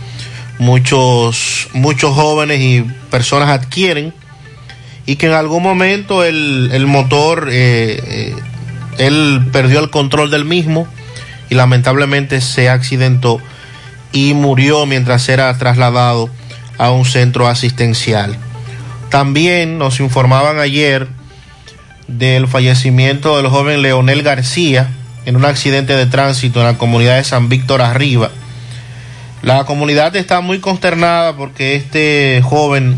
muchos, muchos jóvenes y personas adquieren y que en algún momento el, el motor, eh, eh, él perdió el control del mismo y lamentablemente se accidentó y murió mientras era trasladado a un centro asistencial. También nos informaban ayer del fallecimiento del joven Leonel García en un accidente de tránsito en la comunidad de San Víctor Arriba. La comunidad está muy consternada porque este joven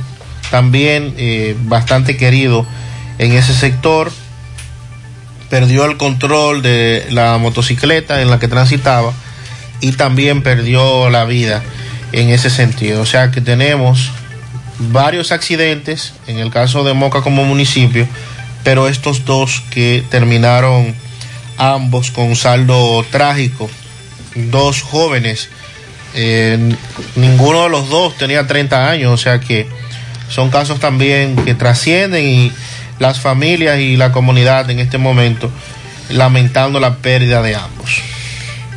también eh, bastante querido en ese sector perdió el control de la motocicleta en la que transitaba y también perdió la vida en ese sentido. O sea que tenemos varios accidentes, en el caso de Moca como municipio, pero estos dos que terminaron ambos con saldo trágico, dos jóvenes, eh, ninguno de los dos tenía 30 años, o sea que son casos también que trascienden y las familias y la comunidad en este momento lamentando la pérdida de ambos.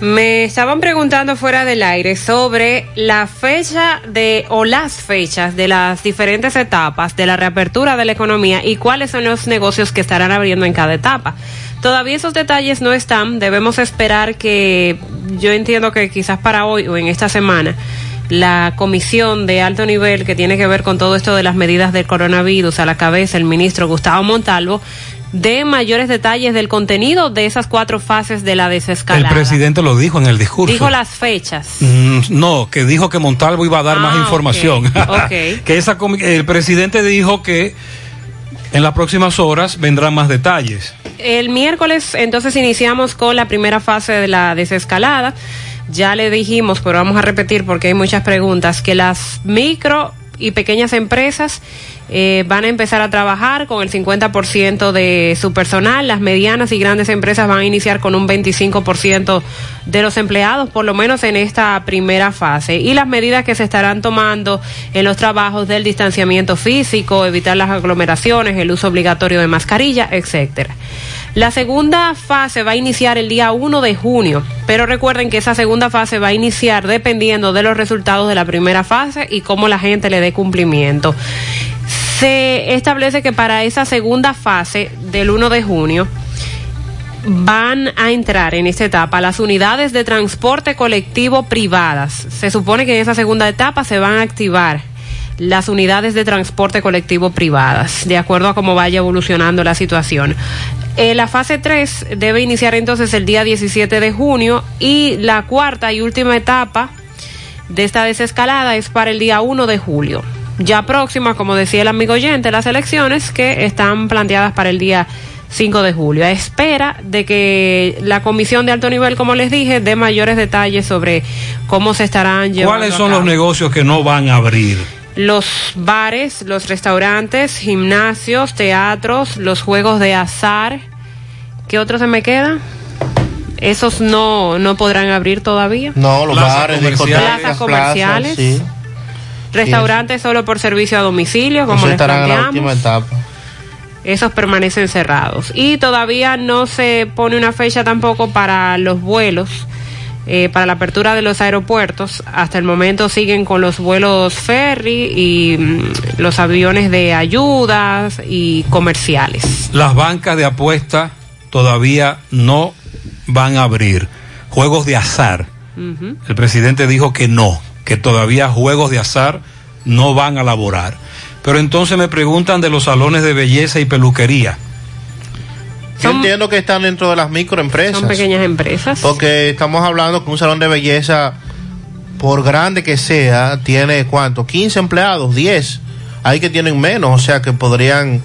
Me estaban preguntando fuera del aire sobre la fecha de o las fechas de las diferentes etapas de la reapertura de la economía y cuáles son los negocios que estarán abriendo en cada etapa. Todavía esos detalles no están, debemos esperar que yo entiendo que quizás para hoy o en esta semana la comisión de alto nivel que tiene que ver con todo esto de las medidas del coronavirus a la cabeza el ministro Gustavo Montalvo de mayores detalles del contenido de esas cuatro fases de la El desescalada. presidente lo dijo en el discurso. Dijo las fechas. Mm, No, que dijo que Montalvo iba a dar más Ah, información. que esa el presidente dijo que en las próximas horas vendrán más detalles. El miércoles entonces iniciamos con la primera fase de la desescalada. Ya le dijimos, pero vamos a repetir porque hay muchas preguntas, que las micro y pequeñas empresas eh, van a empezar a trabajar con el 50% de su personal. Las medianas y grandes empresas van a iniciar con un 25% de los empleados, por lo menos en esta primera fase. Y las medidas que se estarán tomando en los trabajos del distanciamiento físico, evitar las aglomeraciones, el uso obligatorio de mascarilla, etcétera. La segunda fase va a iniciar el día 1 de junio, pero recuerden que esa segunda fase va a iniciar dependiendo de los resultados de la primera fase y cómo la gente le dé cumplimiento. Se establece que para esa segunda fase del 1 de junio van a entrar en esta etapa las unidades de transporte colectivo privadas. Se supone que en esa segunda etapa se van a activar las unidades de transporte colectivo privadas, de acuerdo a cómo vaya evolucionando la situación. Eh, la fase 3 debe iniciar entonces el día 17 de junio y la cuarta y última etapa de esta desescalada es para el día 1 de julio. Ya próxima, como decía el amigo oyente, las elecciones que están planteadas para el día 5 de julio. A espera de que la comisión de alto nivel, como les dije, dé mayores detalles sobre cómo se estarán llevando. ¿Cuáles a son los negocios que no van a abrir? Los bares, los restaurantes, gimnasios, teatros, los juegos de azar. ¿Qué otro se me queda? Esos no, no podrán abrir todavía. No, los Plazas bares, comerciales. Plazas comerciales. plazas, sí. Restaurantes solo por servicio a domicilio, como Eso les estarán en la planteamos. última etapa. Esos permanecen cerrados. Y todavía no se pone una fecha tampoco para los vuelos, eh, para la apertura de los aeropuertos. Hasta el momento siguen con los vuelos ferry y mm, los aviones de ayudas y comerciales. Las bancas de apuesta todavía no van a abrir. Juegos de azar. El presidente dijo que no, que todavía juegos de azar no van a laborar. Pero entonces me preguntan de los salones de belleza y peluquería. Yo entiendo que están dentro de las microempresas. Son pequeñas empresas. Porque estamos hablando que un salón de belleza, por grande que sea, tiene cuánto? 15 empleados, 10. Hay que tienen menos, o sea que podrían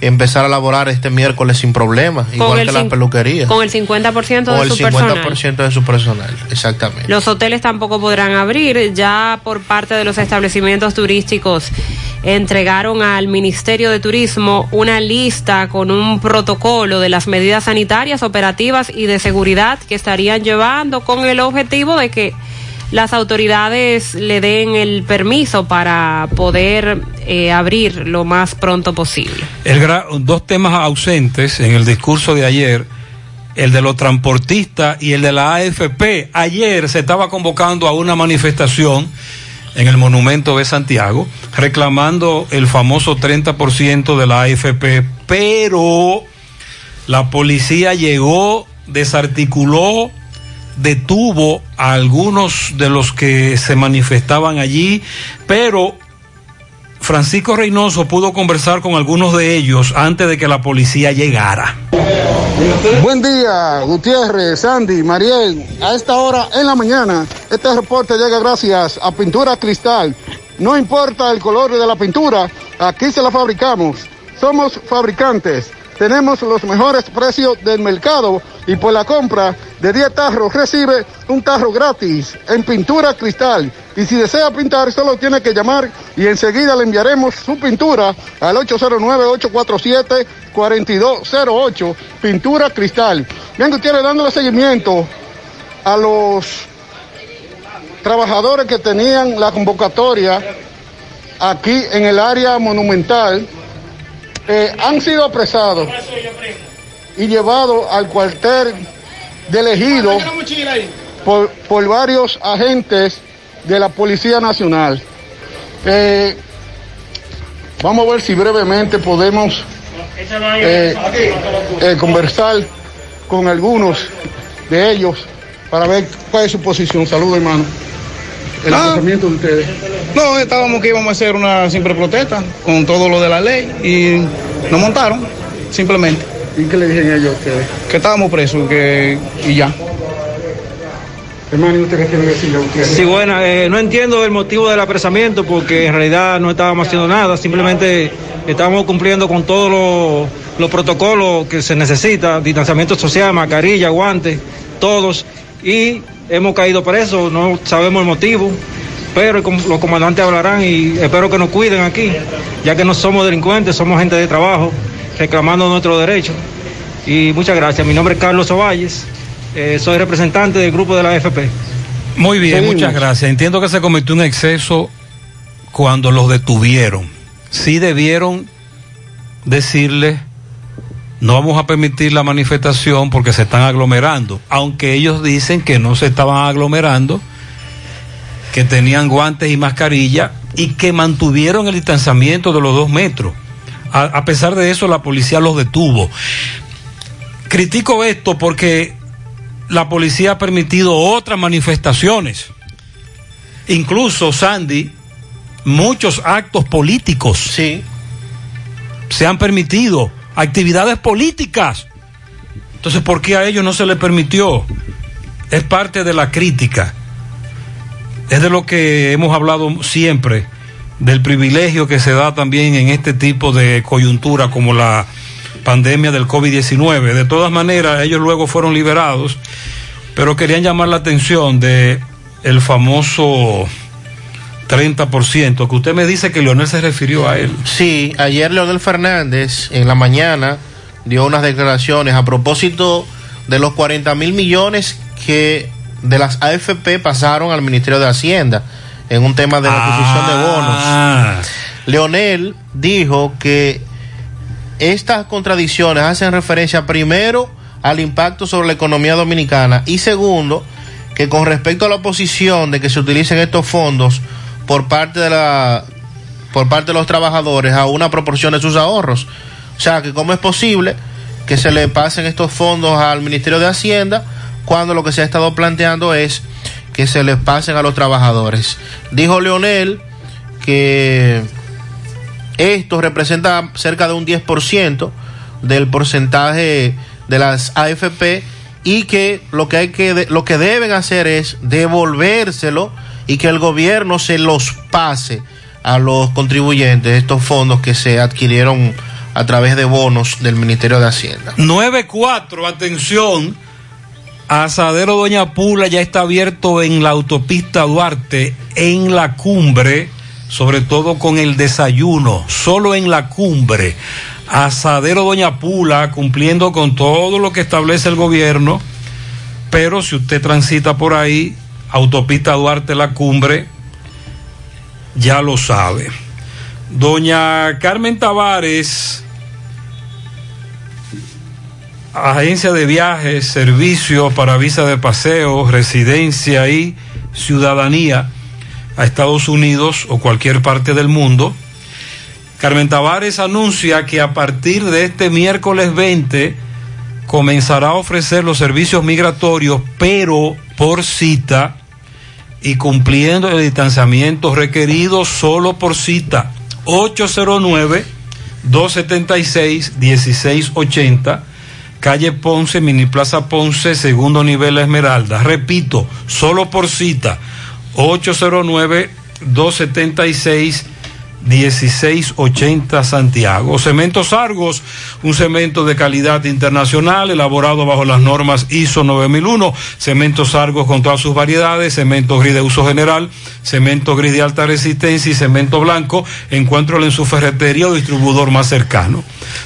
empezar a laborar este miércoles sin problemas, igual que las peluquerías. Con el 50% o de el su 50% personal. de su personal, exactamente. Los hoteles tampoco podrán abrir. Ya por parte de los establecimientos turísticos entregaron al Ministerio de Turismo una lista con un protocolo de las medidas sanitarias, operativas y de seguridad que estarían llevando con el objetivo de que las autoridades le den el permiso para poder eh, abrir lo más pronto posible. Dos temas ausentes en el discurso de ayer, el de los transportistas y el de la AFP. Ayer se estaba convocando a una manifestación en el Monumento de Santiago, reclamando el famoso 30% de la AFP, pero la policía llegó, desarticuló, detuvo a algunos de los que se manifestaban allí, pero Francisco Reynoso pudo conversar con algunos de ellos antes de que la policía llegara. Buen día, Gutiérrez, Sandy, Mariel. A esta hora en la mañana, este reporte llega gracias a Pintura Cristal. No importa el color de la pintura, aquí se la fabricamos. Somos fabricantes. Tenemos los mejores precios del mercado y por la compra de 10 tarros recibe un tarro gratis en Pintura Cristal. Y si desea pintar, solo tiene que llamar y enseguida le enviaremos su pintura al 809-847-4208. Pintura Cristal. Bien, Gutiérrez, dándole seguimiento a los trabajadores que tenían la convocatoria aquí en el área monumental eh, han sido apresados y llevados al cuartel del ejido por, por varios agentes de la Policía Nacional. Eh, vamos a ver si brevemente podemos eh, eh, conversar con algunos de ellos para ver cuál es su posición. Saludos, hermano. El Ah. de ustedes. No, estábamos que íbamos a hacer una simple protesta con todo lo de la ley y nos montaron, simplemente. ¿Y qué le dijeron ellos a ustedes? Que estábamos presos que, y ya. Hermano, ¿y usted qué tiene que decirle? Sí, bueno, eh, no entiendo el motivo del apresamiento porque en realidad no estábamos haciendo nada, simplemente estábamos cumpliendo con todos los, los protocolos que se necesita, distanciamiento social, mascarilla, guantes, todos, y hemos caído presos, no sabemos el motivo, pero los comandantes hablarán y espero que nos cuiden aquí, ya que no somos delincuentes, somos gente de trabajo, reclamando nuestros derechos. Y muchas gracias, mi nombre es Carlos Ovalles, eh, soy representante del grupo de la AFP. Muy bien, Seguimos. muchas gracias. Entiendo que se cometió un exceso cuando los detuvieron. Sí debieron decirle, no vamos a permitir la manifestación porque se están aglomerando, aunque ellos dicen que no se estaban aglomerando, que tenían guantes y mascarilla y que mantuvieron el distanciamiento de los dos metros. A, a pesar de eso, la policía los detuvo. Critico esto porque la policía ha permitido otras manifestaciones. Incluso, Sandy, muchos actos políticos. Sí. Se han permitido actividades políticas. Entonces, ¿por qué a ellos no se les permitió? Es parte de la crítica. Es de lo que hemos hablado siempre, del privilegio que se da también en este tipo de coyuntura como la pandemia del COVID-19. De todas maneras, ellos luego fueron liberados, pero querían llamar la atención de el famoso 30%, que usted me dice que Leonel se refirió a él. Sí, ayer Leonel Fernández en la mañana dio unas declaraciones a propósito de los 40 mil millones que de las AFP pasaron al Ministerio de Hacienda en un tema de la adquisición de bonos. Leonel dijo que estas contradicciones hacen referencia primero al impacto sobre la economía dominicana y segundo que con respecto a la oposición de que se utilicen estos fondos por parte de la por parte de los trabajadores a una proporción de sus ahorros. O sea, que cómo es posible que se le pasen estos fondos al Ministerio de Hacienda cuando lo que se ha estado planteando es que se les pasen a los trabajadores. Dijo Leonel que esto representa cerca de un 10% del porcentaje de las AFP y que lo que hay que lo que deben hacer es devolvérselo y que el gobierno se los pase a los contribuyentes estos fondos que se adquirieron a través de bonos del Ministerio de Hacienda. 9-4, atención. Asadero Doña Pula ya está abierto en la autopista Duarte, en la cumbre, sobre todo con el desayuno, solo en la cumbre. Asadero Doña Pula, cumpliendo con todo lo que establece el gobierno, pero si usted transita por ahí, autopista Duarte, la cumbre, ya lo sabe. Doña Carmen Tavares, agencia de viajes, servicios para visa de paseo, residencia y ciudadanía a Estados Unidos o cualquier parte del mundo. Carmen Tavares anuncia que a partir de este miércoles 20 comenzará a ofrecer los servicios migratorios, pero por cita y cumpliendo el distanciamiento requerido solo por cita. 809 276 1680 calle Ponce, Mini Plaza Ponce, segundo nivel Esmeralda. Repito, solo por cita, 809-276-1680 Santiago. Cementos Argos, un cemento de calidad internacional, elaborado bajo las normas ISO 9001. Cementos Argos con todas sus variedades, cemento gris de uso general, cemento gris de alta resistencia y cemento blanco. Encuéntralo en su ferretería o distribuidor más cercano.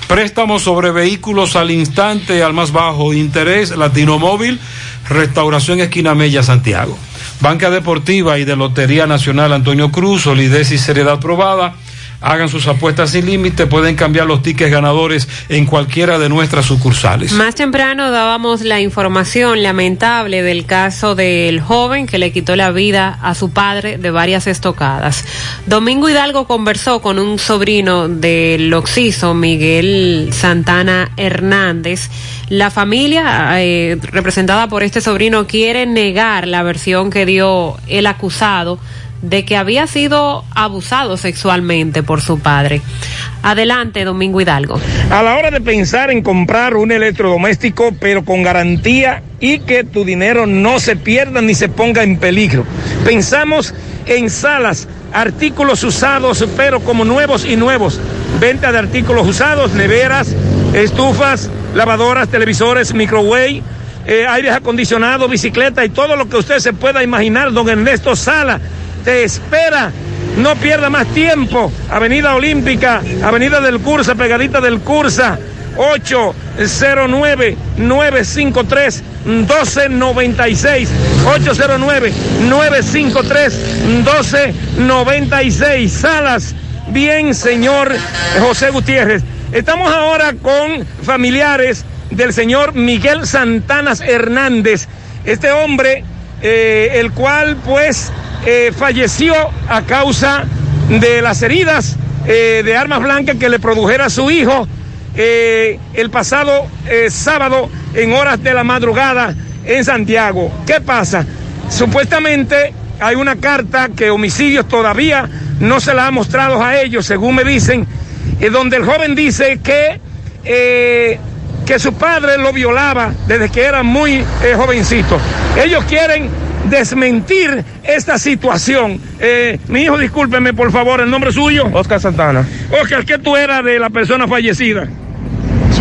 Préstamos sobre vehículos al instante, al más bajo interés, Latino Móvil, Restauración Esquina Mella, Santiago. Banca Deportiva y de Lotería Nacional Antonio Cruz, solidez y seriedad probada. Hagan sus apuestas sin límite, pueden cambiar los tickets ganadores en cualquiera de nuestras sucursales. Más temprano dábamos la información lamentable del caso del joven que le quitó la vida a su padre de varias estocadas. Domingo Hidalgo conversó con un sobrino del Oxiso, Miguel Santana Hernández. La familia, eh, representada por este sobrino, quiere negar la versión que dio el acusado de que había sido abusado sexualmente por su padre. Adelante, Domingo Hidalgo. A la hora de pensar en comprar un electrodoméstico, pero con garantía y que tu dinero no se pierda ni se ponga en peligro. Pensamos en salas, artículos usados, pero como nuevos y nuevos. Venta de artículos usados, neveras, estufas, lavadoras, televisores, microwave. eh, aires acondicionados, bicicleta y todo lo que usted se pueda imaginar, don Ernesto Sala te espera. No pierda más tiempo. Avenida Olímpica, Avenida del Cursa, pegadita del Cursa. 809-953-1296. 809-953-1296. Salas, bien, señor José Gutiérrez. Estamos ahora con familiares del señor Miguel Santanas Hernández. Este hombre, eh, el cual pues eh, falleció a causa de las heridas eh, de armas blancas que le produjera su hijo eh, el pasado sábado en horas de la madrugada en Santiago. ¿Qué pasa? Supuestamente hay una carta que homicidios todavía no se la ha mostrado a ellos, según me dicen, donde el joven dice que, que su padre lo violaba desde que era muy jovencito. Ellos quieren desmentir esta situación. Eh, mi hijo, discúlpeme por favor, el nombre suyo. Oscar Santana, Oscar, ¿qué tú eras de la persona fallecida?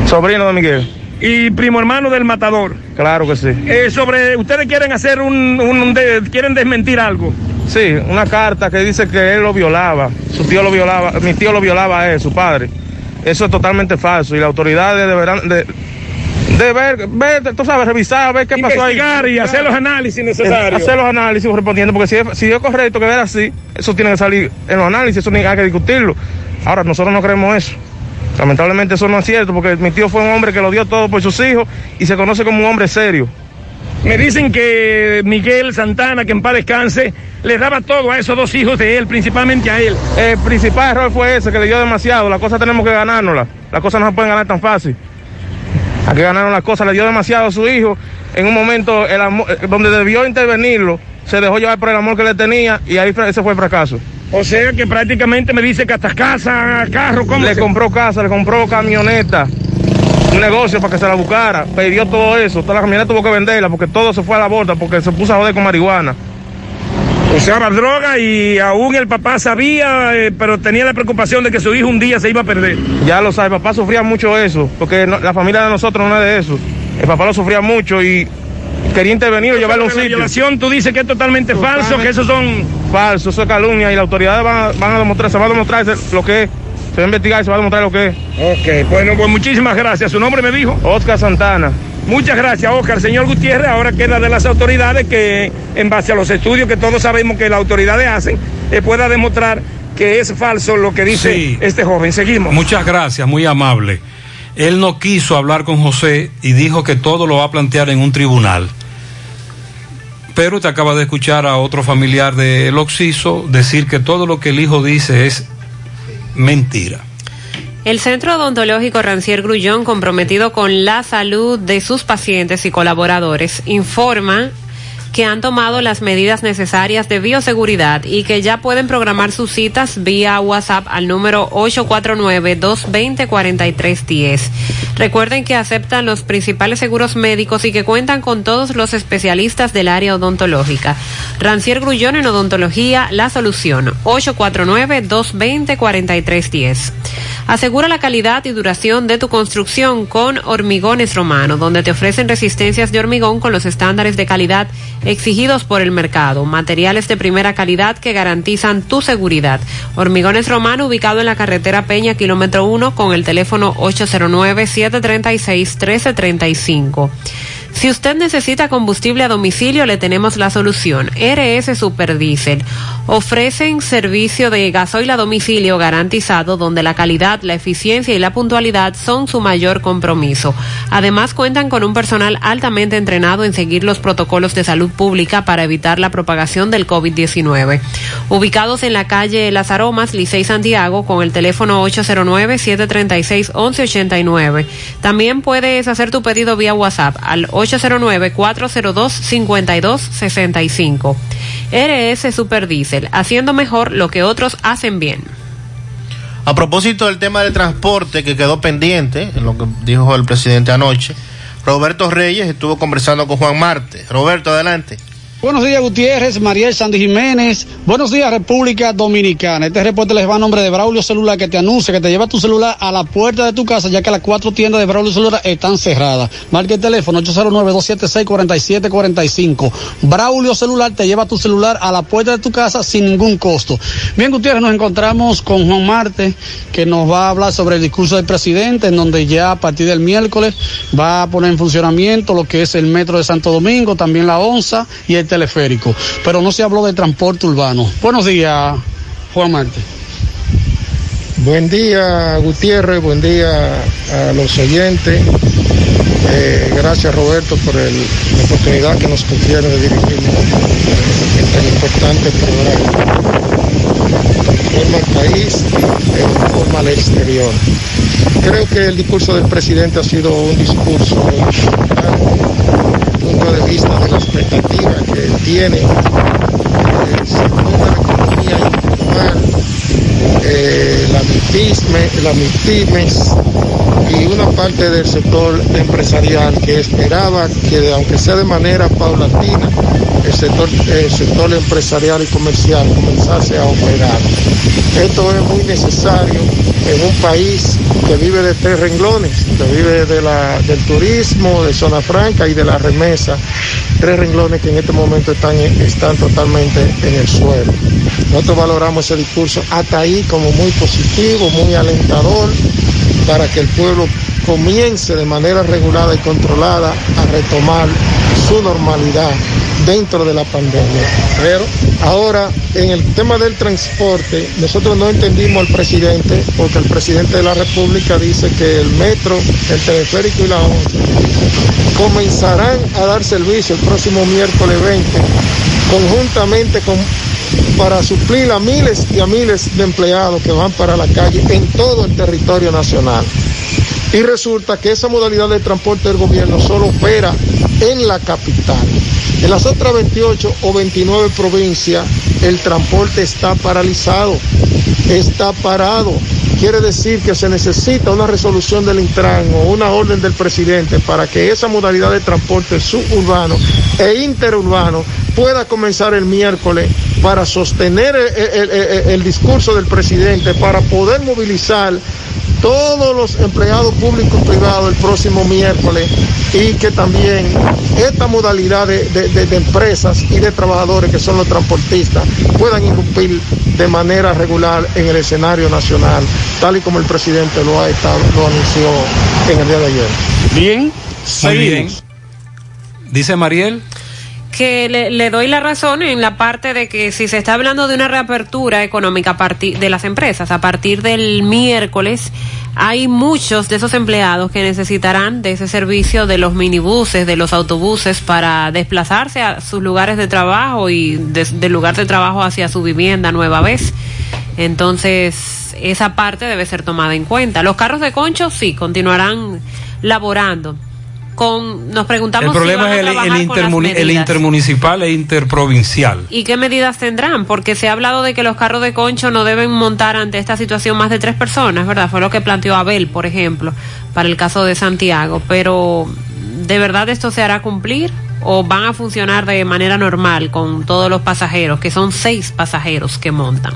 sobrino de Miguel. Y primo hermano del matador. Claro que sí. Eh, sobre, ustedes quieren hacer un, un- un de- quieren desmentir algo. Sí, una carta que dice que él lo violaba, su tío lo violaba, mi tío lo violaba a él, su padre. Eso es totalmente falso y las autoridades deberán de, de ver, ver, tú sabes, revisar, ver qué pasó ahí. Investigar y hacer los análisis necesarios. Hacer los análisis correspondientes, porque si es, si es correcto que ver así, eso tiene que salir en los análisis, eso ni hay que discutirlo. Ahora, nosotros no creemos eso. Lamentablemente eso no es cierto, porque mi tío fue un hombre que lo dio todo por sus hijos y se conoce como un hombre serio. Me dicen que Miguel Santana, que en paz descanse, le daba todo a esos dos hijos de él, principalmente a él. El principal error fue ese, que le dio demasiado. Las cosas tenemos que ganárnoslas. Las cosas no se pueden ganar tan fácil. Hay que ganarnos las cosas. Le dio demasiado a su hijo. En un momento el amor- donde debió intervenirlo, se dejó llevar por el amor que le tenía y ahí ese fue el fracaso. O sea que prácticamente me dice que hasta casa, carro, ¿cómo? Le se- compró casa, le compró camioneta, un negocio para que se la buscara. Perdió todo eso. Toda la camioneta tuvo que venderla porque todo se fue a la borda porque se puso a joder con marihuana. Usaba droga y aún el papá sabía, eh, pero tenía la preocupación de que su hijo un día se iba a perder. Ya lo sabe, papá sufría mucho eso, porque no- la familia de nosotros no es de eso. El papá lo sufría mucho y quería intervenir o llevarlo a un La sitio. violación, tú dices que es totalmente falso, que esos son... Falso, eso es calumnia y las autoridades van, a- van a demostrar, se va a demostrar lo que es. Se va a investigar y se va a demostrar lo que es. Ok, bueno, pues muchísimas gracias. ¿Su nombre me dijo? Oscar Santana. Muchas gracias, Oscar. Señor Gutiérrez, ahora queda de las autoridades que, en base a los estudios que todos sabemos que las autoridades hacen, eh, pueda demostrar que es falso lo que dice Sí. este joven. Seguimos. Muchas gracias, muy amable. Él no quiso hablar con José y dijo que todo lo va a plantear en un tribunal. Pero te acaba de escuchar a otro familiar del Oxiso decir que todo lo que el hijo dice es mentira. El Centro Odontológico Rancier Grullón, comprometido con la salud de sus pacientes y colaboradores, informa que han tomado las medidas necesarias de bioseguridad y que ya pueden programar sus citas vía WhatsApp al número 849-220-4310. Recuerden que aceptan los principales seguros médicos y que cuentan con todos los especialistas del área odontológica. Rancier Grullón en Odontología, la solución. 849-220-4310. Asegura la calidad y duración de tu construcción con Hormigones Romano, donde te ofrecen resistencias de hormigón con los estándares de calidad exigidos por el mercado. Materiales de primera calidad que garantizan tu seguridad. Hormigones Romano, ubicado en la carretera Peña, kilómetro 1, con el teléfono 809-736-1335. Si usted necesita combustible a domicilio, le tenemos la solución. RS Superdiesel. Ofrecen servicio de gasoil a domicilio garantizado donde la calidad, la eficiencia y la puntualidad son su mayor compromiso. Además, cuentan con un personal altamente entrenado en seguir los protocolos de salud pública para evitar la propagación del COVID-19. Ubicados en la calle Las Aromas, Licey Santiago, con el teléfono 809-736-1189. También puedes hacer tu pedido vía WhatsApp al 809-402-5265. RS Superdiesel, haciendo mejor lo que otros hacen bien. A propósito del tema del transporte que quedó pendiente, en lo que dijo el presidente anoche, Roberto Reyes estuvo conversando con Juan Marte. Roberto, adelante. Buenos días, Gutiérrez, Mariel Sandy Jiménez. Buenos días, República Dominicana. Este reporte les va a nombre de Braulio Celular que te anuncia que te lleva tu celular a la puerta de tu casa, ya que las cuatro tiendas de Braulio Celular están cerradas. Marque el teléfono 809-276-4745. Braulio Celular te lleva tu celular a la puerta de tu casa sin ningún costo. Bien, Gutiérrez, nos encontramos con Juan Marte, que nos va a hablar sobre el discurso del presidente, en donde ya a partir del miércoles va a poner en funcionamiento lo que es el metro de Santo Domingo, también la ONSA y el teleférico, pero no se habló de transporte urbano. Buenos días, Juan Marte. Buen día, Gutiérrez, buen día a los oyentes. Eh, gracias, Roberto, por la oportunidad que nos confiere de dirigirnos este importante programa. Forma al país y forma al exterior. Creo que el discurso del presidente ha sido un discurso de vista de la expectativa que tiene, sector de la economía informal, eh, la MIPISME, la MIPIMES y una parte del sector empresarial que esperaba que aunque sea de manera paulatina, el sector, el sector empresarial y comercial comenzase a operar. Esto es muy necesario en un país que vive de tres renglones, que vive de la, del turismo, de zona franca y de la remesa, tres renglones que en este momento están, están totalmente en el suelo. Nosotros valoramos ese discurso hasta ahí como muy positivo, muy alentador, para que el pueblo comience de manera regulada y controlada a retomar su normalidad dentro de la pandemia. Pero ahora, en el tema del transporte, nosotros no entendimos al presidente, porque el presidente de la República dice que el metro, el teleférico y la ONCE comenzarán a dar servicio el próximo miércoles 20, conjuntamente con para suplir a miles y a miles de empleados que van para la calle en todo el territorio nacional. Y resulta que esa modalidad de transporte del gobierno solo opera en la capital. En las otras 28 o 29 provincias el transporte está paralizado, está parado. Quiere decir que se necesita una resolución del Intran o una orden del presidente para que esa modalidad de transporte suburbano e interurbano pueda comenzar el miércoles para sostener el, el, discurso del presidente, para poder movilizar todos los empleados públicos y privados el próximo miércoles y que también esta modalidad de, de, de, de, empresas y de trabajadores que son los transportistas puedan irrumpir de manera regular en el escenario nacional, tal y como el presidente lo ha estado, lo anunció en el día de ayer. Bien, bien. Dice Mariel que le, doy la razón en la parte de que si se está hablando de una reapertura económica a partir de las empresas a partir del miércoles hay muchos de esos empleados que necesitarán de ese servicio de los minibuses, de los autobuses para desplazarse a sus lugares de trabajo y del de lugar de trabajo hacia su vivienda nueva vez. Entonces, esa parte debe ser tomada en cuenta. Los carros de concho sí continuarán laborando, con, nos preguntamos el problema si es el, el, intermuni el, intermunicipal e interprovincial. ¿Y qué medidas tendrán? Porque se ha hablado de que los carros de concho no deben montar ante esta situación más de tres personas, ¿verdad? Fue lo que planteó Abel, por ejemplo, para el caso de Santiago. Pero, ¿de verdad esto se hará cumplir? ¿O van a funcionar de manera normal con todos los pasajeros, que son seis pasajeros que montan?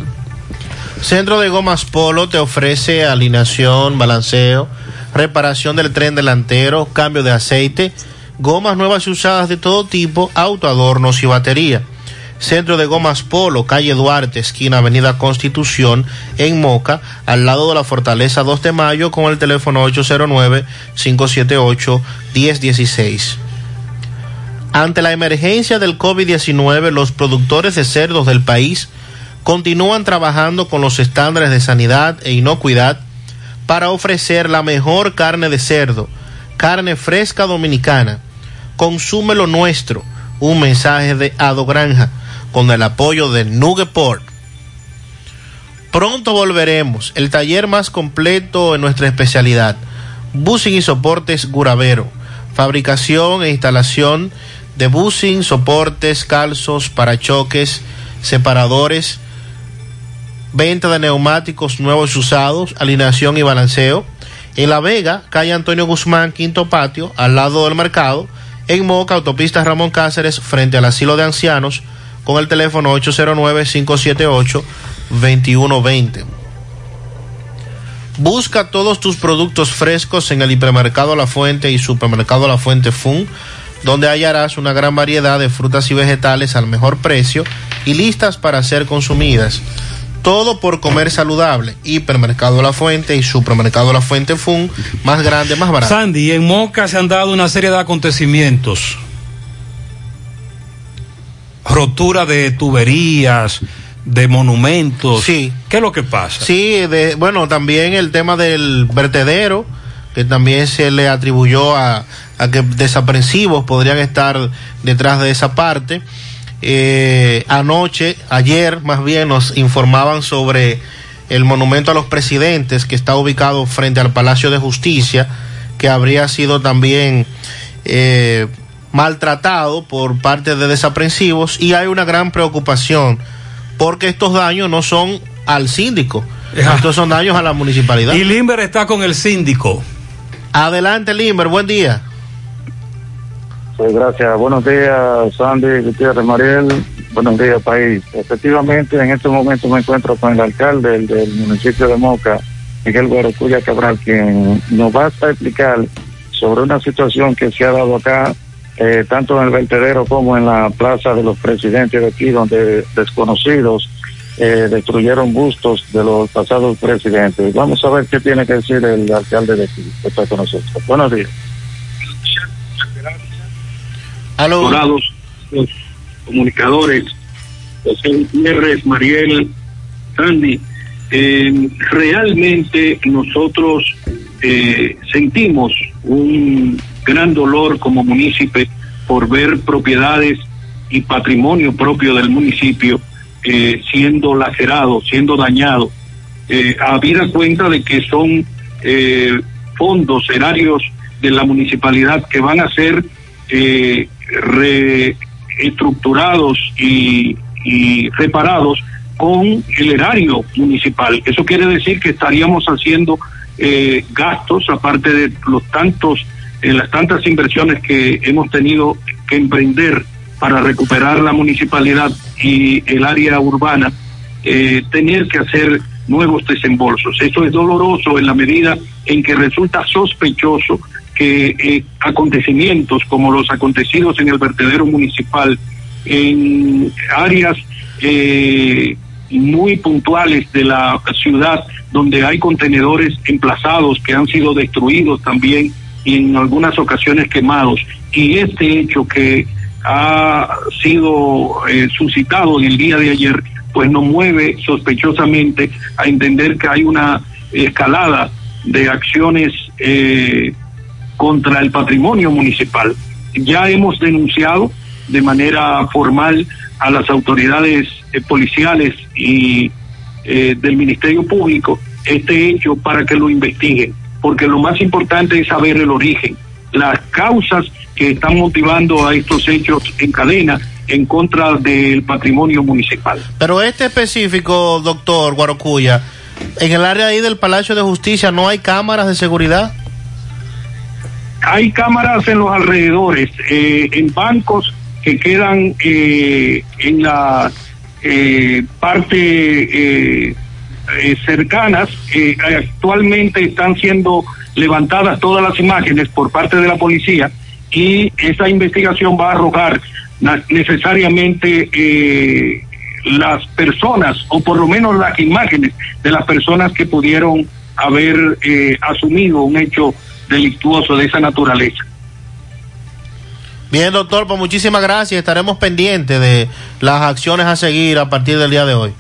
Centro de Gomas Polo te ofrece alineación, balanceo, reparación del tren delantero, cambio de aceite, gomas nuevas y usadas de todo tipo, autoadornos y batería. Centro de Gomas Polo, calle Duarte, esquina Avenida Constitución, en Moca, al lado de la Fortaleza 2 de Mayo, con el teléfono 809-578-1016. Ante la emergencia del COVID-19, los productores de cerdos del país continúan trabajando con los estándares de sanidad e inocuidad para ofrecer la mejor carne de cerdo, carne fresca dominicana. Consume lo nuestro. Un mensaje de Ado Granja con el apoyo de Nugeport. Pronto volveremos, el taller más completo en nuestra especialidad. Busing y soportes Guravero. Fabricación e instalación de busing, soportes, calzos, parachoques, separadores, venta de neumáticos nuevos y usados, alineación y balanceo. En La Vega, calle Antonio Guzmán, quinto patio, al lado del mercado. En Moca, autopista Ramón Cáceres, frente al asilo de ancianos, con el teléfono 809-578-2120. Busca todos tus productos frescos en el hipermercado La Fuente y supermercado La Fuente Fun, donde hallarás una gran variedad de frutas y vegetales al mejor precio y listas para ser consumidas. Todo por comer saludable. Hipermercado La Fuente y Supermercado La Fuente Fun, más grande, más barato. Sandy, en Moca se han dado una serie de acontecimientos. Rotura de tuberías, de monumentos. Sí. ¿Qué es lo que pasa? Sí, de, bueno, también el tema del vertedero, que también se le atribuyó a, a que desaprensivos podrían estar detrás de esa parte. Eh, anoche, ayer más bien, nos informaban sobre el monumento a los presidentes que está ubicado frente al Palacio de Justicia, que habría sido también eh, maltratado por parte de desaprensivos y hay una gran preocupación porque estos daños no son al síndico, estos son daños a la municipalidad. Y Limber está con el síndico. Adelante, Limber, buen día. Pues gracias. Buenos días, Sandy, Gutiérrez, Mariel. Buenos días, país. Efectivamente, en este momento me encuentro con el alcalde del, del municipio de Moca, Miguel Guarocuya Cabral, quien nos va a explicar sobre una situación que se ha dado acá, eh, tanto en el vertedero como en la plaza de los presidentes de aquí, donde desconocidos eh, destruyeron bustos de los pasados presidentes. Vamos a ver qué tiene que decir el alcalde de aquí, que está con nosotros. Buenos días. Dorados, los comunicadores, José Gutiérrez, Mariel, Sandy, eh, realmente nosotros eh, sentimos un gran dolor como municipio por ver propiedades y patrimonio propio del municipio eh, siendo lacerado, siendo dañado, eh, habida cuenta de que son eh, fondos, erarios de la municipalidad que van a ser eh, reestructurados y, y reparados con el erario municipal. Eso quiere decir que estaríamos haciendo eh, gastos, aparte de los tantos, eh, las tantas inversiones que hemos tenido que emprender para recuperar la municipalidad y el área urbana, eh, tener que hacer nuevos desembolsos. Esto es doloroso en la medida en que resulta sospechoso que eh, acontecimientos como los acontecidos en el vertedero municipal, en áreas eh, muy puntuales de la ciudad, donde hay contenedores emplazados que han sido destruidos también y en algunas ocasiones quemados. Y este hecho que ha sido eh, suscitado en el día de ayer, pues nos mueve sospechosamente a entender que hay una escalada de acciones eh, contra el patrimonio municipal. Ya hemos denunciado de manera formal a las autoridades eh, policiales y eh, del Ministerio Público este hecho para que lo investiguen, porque lo más importante es saber el origen, las causas que están motivando a estos hechos en cadena en contra del patrimonio municipal. Pero este específico, doctor Guarocuya, en el área ahí del Palacio de Justicia no hay cámaras de seguridad. Hay cámaras en los alrededores, eh, en bancos que quedan eh, en la eh, parte eh, eh, cercanas. eh, actualmente están siendo levantadas todas las imágenes por parte de la policía y esa investigación va a arrojar necesariamente las personas o por lo menos las imágenes de las personas que pudieron haber asumido un hecho delictuoso de esa naturaleza. Bien, doctor, pues muchísimas gracias. Estaremos pendientes de las acciones a seguir a partir del día de hoy.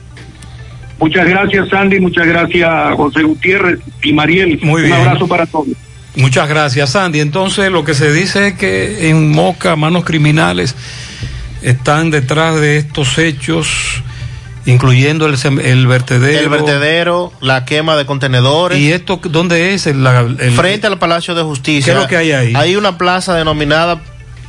Muchas gracias, Sandy. Muchas gracias, José Gutiérrez y Mariel. Muy bien. Un abrazo para todos. Muchas gracias, Sandy. Entonces, lo que se dice es que en Moca, manos criminales están detrás de estos hechos, incluyendo el, el vertedero. El vertedero, la quema de contenedores. ¿Y esto dónde es? El- frente al Palacio de Justicia. ¿Qué es lo que hay ahí? Hay una plaza denominada,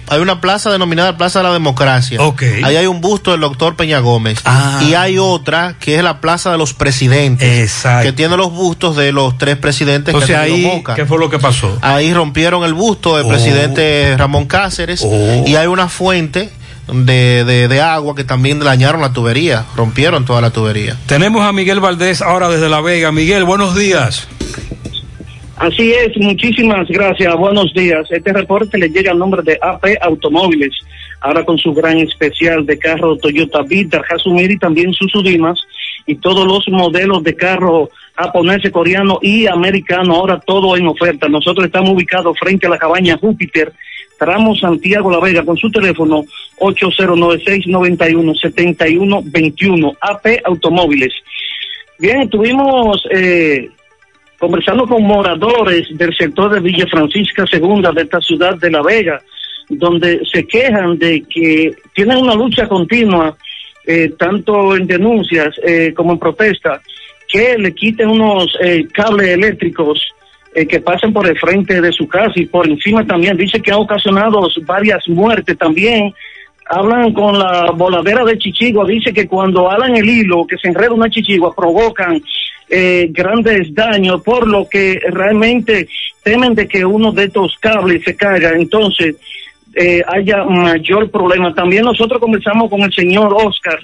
hay una plaza denominada Plaza de la Democracia. Ok. Ahí hay un busto del doctor Peña Gómez. Ah. Y hay otra que es la Plaza de los Presidentes. Exacto. Que tiene los bustos de los tres presidentes Entonces que ha tenido ahí, Moca. ¿qué fue lo que pasó? Ahí rompieron el busto del Oh. presidente Ramón Cáceres Oh. y hay una fuente de, de, de agua que también dañaron la tubería, rompieron toda la tubería. Tenemos a Miguel Valdés ahora desde La Vega. Miguel, buenos días. Así es, muchísimas gracias, buenos días. Este reporte le llega al nombre de AP Automóviles, ahora con su gran especial de carro Toyota Vita, Hasumir y también Suzudimas y todos los modelos de carro japonés, coreano y americano, ahora todo en oferta. Nosotros estamos ubicados frente a la cabaña Júpiter, tramo Santiago La Vega, con su teléfono 8096917121, AP Automóviles. Bien, tuvimos eh, conversando con moradores del sector de Villa Francisca Segunda de esta ciudad de La Vega, donde se quejan de que tienen una lucha continua, eh, tanto en denuncias eh, como en protesta, que le quiten unos eh, cables eléctricos eh, que pasan por el frente de su casa y por encima también. Dice que ha ocasionado varias muertes también. Hablan con la voladera de Chichigua, dice que cuando alan el hilo, que se enreda una chichigua, provocan eh, grandes daños, por lo que realmente temen de que uno de estos cables se caiga, entonces eh, haya mayor problema. También nosotros conversamos con el señor Oscar,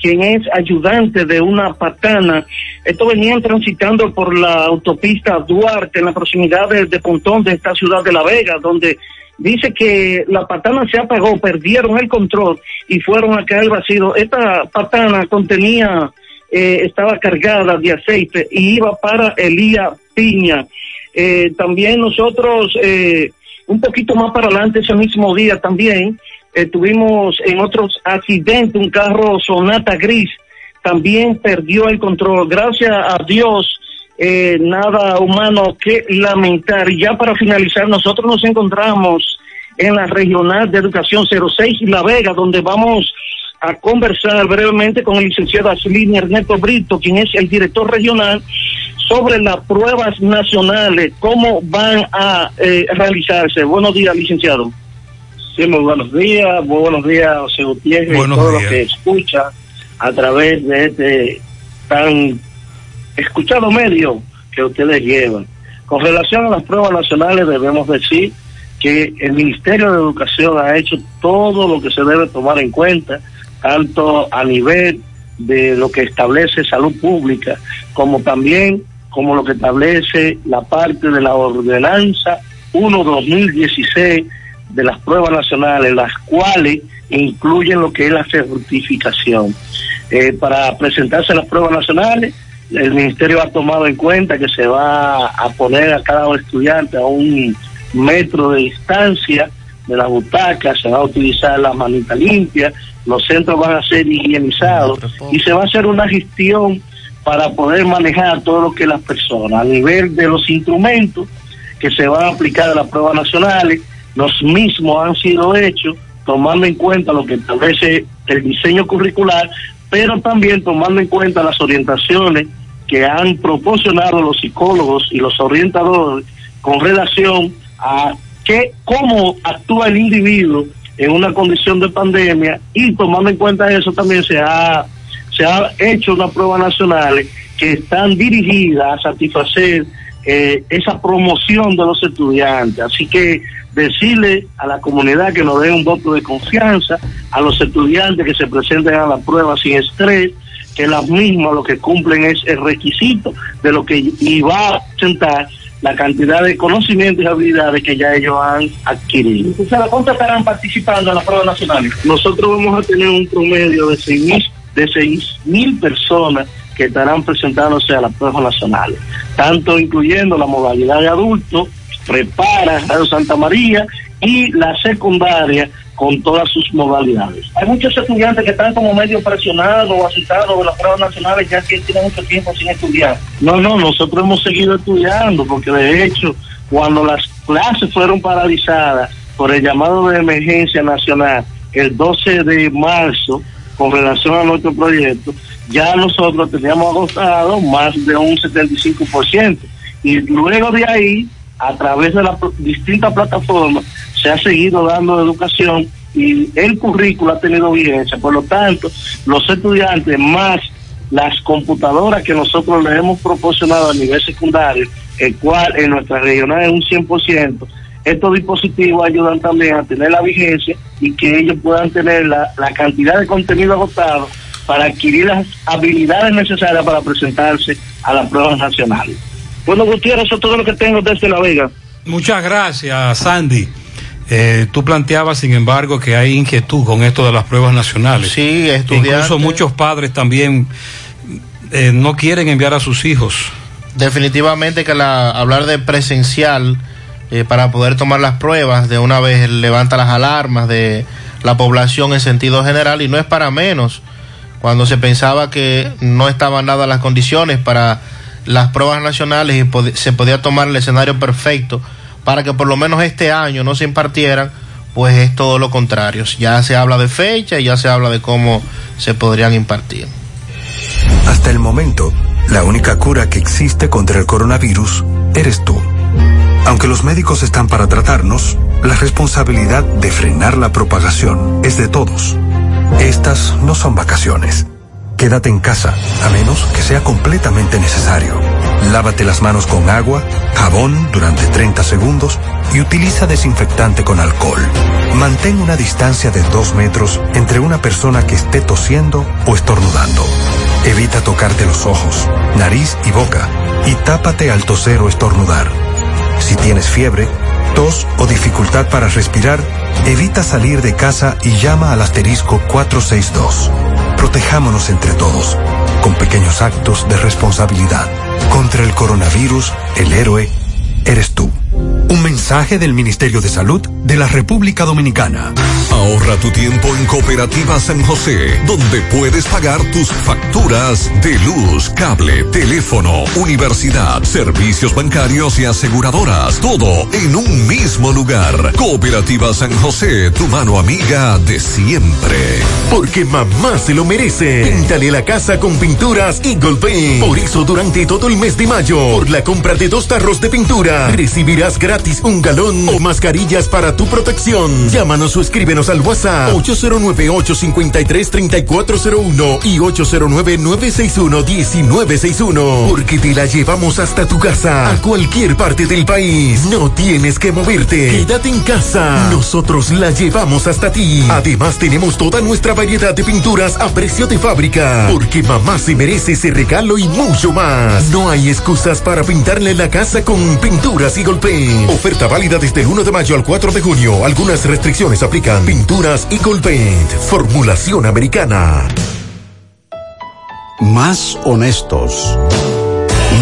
quien es ayudante de una patana. Estos venían transitando por la autopista Duarte en la proximidad de, de Pontón de esta ciudad de La Vega, donde dice que la patana se apagó, perdieron el control y fueron a caer vacío. Esta patana contenía, eh, estaba cargada de aceite y iba para Elía Piña. Eh, también nosotros, eh, un poquito más para adelante ese mismo día también, tuvimos en otros accidentes un carro Sonata Gris, también perdió el control. Gracias a Dios, eh, nada humano que lamentar. Y ya para finalizar, nosotros nos encontramos en la Regional de Educación 06 y La Vega, donde vamos a conversar brevemente con el licenciado Aslin Ernesto Brito, quien es el director regional, sobre las pruebas nacionales, cómo van a eh, realizarse. Buenos días, licenciado. Sí, muy buenos días, muy buenos días, José Gutiérrez, Buenos y todo días. lo que escucha a través de este tan escuchado medio que ustedes llevan. Con relación a las pruebas nacionales, debemos decir que el Ministerio de Educación ha hecho todo lo que se debe tomar en cuenta, tanto a nivel de lo que establece salud pública, como también como lo que establece la parte de la ordenanza 1-2016 de las pruebas nacionales, las cuales incluyen lo que es la certificación. Eh, para presentarse las pruebas nacionales, el Ministerio ha tomado en cuenta que se va a poner a cada estudiante a un metro de distancia de la butaca, se va a utilizar la manita limpia, los centros van a ser higienizados y se va a hacer una gestión para poder manejar todo lo que las personas, a nivel de los instrumentos que se van a aplicar a las pruebas nacionales, los mismos han sido hechos tomando en cuenta lo que establece el diseño curricular, pero también tomando en cuenta las orientaciones que han proporcionado los psicólogos y los orientadores con relación a qué, cómo actúa el individuo en una condición de pandemia y tomando en cuenta eso también se ha, se ha hecho unas pruebas nacionales que están dirigidas a satisfacer eh, esa promoción de los estudiantes. Así que decirle a la comunidad que nos dé un voto de confianza, a los estudiantes que se presenten a la prueba sin estrés, que las mismas lo que cumplen es el requisito de lo que y va a presentar la cantidad de conocimientos y habilidades que ya ellos han adquirido. ¿cuántos estarán participando en las pruebas nacionales? Nosotros vamos a tener un promedio de seis mil de seis mil personas que estarán presentándose a las pruebas nacionales, tanto incluyendo la modalidad de adultos, prepara Radio Santa María y la secundaria con todas sus modalidades. Hay muchos estudiantes que están como medio presionados o asustados de las pruebas nacionales ya que tienen mucho tiempo sin estudiar. No, no, nosotros hemos seguido estudiando porque de hecho cuando las clases fueron paralizadas por el llamado de emergencia nacional el 12 de marzo con relación a nuestro proyecto, ya nosotros teníamos agotado más de un 75%. Y luego de ahí, a través de las distintas plataformas, se ha seguido dando educación y el currículo ha tenido vigencia. Por lo tanto, los estudiantes más las computadoras que nosotros les hemos proporcionado a nivel secundario, el cual en nuestra regional es un 100%, estos dispositivos ayudan también a tener la vigencia y que ellos puedan tener la, la cantidad de contenido agotado para adquirir las habilidades necesarias para presentarse a las pruebas nacionales. Bueno, Gutiérrez, eso es todo lo que tengo desde La Vega. Muchas gracias, Sandy. Eh, tú planteabas, sin embargo, que hay inquietud con esto de las pruebas nacionales. Sí, estudiantes. Incluso muchos padres también eh, no quieren enviar a sus hijos. Definitivamente que la, hablar de presencial eh, para poder tomar las pruebas de una vez levanta las alarmas de la población en sentido general y no es para menos cuando se pensaba que no estaban dadas las condiciones para las pruebas nacionales y se podía tomar el escenario perfecto para que por lo menos este año no se impartieran, pues es todo lo contrario. Ya se habla de fecha y ya se habla de cómo se podrían impartir. Hasta el momento, la única cura que existe contra el coronavirus eres tú. Aunque los médicos están para tratarnos, la responsabilidad de frenar la propagación es de todos. Estas no son vacaciones. Quédate en casa, a menos que sea completamente necesario. Lávate las manos con agua, jabón durante 30 segundos y utiliza desinfectante con alcohol. Mantén una distancia de 2 metros entre una persona que esté tosiendo o estornudando. Evita tocarte los ojos, nariz y boca y tápate al toser o estornudar. Si tienes fiebre, tos o dificultad para respirar, evita salir de casa y llama al asterisco 462. Protejámonos entre todos, con pequeños actos de responsabilidad. Contra el coronavirus, el héroe eres tú. Un mensaje del Ministerio de Salud de la República Dominicana. Ahorra tu tiempo en Cooperativa San José, donde puedes pagar tus facturas de luz, cable, teléfono, universidad, servicios bancarios y aseguradoras. Todo en un mismo lugar. Cooperativa San José, tu mano amiga de siempre. Porque mamá se lo merece. Píntale la casa con pinturas Eagle Paint. Por eso durante todo el mes de mayo, por la compra de dos tarros de pintura, recibirás gratis un galón o mascarillas para tu protección. Llámanos o escríbenos al WhatsApp 809-853-3401 y 809-961-1961. Porque te la llevamos hasta tu casa, a cualquier parte del país. No tienes que moverte. Quédate en casa. Nosotros la llevamos hasta ti. Además, tenemos toda nuestra variedad de pinturas a precio de fábrica. Porque mamá se merece ese regalo y mucho más. No hay excusas para pintarle la casa con pinturas y Oferta válida desde el 1 de mayo al 4 de junio. Algunas restricciones aplican. Pinturas Eagle Paint. Formulación americana. Más honestos.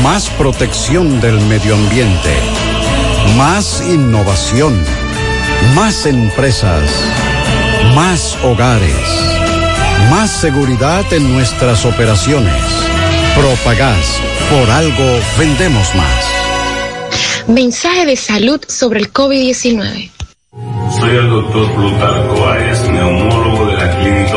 Más protección del medio ambiente. Más innovación. Más empresas. Más hogares. Más seguridad en nuestras operaciones. Propagás. Por algo vendemos más. Mensaje de salud sobre el COVID-19. Soy el doctor Plutarco Aes, neumólogo de la Clínica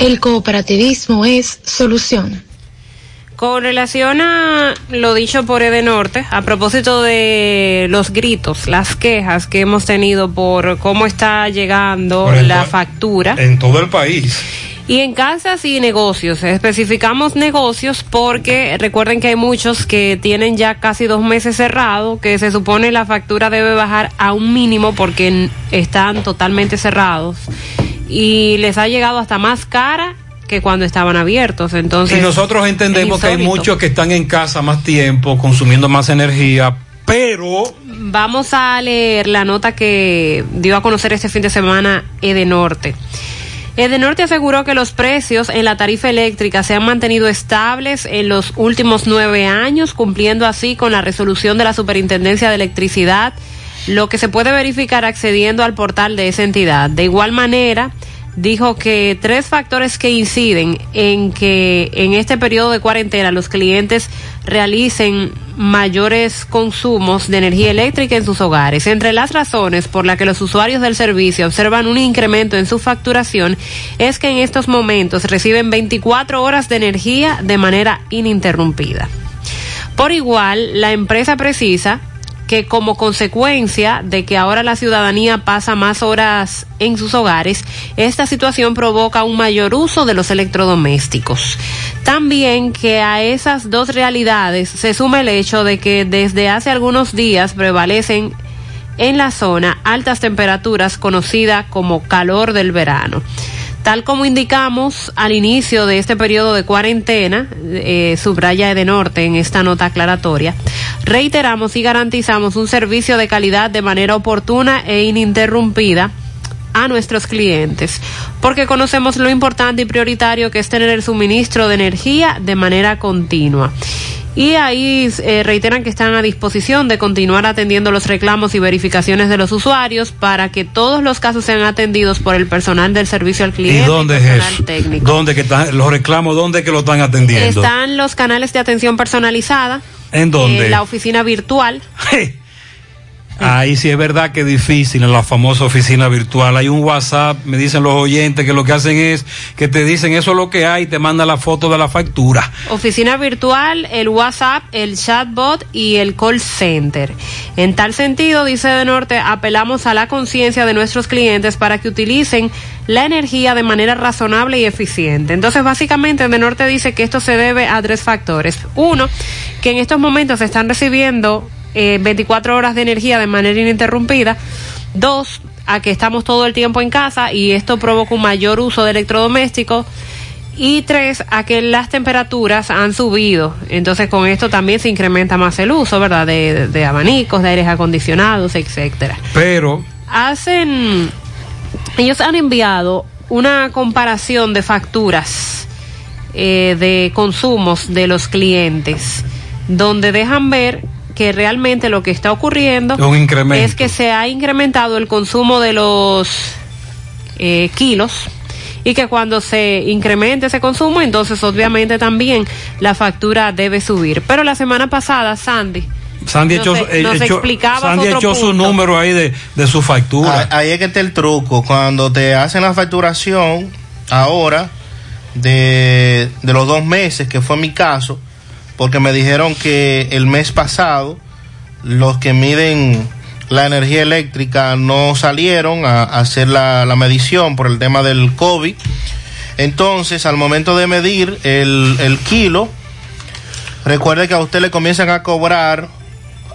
El cooperativismo es solución. Con relación a lo dicho por Edenorte, a propósito de los gritos, las quejas que hemos tenido por cómo está llegando Por la factura. En todo el país. Y en casas y negocios, especificamos negocios porque recuerden que hay muchos que tienen ya casi dos meses cerrados, que se supone la factura debe bajar a un mínimo porque están totalmente cerrados y les ha llegado hasta más cara que cuando estaban abiertos. Entonces, y nosotros entendemos que hay muchos que están en casa más tiempo, consumiendo más energía, pero Vamos a leer la nota que dio a conocer este fin de semana Edenorte. Edenorte aseguró que los precios en la tarifa eléctrica se han mantenido estables en los últimos nueve años, cumpliendo así con la resolución de la Superintendencia de Electricidad, lo que se puede verificar accediendo al portal de esa entidad. De igual manera, dijo que tres factores que inciden en que en este periodo de cuarentena los clientes realicen mayores consumos de energía eléctrica en sus hogares. Entre las razones por las que los usuarios del servicio observan un incremento en su facturación es que en estos momentos reciben 24 horas de energía de manera ininterrumpida. Por igual, la empresa precisa que como consecuencia de que ahora la ciudadanía pasa más horas en sus hogares, esta situación provoca un mayor uso de los electrodomésticos. También que a esas dos realidades se suma el hecho de que desde hace algunos días prevalecen en la zona altas temperaturas conocida como calor del verano. Tal como indicamos al inicio de este periodo de cuarentena, eh, subraya de norte en esta nota aclaratoria, reiteramos y garantizamos un servicio de calidad de manera oportuna e ininterrumpida a nuestros clientes, porque conocemos lo importante y prioritario que es tener el suministro de energía de manera continua. Y ahí eh, reiteran que están a disposición de continuar atendiendo los reclamos y verificaciones de los usuarios para que todos los casos sean atendidos por el personal del servicio al ¿y cliente. dónde es personal técnico. ¿Dónde que están los reclamos? ¿Dónde que lo están atendiendo? Están los canales de atención personalizada. ¿En dónde? eh, la oficina virtual. Ahí sí es verdad que es difícil en la famosa oficina virtual. Hay un WhatsApp, me dicen los oyentes que lo que hacen es que te dicen eso es lo que hay y te manda la foto de la factura. Oficina virtual, el WhatsApp, el chatbot y el call center. En tal sentido, dice de Norte, apelamos a la conciencia de nuestros clientes para que utilicen la energía de manera razonable y eficiente. Entonces, básicamente, de Norte dice que esto se debe a tres factores. Uno, que en estos momentos se están recibiendo eh, 24 horas de energía de manera ininterrumpida. Dos, a que estamos todo el tiempo en casa y esto provoca un mayor uso de electrodomésticos. Y tres, a que las temperaturas han subido. Entonces con esto también se incrementa más el uso, ¿verdad? De, de- abanicos, de aires acondicionados, etcétera. Pero Hacen, ellos han enviado una comparación de facturas eh, de consumos de los clientes, donde dejan ver que realmente lo que está ocurriendo Un incremento. es que se ha incrementado el consumo de los eh, kilos y que cuando se incremente ese consumo, entonces obviamente también la factura debe subir. Pero la semana pasada, Sandy, Sandy nos, echó, e- nos Sandy otro echó su número ahí de, de su factura. Ah, Ahí es que está el truco. Cuando te hacen la facturación, ahora, de, de los dos meses, que fue mi caso, porque me dijeron que el mes pasado los que miden la energía eléctrica no salieron a, a hacer la, la medición por el tema del COVID. Entonces, al momento de medir el, el kilo, recuerde que a usted le comienzan a cobrar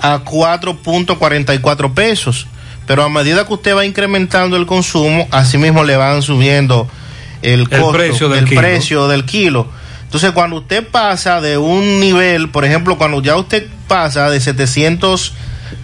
a 4.44 pesos. Pero a medida que usted va incrementando el consumo, asimismo le van subiendo el, El costo, precio del el kilo. precio del kilo. Entonces, cuando usted pasa de un nivel, por ejemplo, cuando ya usted pasa de 700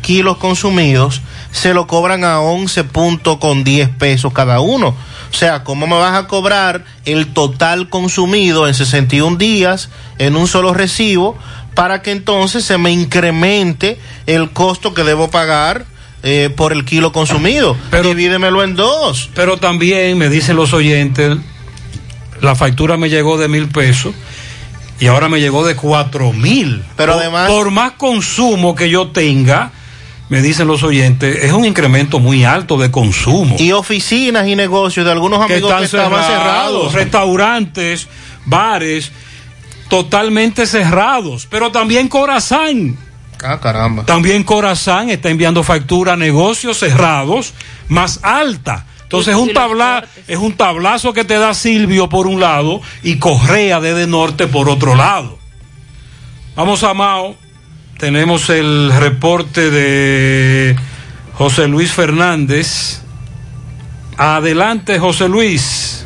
kilos consumidos, se lo cobran a 11 puntos con 10 pesos cada uno. O sea, ¿cómo me vas a cobrar el total consumido en 61 días en un solo recibo para que entonces se me incremente el costo que debo pagar eh, por el kilo consumido? Divídemelo en dos. Pero también me dicen los oyentes, la factura me llegó de mil pesos y ahora me llegó de cuatro mil. Pero Por- además- Por más consumo que yo tenga, me dicen los oyentes, es un incremento muy alto de consumo. Y oficinas y negocios de algunos que amigos están que estaban cerrados, cerrados. restaurantes, bares, totalmente cerrados, pero también Corazán. Ah, caramba. También Corazán está enviando factura a negocios cerrados más alta. Entonces es un, tabla, es un tablazo que te da Silvio por un lado y Correa desde norte por otro lado. Vamos a Mao. Tenemos el reporte de José Luis Fernández. Adelante, José Luis.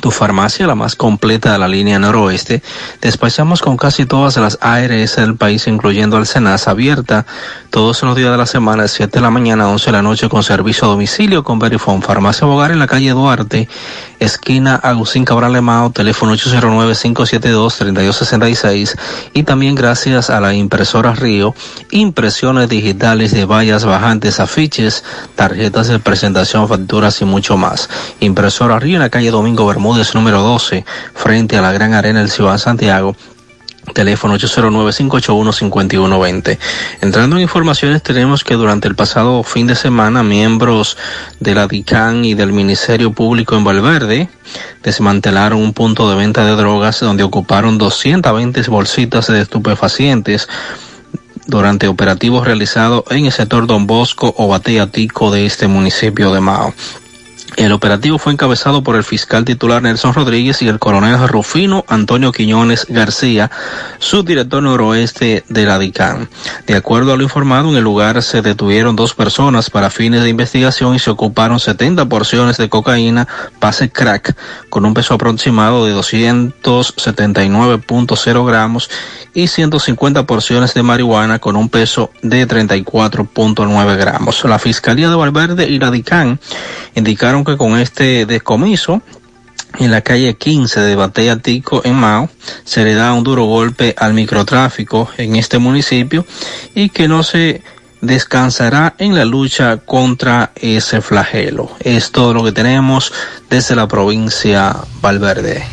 tu farmacia, la más completa de la línea noroeste. Despachamos con casi todas las ARS del país, incluyendo Alcenas, abierta todos los días de la semana, de 7 de la mañana a 11 de la noche, con servicio a domicilio con Verifone. Farmacia Bogar en la calle Duarte, esquina Agustín Cabral Lemao, teléfono 809-572-3266. Y también gracias a la impresora Río, impresiones digitales de vallas bajantes, afiches, tarjetas de presentación, facturas y mucho más. Impresora Río en la calle Domingo Bermúdez número 12, frente a la Gran Arena del Ciudad Santiago. Teléfono 809-581-5120. Entrando en informaciones, tenemos que durante el pasado fin de semana, miembros de la DICAN y del Ministerio Público en Valverde desmantelaron un punto de venta de drogas donde ocuparon 220 bolsitas de estupefacientes durante operativos realizados en el sector Don Bosco o Bateatico de este municipio de Mao. El operativo fue encabezado por el fiscal titular Nelson Rodríguez y el coronel Rufino Antonio Quiñones García, subdirector noroeste de la DICAN. De acuerdo a lo informado, en el lugar se detuvieron dos personas para fines de investigación y se ocuparon 70 porciones de cocaína base crack con un peso aproximado de 279.0 gramos y 150 porciones de marihuana con un peso de 34.9 gramos. La Fiscalía de Valverde y la indicaron que con este descomiso en la calle 15 de Batea Tico en Mao se le da un duro golpe al microtráfico en este municipio y que no se descansará en la lucha contra ese flagelo. Es todo lo que tenemos desde la provincia Valverde.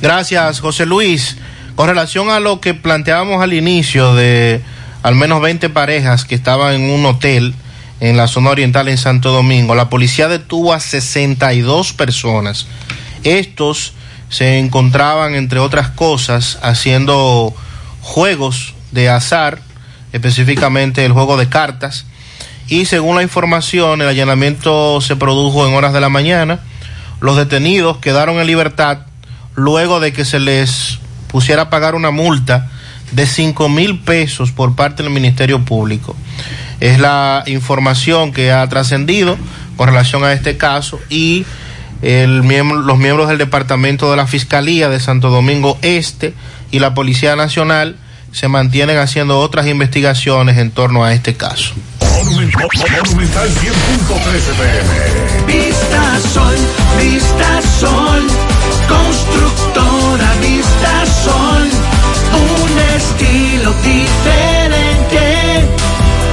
Gracias, José Luis. Con relación a lo que planteábamos al inicio de al menos 20 parejas que estaban en un hotel en la zona oriental en Santo Domingo, la policía detuvo a 62 personas. Estos se encontraban, entre otras cosas, haciendo juegos de azar, específicamente el juego de cartas. Y según la información, el allanamiento se produjo en horas de la mañana. Los detenidos quedaron en libertad luego de que se les pusiera a pagar una multa de 5 mil pesos por parte del Ministerio Público. Es la información que ha trascendido con relación a este caso y el miembro, los miembros del Departamento de la Fiscalía de Santo Domingo Este y la Policía Nacional se mantienen haciendo otras investigaciones en torno a este caso. Monumental 100.13 pm. Vista Sol, Vista Sol, constructora Vista Sol, un estilo diferente,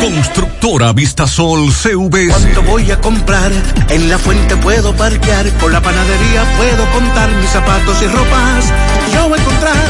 Constructora Vistasol CVS. ¿Cuánto voy a comprar? En la fuente puedo parquear, por la panadería puedo contar mis zapatos y ropas. Yo voy a encontrar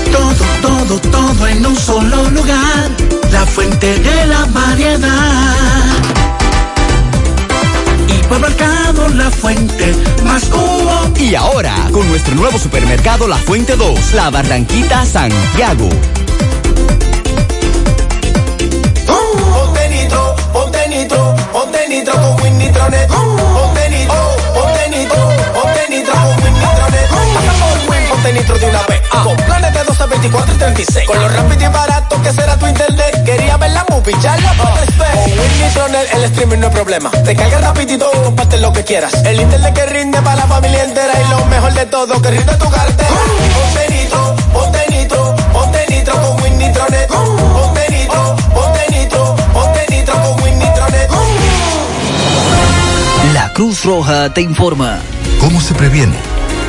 todo, todo, todo en un solo lugar. La fuente de la variedad. Hipermercado La Fuente, más cubo. Y ahora, con nuestro nuevo supermercado La Fuente 2, La Barranquita Santiago. Ponte nitro, ponte nitro, ponte nitro con Win Nitronet. Ponte de una vez. Con planes de 12, 24 y 36. Con lo rápido y barato que será tu internet. Quería ver la movie, ya la puedes ver. Con Win Nitronet el streaming no es problema. Te carga rapidito y comparte lo que quieras. El internet que rinde para la familia entera. Y lo mejor de todo, que rinde tu cartera. Ponte nitro, ponte nitro, ponte nitro con Win Nitronet. Ponte nitro, ponte nitro, ponte nitro con Win Nitronet. La Cruz Roja te informa. ¿Cómo se previene?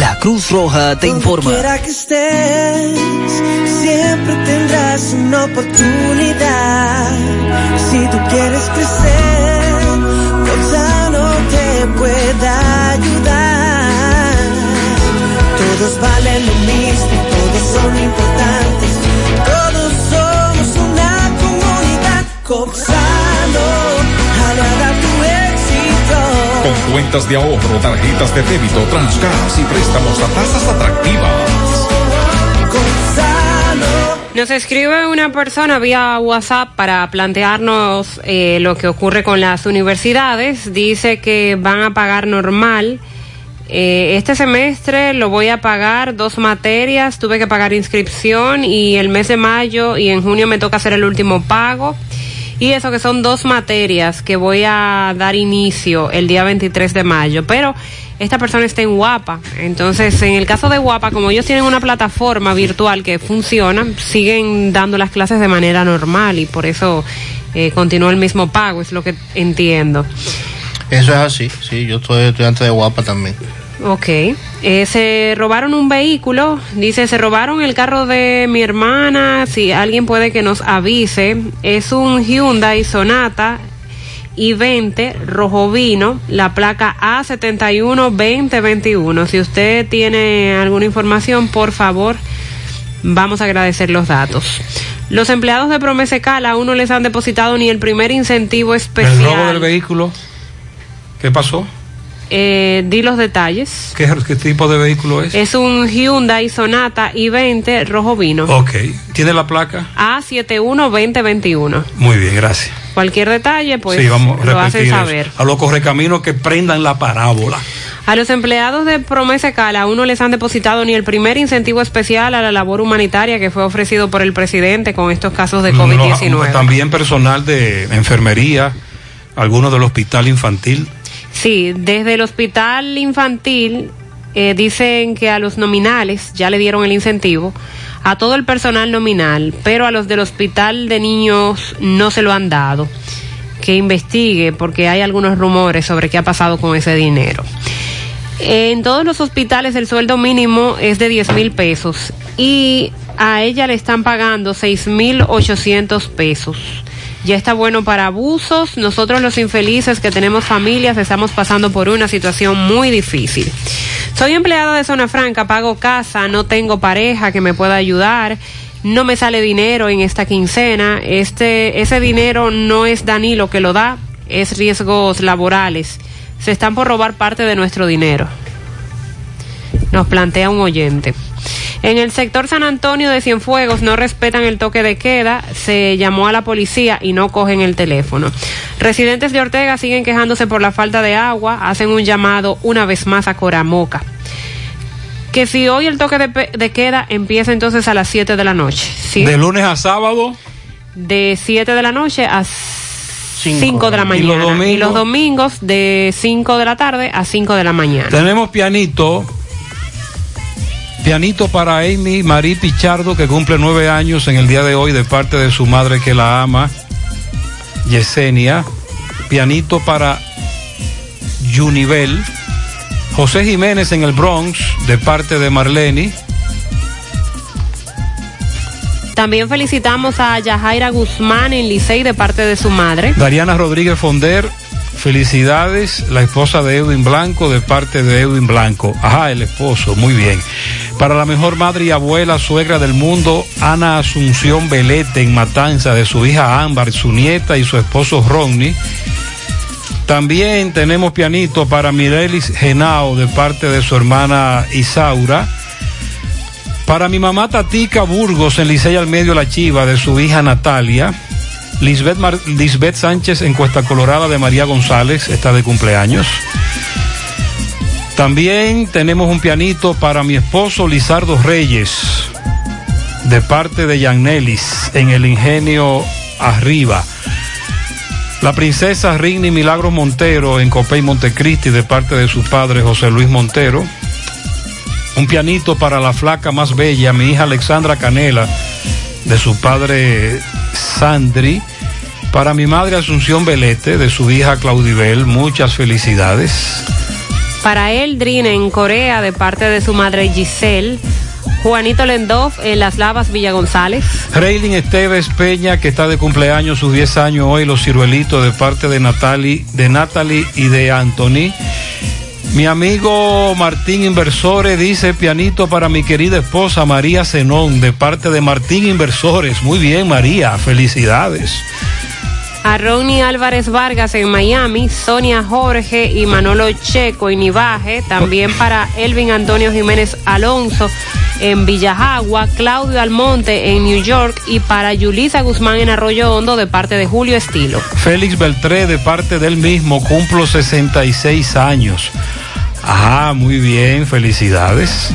La Cruz Roja te informa. Quiera que estés, siempre tendrás una oportunidad. Si tú quieres crecer, Gonzalo te pueda ayudar. Todos valen lo mismo, todos son importantes. Todos somos una comunidad. Gonzalo. Con cuentas de ahorro, tarjetas de débito, transcas y préstamos a tasas atractivas. Nos escribe una persona vía WhatsApp para plantearnos eh, lo que ocurre con las universidades. Dice que van a pagar normal. Eh, este semestre lo voy a pagar dos materias. Tuve que pagar inscripción y el mes de mayo y en junio me toca hacer el último pago. Y eso que son dos materias que voy a dar inicio el día 23 de mayo. Pero esta persona está en Guapa. Entonces, en el caso de Guapa, como ellos tienen una plataforma virtual que funciona, siguen dando las clases de manera normal y por eso eh, continúa el mismo pago, es lo que entiendo. Eso es así, sí, yo soy estudiante de Guapa también. Ok. Eh, se robaron un vehículo. Dice, se robaron el carro de mi hermana. Si alguien puede que nos avise. Es un Hyundai Sonata I-20 rojo vino. La placa A71-2021. Si usted tiene alguna información, por favor, vamos a agradecer los datos. Los empleados de Promesecal aún no les han depositado ni el primer incentivo especial. El robo del vehículo. ¿Qué pasó? Eh, di los detalles. ¿Qué, qué tipo de vehículo es? Es un Hyundai Sonata i20 rojo vino. Ok. ¿Tiene la placa? A712021. Muy bien, gracias. Cualquier detalle, pues sí, vamos a lo hacen saber. eso. A los correcaminos que prendan la parábola. A los empleados de Promesa Cala aún no les han depositado ni el primer incentivo especial a la labor humanitaria que fue ofrecido por el presidente con estos casos de COVID-19. No, también personal de enfermería, algunos del hospital infantil. Sí, desde el hospital infantil eh, dicen que a los nominales ya le dieron el incentivo, a todo el personal nominal, pero a los del hospital de niños no se lo han dado. Que investigue porque hay algunos rumores sobre qué ha pasado con ese dinero. En todos los hospitales el sueldo mínimo es de 10 mil pesos y a ella le están pagando 6 mil 800 pesos. Ya está bueno para abusos. Nosotros los infelices que tenemos familias estamos pasando por una situación muy difícil. Soy empleada de Zona Franca, pago casa, no tengo pareja que me pueda ayudar, no me sale dinero en esta quincena, este, ese dinero no es Danilo que lo da, es riesgos laborales. Se están por robar parte de nuestro dinero. Nos plantea un oyente. En el sector San Antonio de Cienfuegos no respetan el toque de queda, se llamó a la policía y no cogen el teléfono. Residentes de Ortega siguen quejándose por la falta de agua, hacen un llamado una vez más a Coramoca. Que si hoy el toque de, queda empieza entonces a las 7 de la noche. ¿sí? De lunes a sábado. De 7 de la noche a 5 de la ¿Y los mañana. Y los, domingos? domingos de 5 de la tarde a 5 de la mañana. Tenemos pianito. Pianito para Amy Marie Pichardo, que cumple nueve años en el día de hoy de parte de su madre que la ama, Yesenia. Pianito para Junivel. José Jiménez en el Bronx, de parte de Marlene. También felicitamos a Yajaira Guzmán en Licey de parte de su madre. Dariana Rodríguez Fonder, felicidades, la esposa de Edwin Blanco, de parte de Edwin Blanco. Ajá, el esposo, muy bien. Para la mejor madre y abuela, suegra del mundo, Ana Asunción Belete en Matanza, de su hija Ámbar, su nieta y su esposo Ronnie. También tenemos pianito para Mirelis Genao, de parte de su hermana Isaura. Para mi mamá Tatica Burgos en Licey al Medio La Chiva de su hija Natalia. Lisbeth, Mar- Lisbeth Sánchez en Cuesta Colorada de María González está de cumpleaños. También tenemos un pianito para mi esposo Lizardo Reyes de parte de Yanelis en el Ingenio Arriba. La princesa Rini Milagros Montero en Copey Montecristi de parte de su padre José Luis Montero. Un pianito para la flaca más bella, mi hija Alexandra Canela, de su padre Sandri. Para mi madre Asunción Belete, de su hija Claudibel, muchas felicidades. Para Eldrin en Corea de parte de su madre Giselle. Juanito Lendov en Las Lavas Villa González. Reylin Esteves Peña, que está de cumpleaños, sus 10 años hoy, los ciruelitos de parte de Natalie, de Natalie y de Anthony. Mi amigo Martín Inversores dice pianito para mi querida esposa María Zenón, de parte de Martín Inversores. Muy bien, María, felicidades. A Ronnie Álvarez Vargas en Miami, Sonia Jorge y Manolo Checo en Nivaje, también para Elvin Antonio Jiménez Alonso en Villajagua, Claudio Almonte en New York y para Yulisa Guzmán en Arroyo Hondo de parte de Julio Estilo. Félix Beltré, de parte del mismo, cumplo 66 años. Ah, muy bien, felicidades.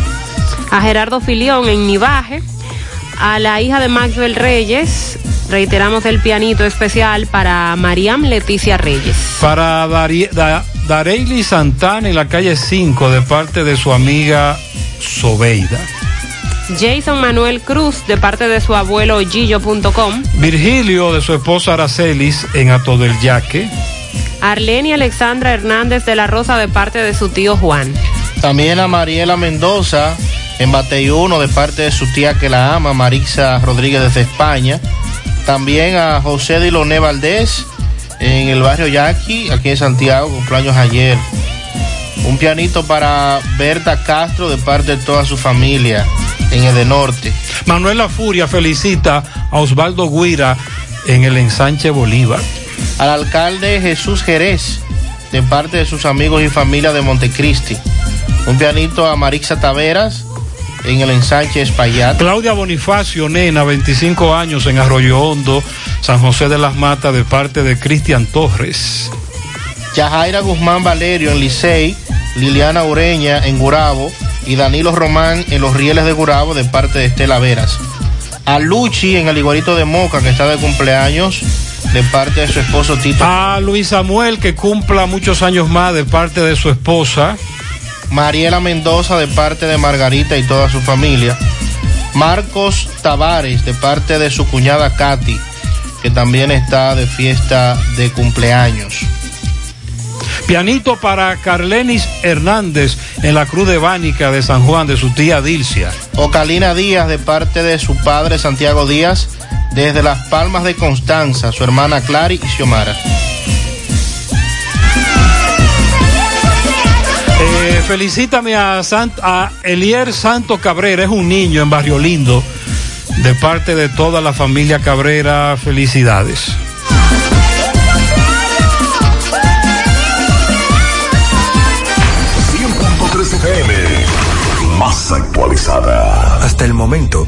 A Gerardo Filión en Nivaje, a la hija de Maxwell Reyes, reiteramos el pianito especial para Mariam Leticia Reyes. Para Dari- Da- Dareili Santana en la calle 5 de parte de su amiga Sobeida. Jason Manuel Cruz de parte de su abuelo Gillo.com. Virgilio de su esposa Aracelis en Ato del Yaque. Arlene Alexandra Hernández de la Rosa de parte de su tío Juan. También a Mariela Mendoza en Bateyuno de parte de su tía que la ama, Marixa Rodríguez desde España. También a José Diloné Valdés en el barrio Yaqui, aquí en Santiago, cumpleaños ayer. Un pianito para Berta Castro de parte de toda su familia en el de Norte. Manuel La Furia felicita a Osvaldo Guira en el ensanche Bolívar. Al alcalde Jesús Jerez de parte de sus amigos y familia de Montecristi. Un pianito a Marixa Taveras en el ensanche Espaillat. Claudia Bonifacio Nena, 25 años en Arroyo Hondo, San José de las Matas de parte de Cristian Torres. Yajaira Guzmán Valerio en Licey, Liliana Ureña en Gurabo y Danilo Román en los rieles de Gurabo de parte de Estela Veras. A Luchi en el Igualito de Moca que está de cumpleaños de parte de su esposo Tito. A Luis Samuel que cumpla muchos años más de parte de su esposa. Mariela Mendoza de parte de Margarita y toda su familia. Marcos Tavares de parte de su cuñada Katy, que también está de fiesta de cumpleaños. Pianito para Carlenis Hernández en la Cruz de Bánica de San Juan de su tía Dilcia. Ocalina Díaz de parte de su padre Santiago Díaz desde Las Palmas de Constanza, su hermana Clary y Xiomara. Eh, felicítame a, Sant- a Elier Santo Cabrera, es un niño en Barrio Lindo, De parte de toda la familia Cabrera, felicidades. FM, más actualizada. Hasta el momento,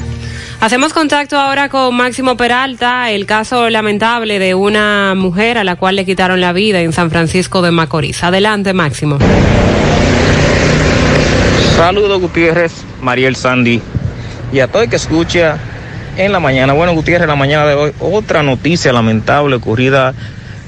Hacemos contacto ahora con Máximo Peralta, el caso lamentable de una mujer a la cual le quitaron la vida en San Francisco de Macorís. Adelante, Máximo. Saludos Gutiérrez, Mariel Sandy y a todo el que escucha en la mañana. Bueno, Gutiérrez, en la mañana de hoy, otra noticia lamentable ocurrida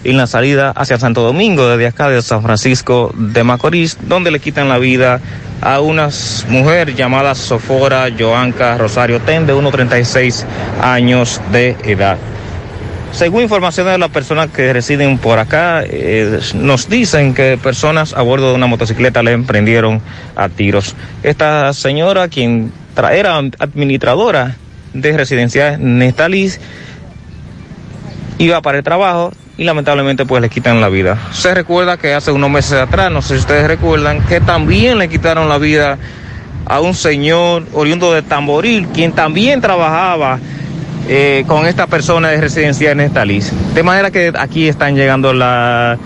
en la salida hacia Santo Domingo, desde acá de San Francisco de Macorís, donde le quitan la vida a una mujer llamada Sofora Joanca Rosario Ten, de 1,36 años de edad. Según información de las personas que residen por acá, eh, nos dicen que personas a bordo de una motocicleta le emprendieron a tiros. Esta señora, quien era administradora de residencia Nestalis, iba para el trabajo y lamentablemente pues le quitan la vida. Se recuerda que hace unos meses atrás, no sé si ustedes recuerdan, que también le quitaron la vida a un señor oriundo de Tamboril, quien también trabajaba eh, con esta persona de residencia en esta lista. De manera que aquí están llegando la,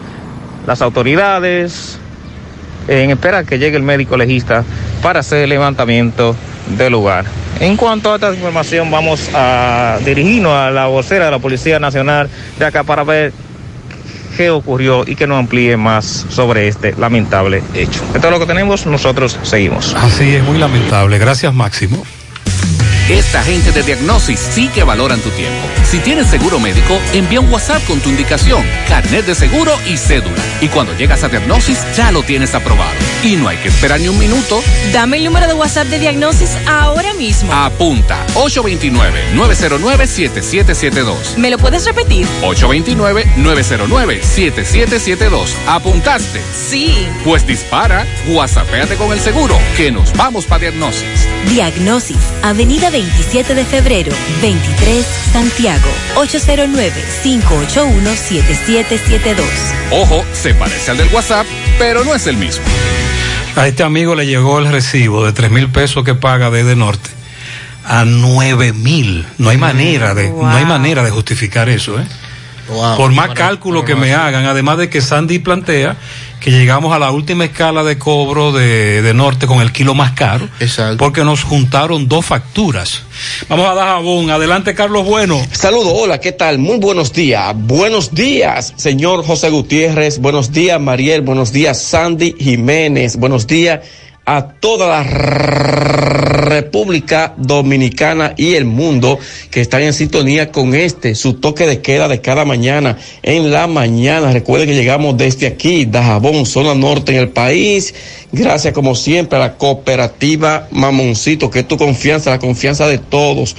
las autoridades en espera que llegue el médico legista para hacer el levantamiento del lugar. En cuanto a esta información, vamos a dirigirnos a la vocera de la Policía Nacional de acá para ver qué ocurrió y que nos amplíe más sobre este lamentable hecho. Esto es lo que tenemos, nosotros seguimos. Así es, muy lamentable. Gracias, Máximo. Esta gente de Diagnosis sí que valoran tu tiempo. Si tienes seguro médico, envía un WhatsApp con tu indicación, carnet de seguro y cédula. Y cuando llegas a Diagnosis, ya lo tienes aprobado. Y no hay que esperar ni un minuto. Dame el número de WhatsApp de Diagnosis ahora mismo. Apunta 829-909-7772. ¿Me lo puedes repetir? 829-909-7772. ¿Apuntaste? Sí. Pues dispara, WhatsAppéate con el seguro, que nos vamos para Diagnosis. Diagnosis, Avenida 27 de febrero, 23, Santiago, 809-581-7772. Ojo, se parece al del WhatsApp, pero no es el mismo. A este amigo le llegó el recibo de tres mil pesos que paga desde Norte a nueve mil. No hay manera de, no hay manera de justificar eso, ¿eh? Wow. Por más cálculo que me hagan, además de que Sandy plantea que llegamos a la última escala de cobro de, de Norte con el kilo más caro, porque nos juntaron dos facturas. Vamos a dar jabón. Adelante, Carlos Bueno. Saludos, hola, ¿qué tal? Muy buenos días. Buenos días, señor José Gutiérrez. Buenos días, Mariel. Buenos días, Sandy Jiménez. Buenos días a toda la República Dominicana y el mundo que están en sintonía con este, su toque de queda de cada mañana en la mañana. Recuerden que llegamos desde aquí, Dajabón, zona norte en el país. Gracias como siempre a la cooperativa Mamoncito, que es tu confianza, la confianza de todos.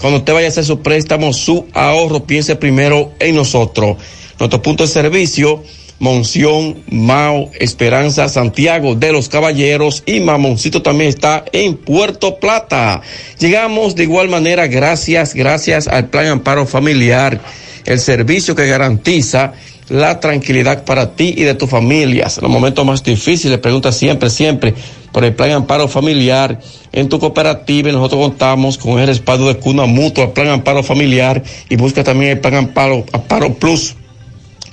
Cuando usted vaya a hacer su préstamo, su ahorro, piense primero en nosotros. Nuestro punto de servicio, Monción, Mao, Esperanza, Santiago de los Caballeros y Mamoncito también está en Puerto Plata. Llegamos de igual manera gracias, gracias al Plan Amparo Familiar, el servicio que garantiza la tranquilidad para ti y de tu familia. En los momentos más difíciles, pregunta siempre, siempre por el Plan Amparo Familiar. En tu cooperativa nosotros contamos con el respaldo de Cuna Mutua, Plan Amparo Familiar y busca también el Plan Amparo, Amparo Plus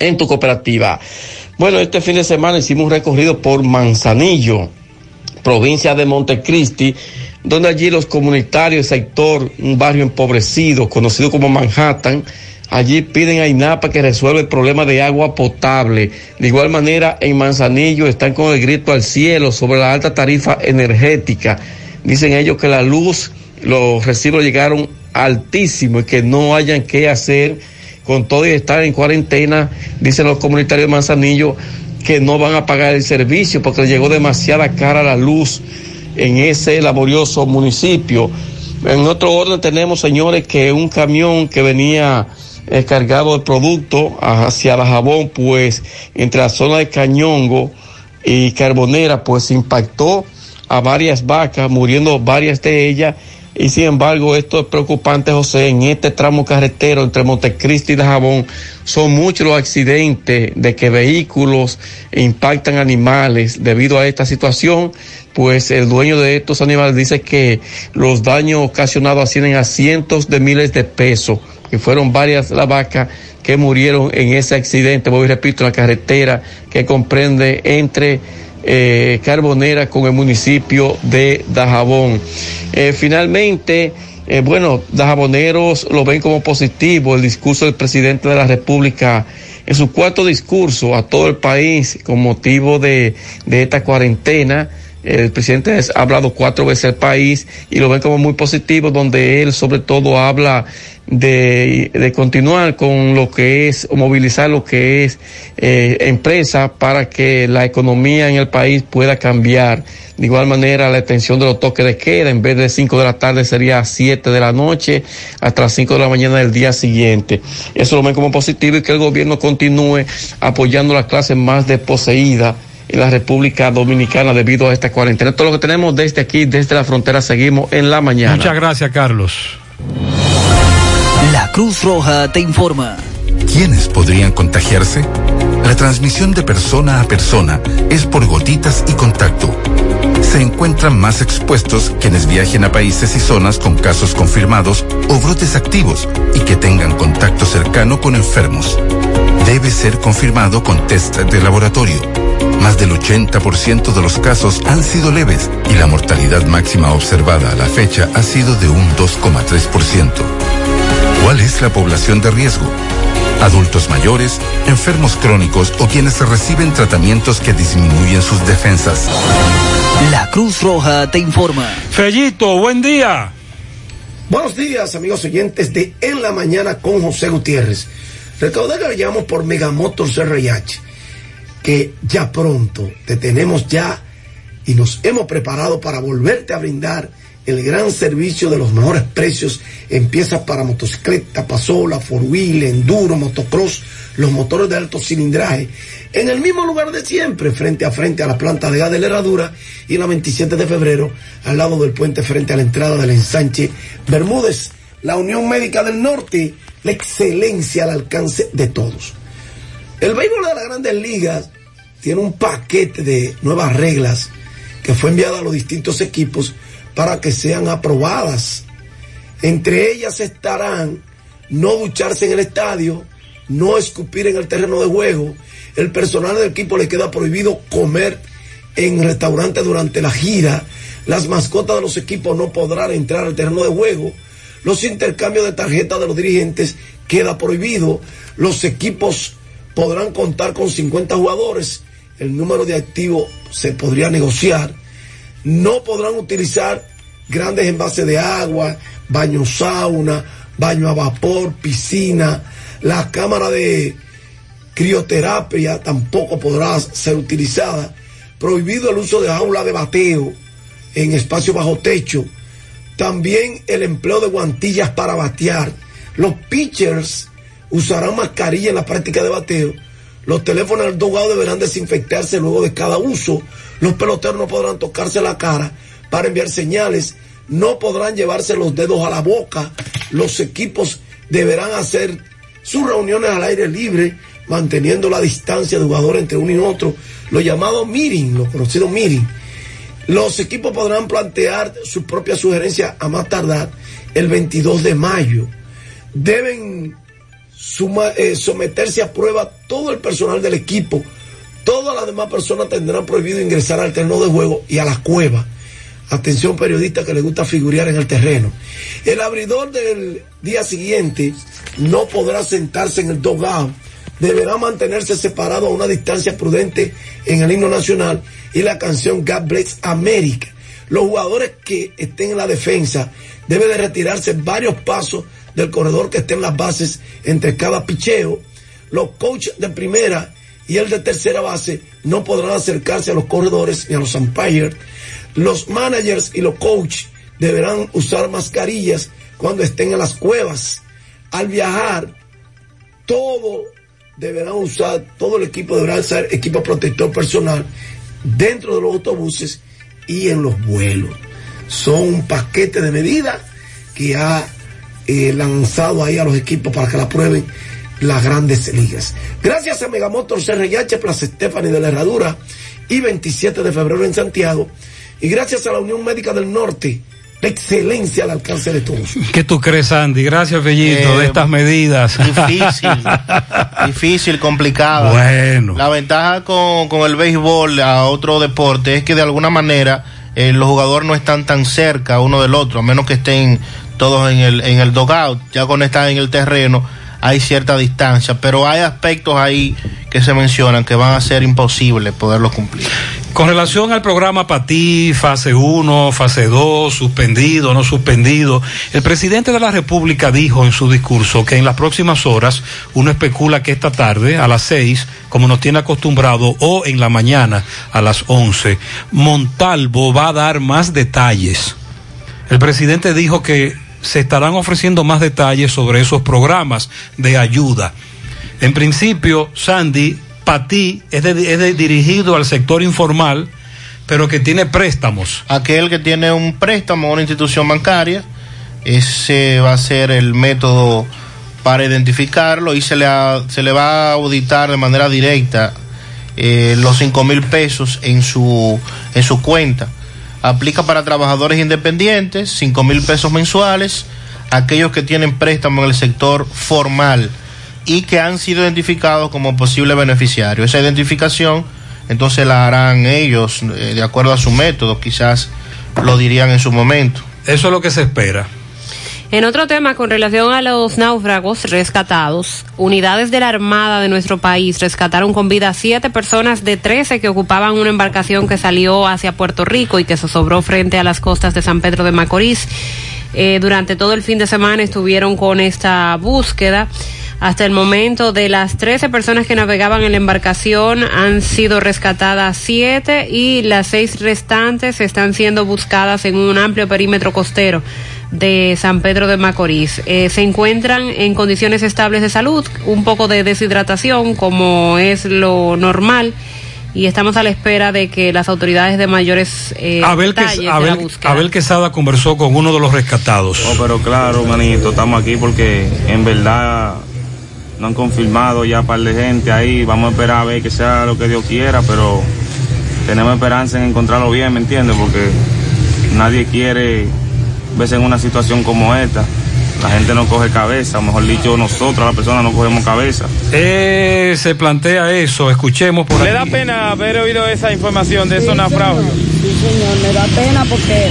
en tu cooperativa. Bueno, este fin de semana hicimos un recorrido por Manzanillo, provincia de Montecristi, donde allí los comunitarios, sector, un barrio empobrecido, conocido como Manhattan, Allí piden a INAPA que resuelva el problema de agua potable. De igual manera, en Manzanillo están con el grito al cielo sobre la alta tarifa energética. Dicen ellos que la luz, los recibos llegaron altísimos y que no hayan qué hacer con todo y estar en cuarentena. Dicen los comunitarios de Manzanillo que no van a pagar el servicio porque llegó demasiada cara la luz en ese laborioso municipio. En otro orden tenemos, señores, que un camión que venía eh, cargado de producto hacia la jabón, pues entre la zona de Cañongo y Carbonera, pues impactó a varias vacas, muriendo varias de ellas. Y sin embargo, esto es preocupante, José, en este tramo carretero entre Montecristi y Dajabón, son muchos los accidentes de que vehículos impactan animales. Debido a esta situación, pues el dueño de estos animales dice que los daños ocasionados ascienden a cientos de miles de pesos, y fueron varias las vacas que murieron en ese accidente, voy repito, la carretera que comprende entre eh, Carbonera con el municipio de Dajabón. Eh, finalmente, eh, bueno, Dajaboneros lo ven como positivo el discurso del presidente de la República en su cuarto discurso a todo el país con motivo de, de esta cuarentena. El presidente ha hablado cuatro veces al país y lo ven como muy positivo, donde él sobre todo habla de, de continuar con lo que es, o movilizar lo que es eh, empresa para que la economía en el país pueda cambiar. De igual manera, la extensión de los toques de queda, en vez de 5 de la tarde, sería a 7 de la noche hasta las 5 de la mañana del día siguiente. Eso lo ven como positivo y que el gobierno continúe apoyando a las clases más desposeídas en la República Dominicana debido a esta cuarentena. Todo lo que tenemos desde aquí, desde la frontera, seguimos en la mañana. Muchas gracias, Carlos. La Cruz Roja te informa. ¿Quiénes podrían contagiarse? La transmisión de persona a persona es por gotitas y contacto. Se encuentran más expuestos quienes viajen a países y zonas con casos confirmados o brotes activos y que tengan contacto cercano con enfermos. Debe ser confirmado con test de laboratorio. Más del 80% de los casos han sido leves y la mortalidad máxima observada a la fecha ha sido de un 2,3%. ¿Cuál es la población de riesgo? Adultos mayores, enfermos crónicos o quienes reciben tratamientos que disminuyen sus defensas. La Cruz Roja te informa. Fellito, buen día. Buenos días, amigos oyentes de En la Mañana con José Gutiérrez. Recordar que le llamamos por Megamotor CRIH, que ya pronto te tenemos ya y nos hemos preparado para volverte a brindar el gran servicio de los mejores precios en piezas para motocicleta, pasola, four wheel, enduro, motocross, los motores de alto cilindraje, en el mismo lugar de siempre, frente a frente a la planta de gas de Herradura y la 27 de febrero, al lado del puente frente a la entrada del ensanche Bermúdez, la Unión Médica del Norte, la excelencia al alcance de todos. El béisbol de las grandes ligas tiene un paquete de nuevas reglas que fue enviado a los distintos equipos para que sean aprobadas. Entre ellas estarán no ducharse en el estadio, no escupir en el terreno de juego, el personal del equipo le queda prohibido comer en restaurantes durante la gira, las mascotas de los equipos no podrán entrar al terreno de juego, los intercambios de tarjetas de los dirigentes queda prohibido, los equipos podrán contar con 50 jugadores, el número de activos se podría negociar, no podrán utilizar grandes envases de agua, baño sauna, baño a vapor, piscina, la cámara de crioterapia tampoco podrá ser utilizada, prohibido el uso de jaula de bateo en espacio bajo techo, también el empleo de guantillas para batear, los pitchers usarán mascarilla en la práctica de bateo, los teléfonos del dogado deberán desinfectarse luego de cada uso, los peloteros no podrán tocarse la cara para enviar señales, no podrán llevarse los dedos a la boca, los equipos deberán hacer sus reuniones al aire libre, manteniendo la distancia de jugador entre uno y otro, lo llamado meeting, lo conocido meeting. Los equipos podrán plantear sus propias sugerencias a más tardar el 22 de mayo. Deben eh, someterse a prueba todo el personal del equipo. Todas las demás personas tendrán prohibido ingresar al terreno de juego y a la cueva. Atención periodista que le gusta figurar en el terreno. El abridor del día siguiente no podrá sentarse en el dogout. Deberá mantenerse separado a una distancia prudente en el himno nacional y la canción God Bless America. Los jugadores que estén en la defensa deben de retirarse varios pasos del corredor que esté en las bases entre cada picheo. Los coaches de primera y el de tercera base no podrán acercarse a los corredores ni a los umpires. Los managers y los coaches deberán usar mascarillas cuando estén en las cuevas. Al viajar, todo deberán usar, todo el equipo deberá usar equipo protector personal dentro de los autobuses y en los vuelos. Son un paquete de medidas que ha eh, lanzado ahí a los equipos para que la prueben las grandes ligas. Gracias a Megamotor CRH, Plaza Stephanie de la Herradura y 27 de febrero en Santiago. Y gracias a la Unión Médica del Norte, la excelencia al alcance de todos. ¿Qué tú crees, Andy? Gracias, Bellito, Eh, de estas medidas. Difícil, difícil, complicada. Bueno. La ventaja con, con el béisbol a otro deporte es que de alguna manera eh, los jugadores no están tan cerca uno del otro, a menos que estén todos en el, en el dogout. Ya están en el terreno hay cierta distancia, pero hay aspectos ahí que se mencionan que van a ser imposibles poderlos cumplir. Con relación al programa Patí, fase 1, fase 2, suspendido, no suspendido, el presidente de la República dijo en su discurso que en las próximas horas, uno especula que esta tarde, a las 6, como nos tiene acostumbrado, o en la mañana, a las 11, Montalvo va a dar más detalles. El presidente dijo que se estarán ofreciendo más detalles sobre esos programas de ayuda. En principio, Sandy, es, de- es de- dirigido al sector informal, pero que tiene préstamos. Aquel que tiene un préstamo a una institución bancaria, ese va a ser el método para identificarlo y se le, se le va a auditar de manera directa eh, los cinco mil pesos en su, en su cuenta. Aplica para trabajadores independientes, cinco mil pesos mensuales, aquellos que tienen préstamo en el sector formal y que han sido identificados como posible beneficiario. Esa identificación entonces la harán ellos eh, de acuerdo a su método, quizás lo dirían en su momento. Eso es lo que se espera. En otro tema, con relación a los náufragos rescatados, unidades de la Armada de nuestro país rescataron con vida a siete personas de 13 que ocupaban una embarcación que salió hacia Puerto Rico y que se sobró frente a las costas de San Pedro de Macorís. Eh, durante todo el fin de semana estuvieron con esta búsqueda. Hasta el momento, de las 13 personas que navegaban en la embarcación, han sido rescatadas siete y las seis restantes están siendo buscadas en un amplio perímetro costero de San Pedro de Macorís. Eh, se encuentran en condiciones estables de salud, un poco de deshidratación, como es lo normal, y estamos a la espera de que las autoridades de mayores eh, Abel, detalles Ques- de la Abel-. Abel Quesada conversó con uno de los rescatados. Oh, pero claro, manito, estamos aquí porque en verdad no han confirmado ya un par de gente ahí. Vamos a esperar a ver que sea lo que Dios quiera, pero tenemos esperanza en encontrarlo bien, ¿me entiendes? Porque nadie quiere verse en una situación como esta. La gente no coge cabeza, mejor dicho, nosotros, las personas, no cogemos cabeza. Eh, se plantea eso, escuchemos por ¿Le da aquí. pena haber oído esa información de esos naufragios? Sí, señor, me da pena porque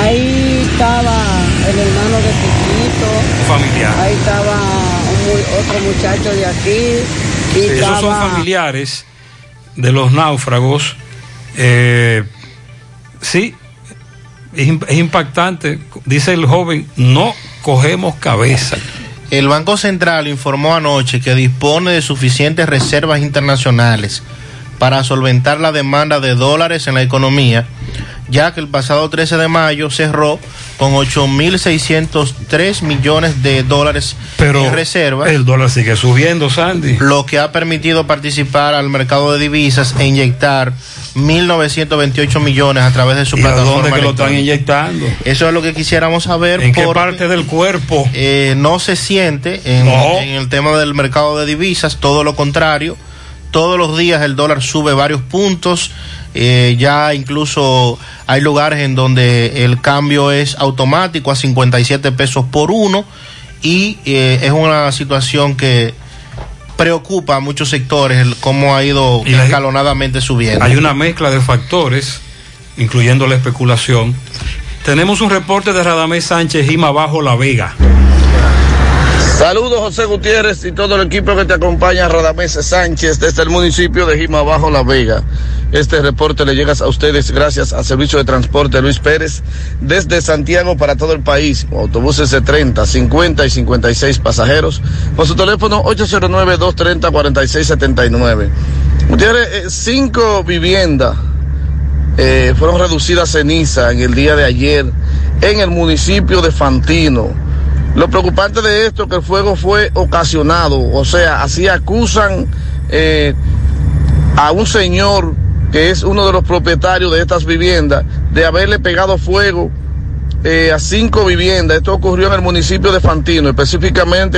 ahí estaba el hermano de Chiquito, Familiar. ahí estaba un otro muchacho de aquí, y Sí, esos son familiares de los náufragos. Eh, sí, es, im- es impactante. Dice el joven, no cogemos cabeza. El Banco Central informó anoche que dispone de suficientes reservas internacionales para solventar la demanda de dólares en la economía, ya que el pasado 13 de mayo cerró con 8.603 millones de dólares Pero en reservas. el dólar sigue subiendo, Sandy. Lo que ha permitido participar al mercado de divisas e inyectar 1.928 millones a través de su ¿Y a plataforma. dónde que lo están inyectando? Eso es lo que quisiéramos saber. ¿En qué parte del cuerpo? eh, no se siente en, No. en el tema del mercado de divisas, todo lo contrario. Todos los días el dólar sube varios puntos. eh, ya incluso hay lugares en donde el cambio es automático a 57 pesos por uno. Y eh, es una situación que preocupa a muchos sectores el cómo ha ido Y escalonadamente subiendo. Hay una mezcla de factores, incluyendo la especulación. Tenemos un reporte de Radamés Sánchez, Jima Bajo La Vega. Saludos José Gutiérrez y todo el equipo que te acompaña, Radamés Sánchez, desde el municipio de Jima Bajo La Vega. Este reporte le llega a ustedes gracias al Servicio de Transporte Luis Pérez, desde Santiago para todo el país, autobuses de 30, 50 y 56 pasajeros, con su teléfono 809-230-4679. Gutiérrez, eh, cinco viviendas eh, fueron reducidas a ceniza en el día de ayer en el municipio de Fantino. Lo preocupante de esto es que el fuego fue ocasionado, o sea, así acusan eh, a un señor que es uno de los propietarios de estas viviendas de haberle pegado fuego eh, a cinco viviendas. Esto ocurrió en el municipio de Fantino, específicamente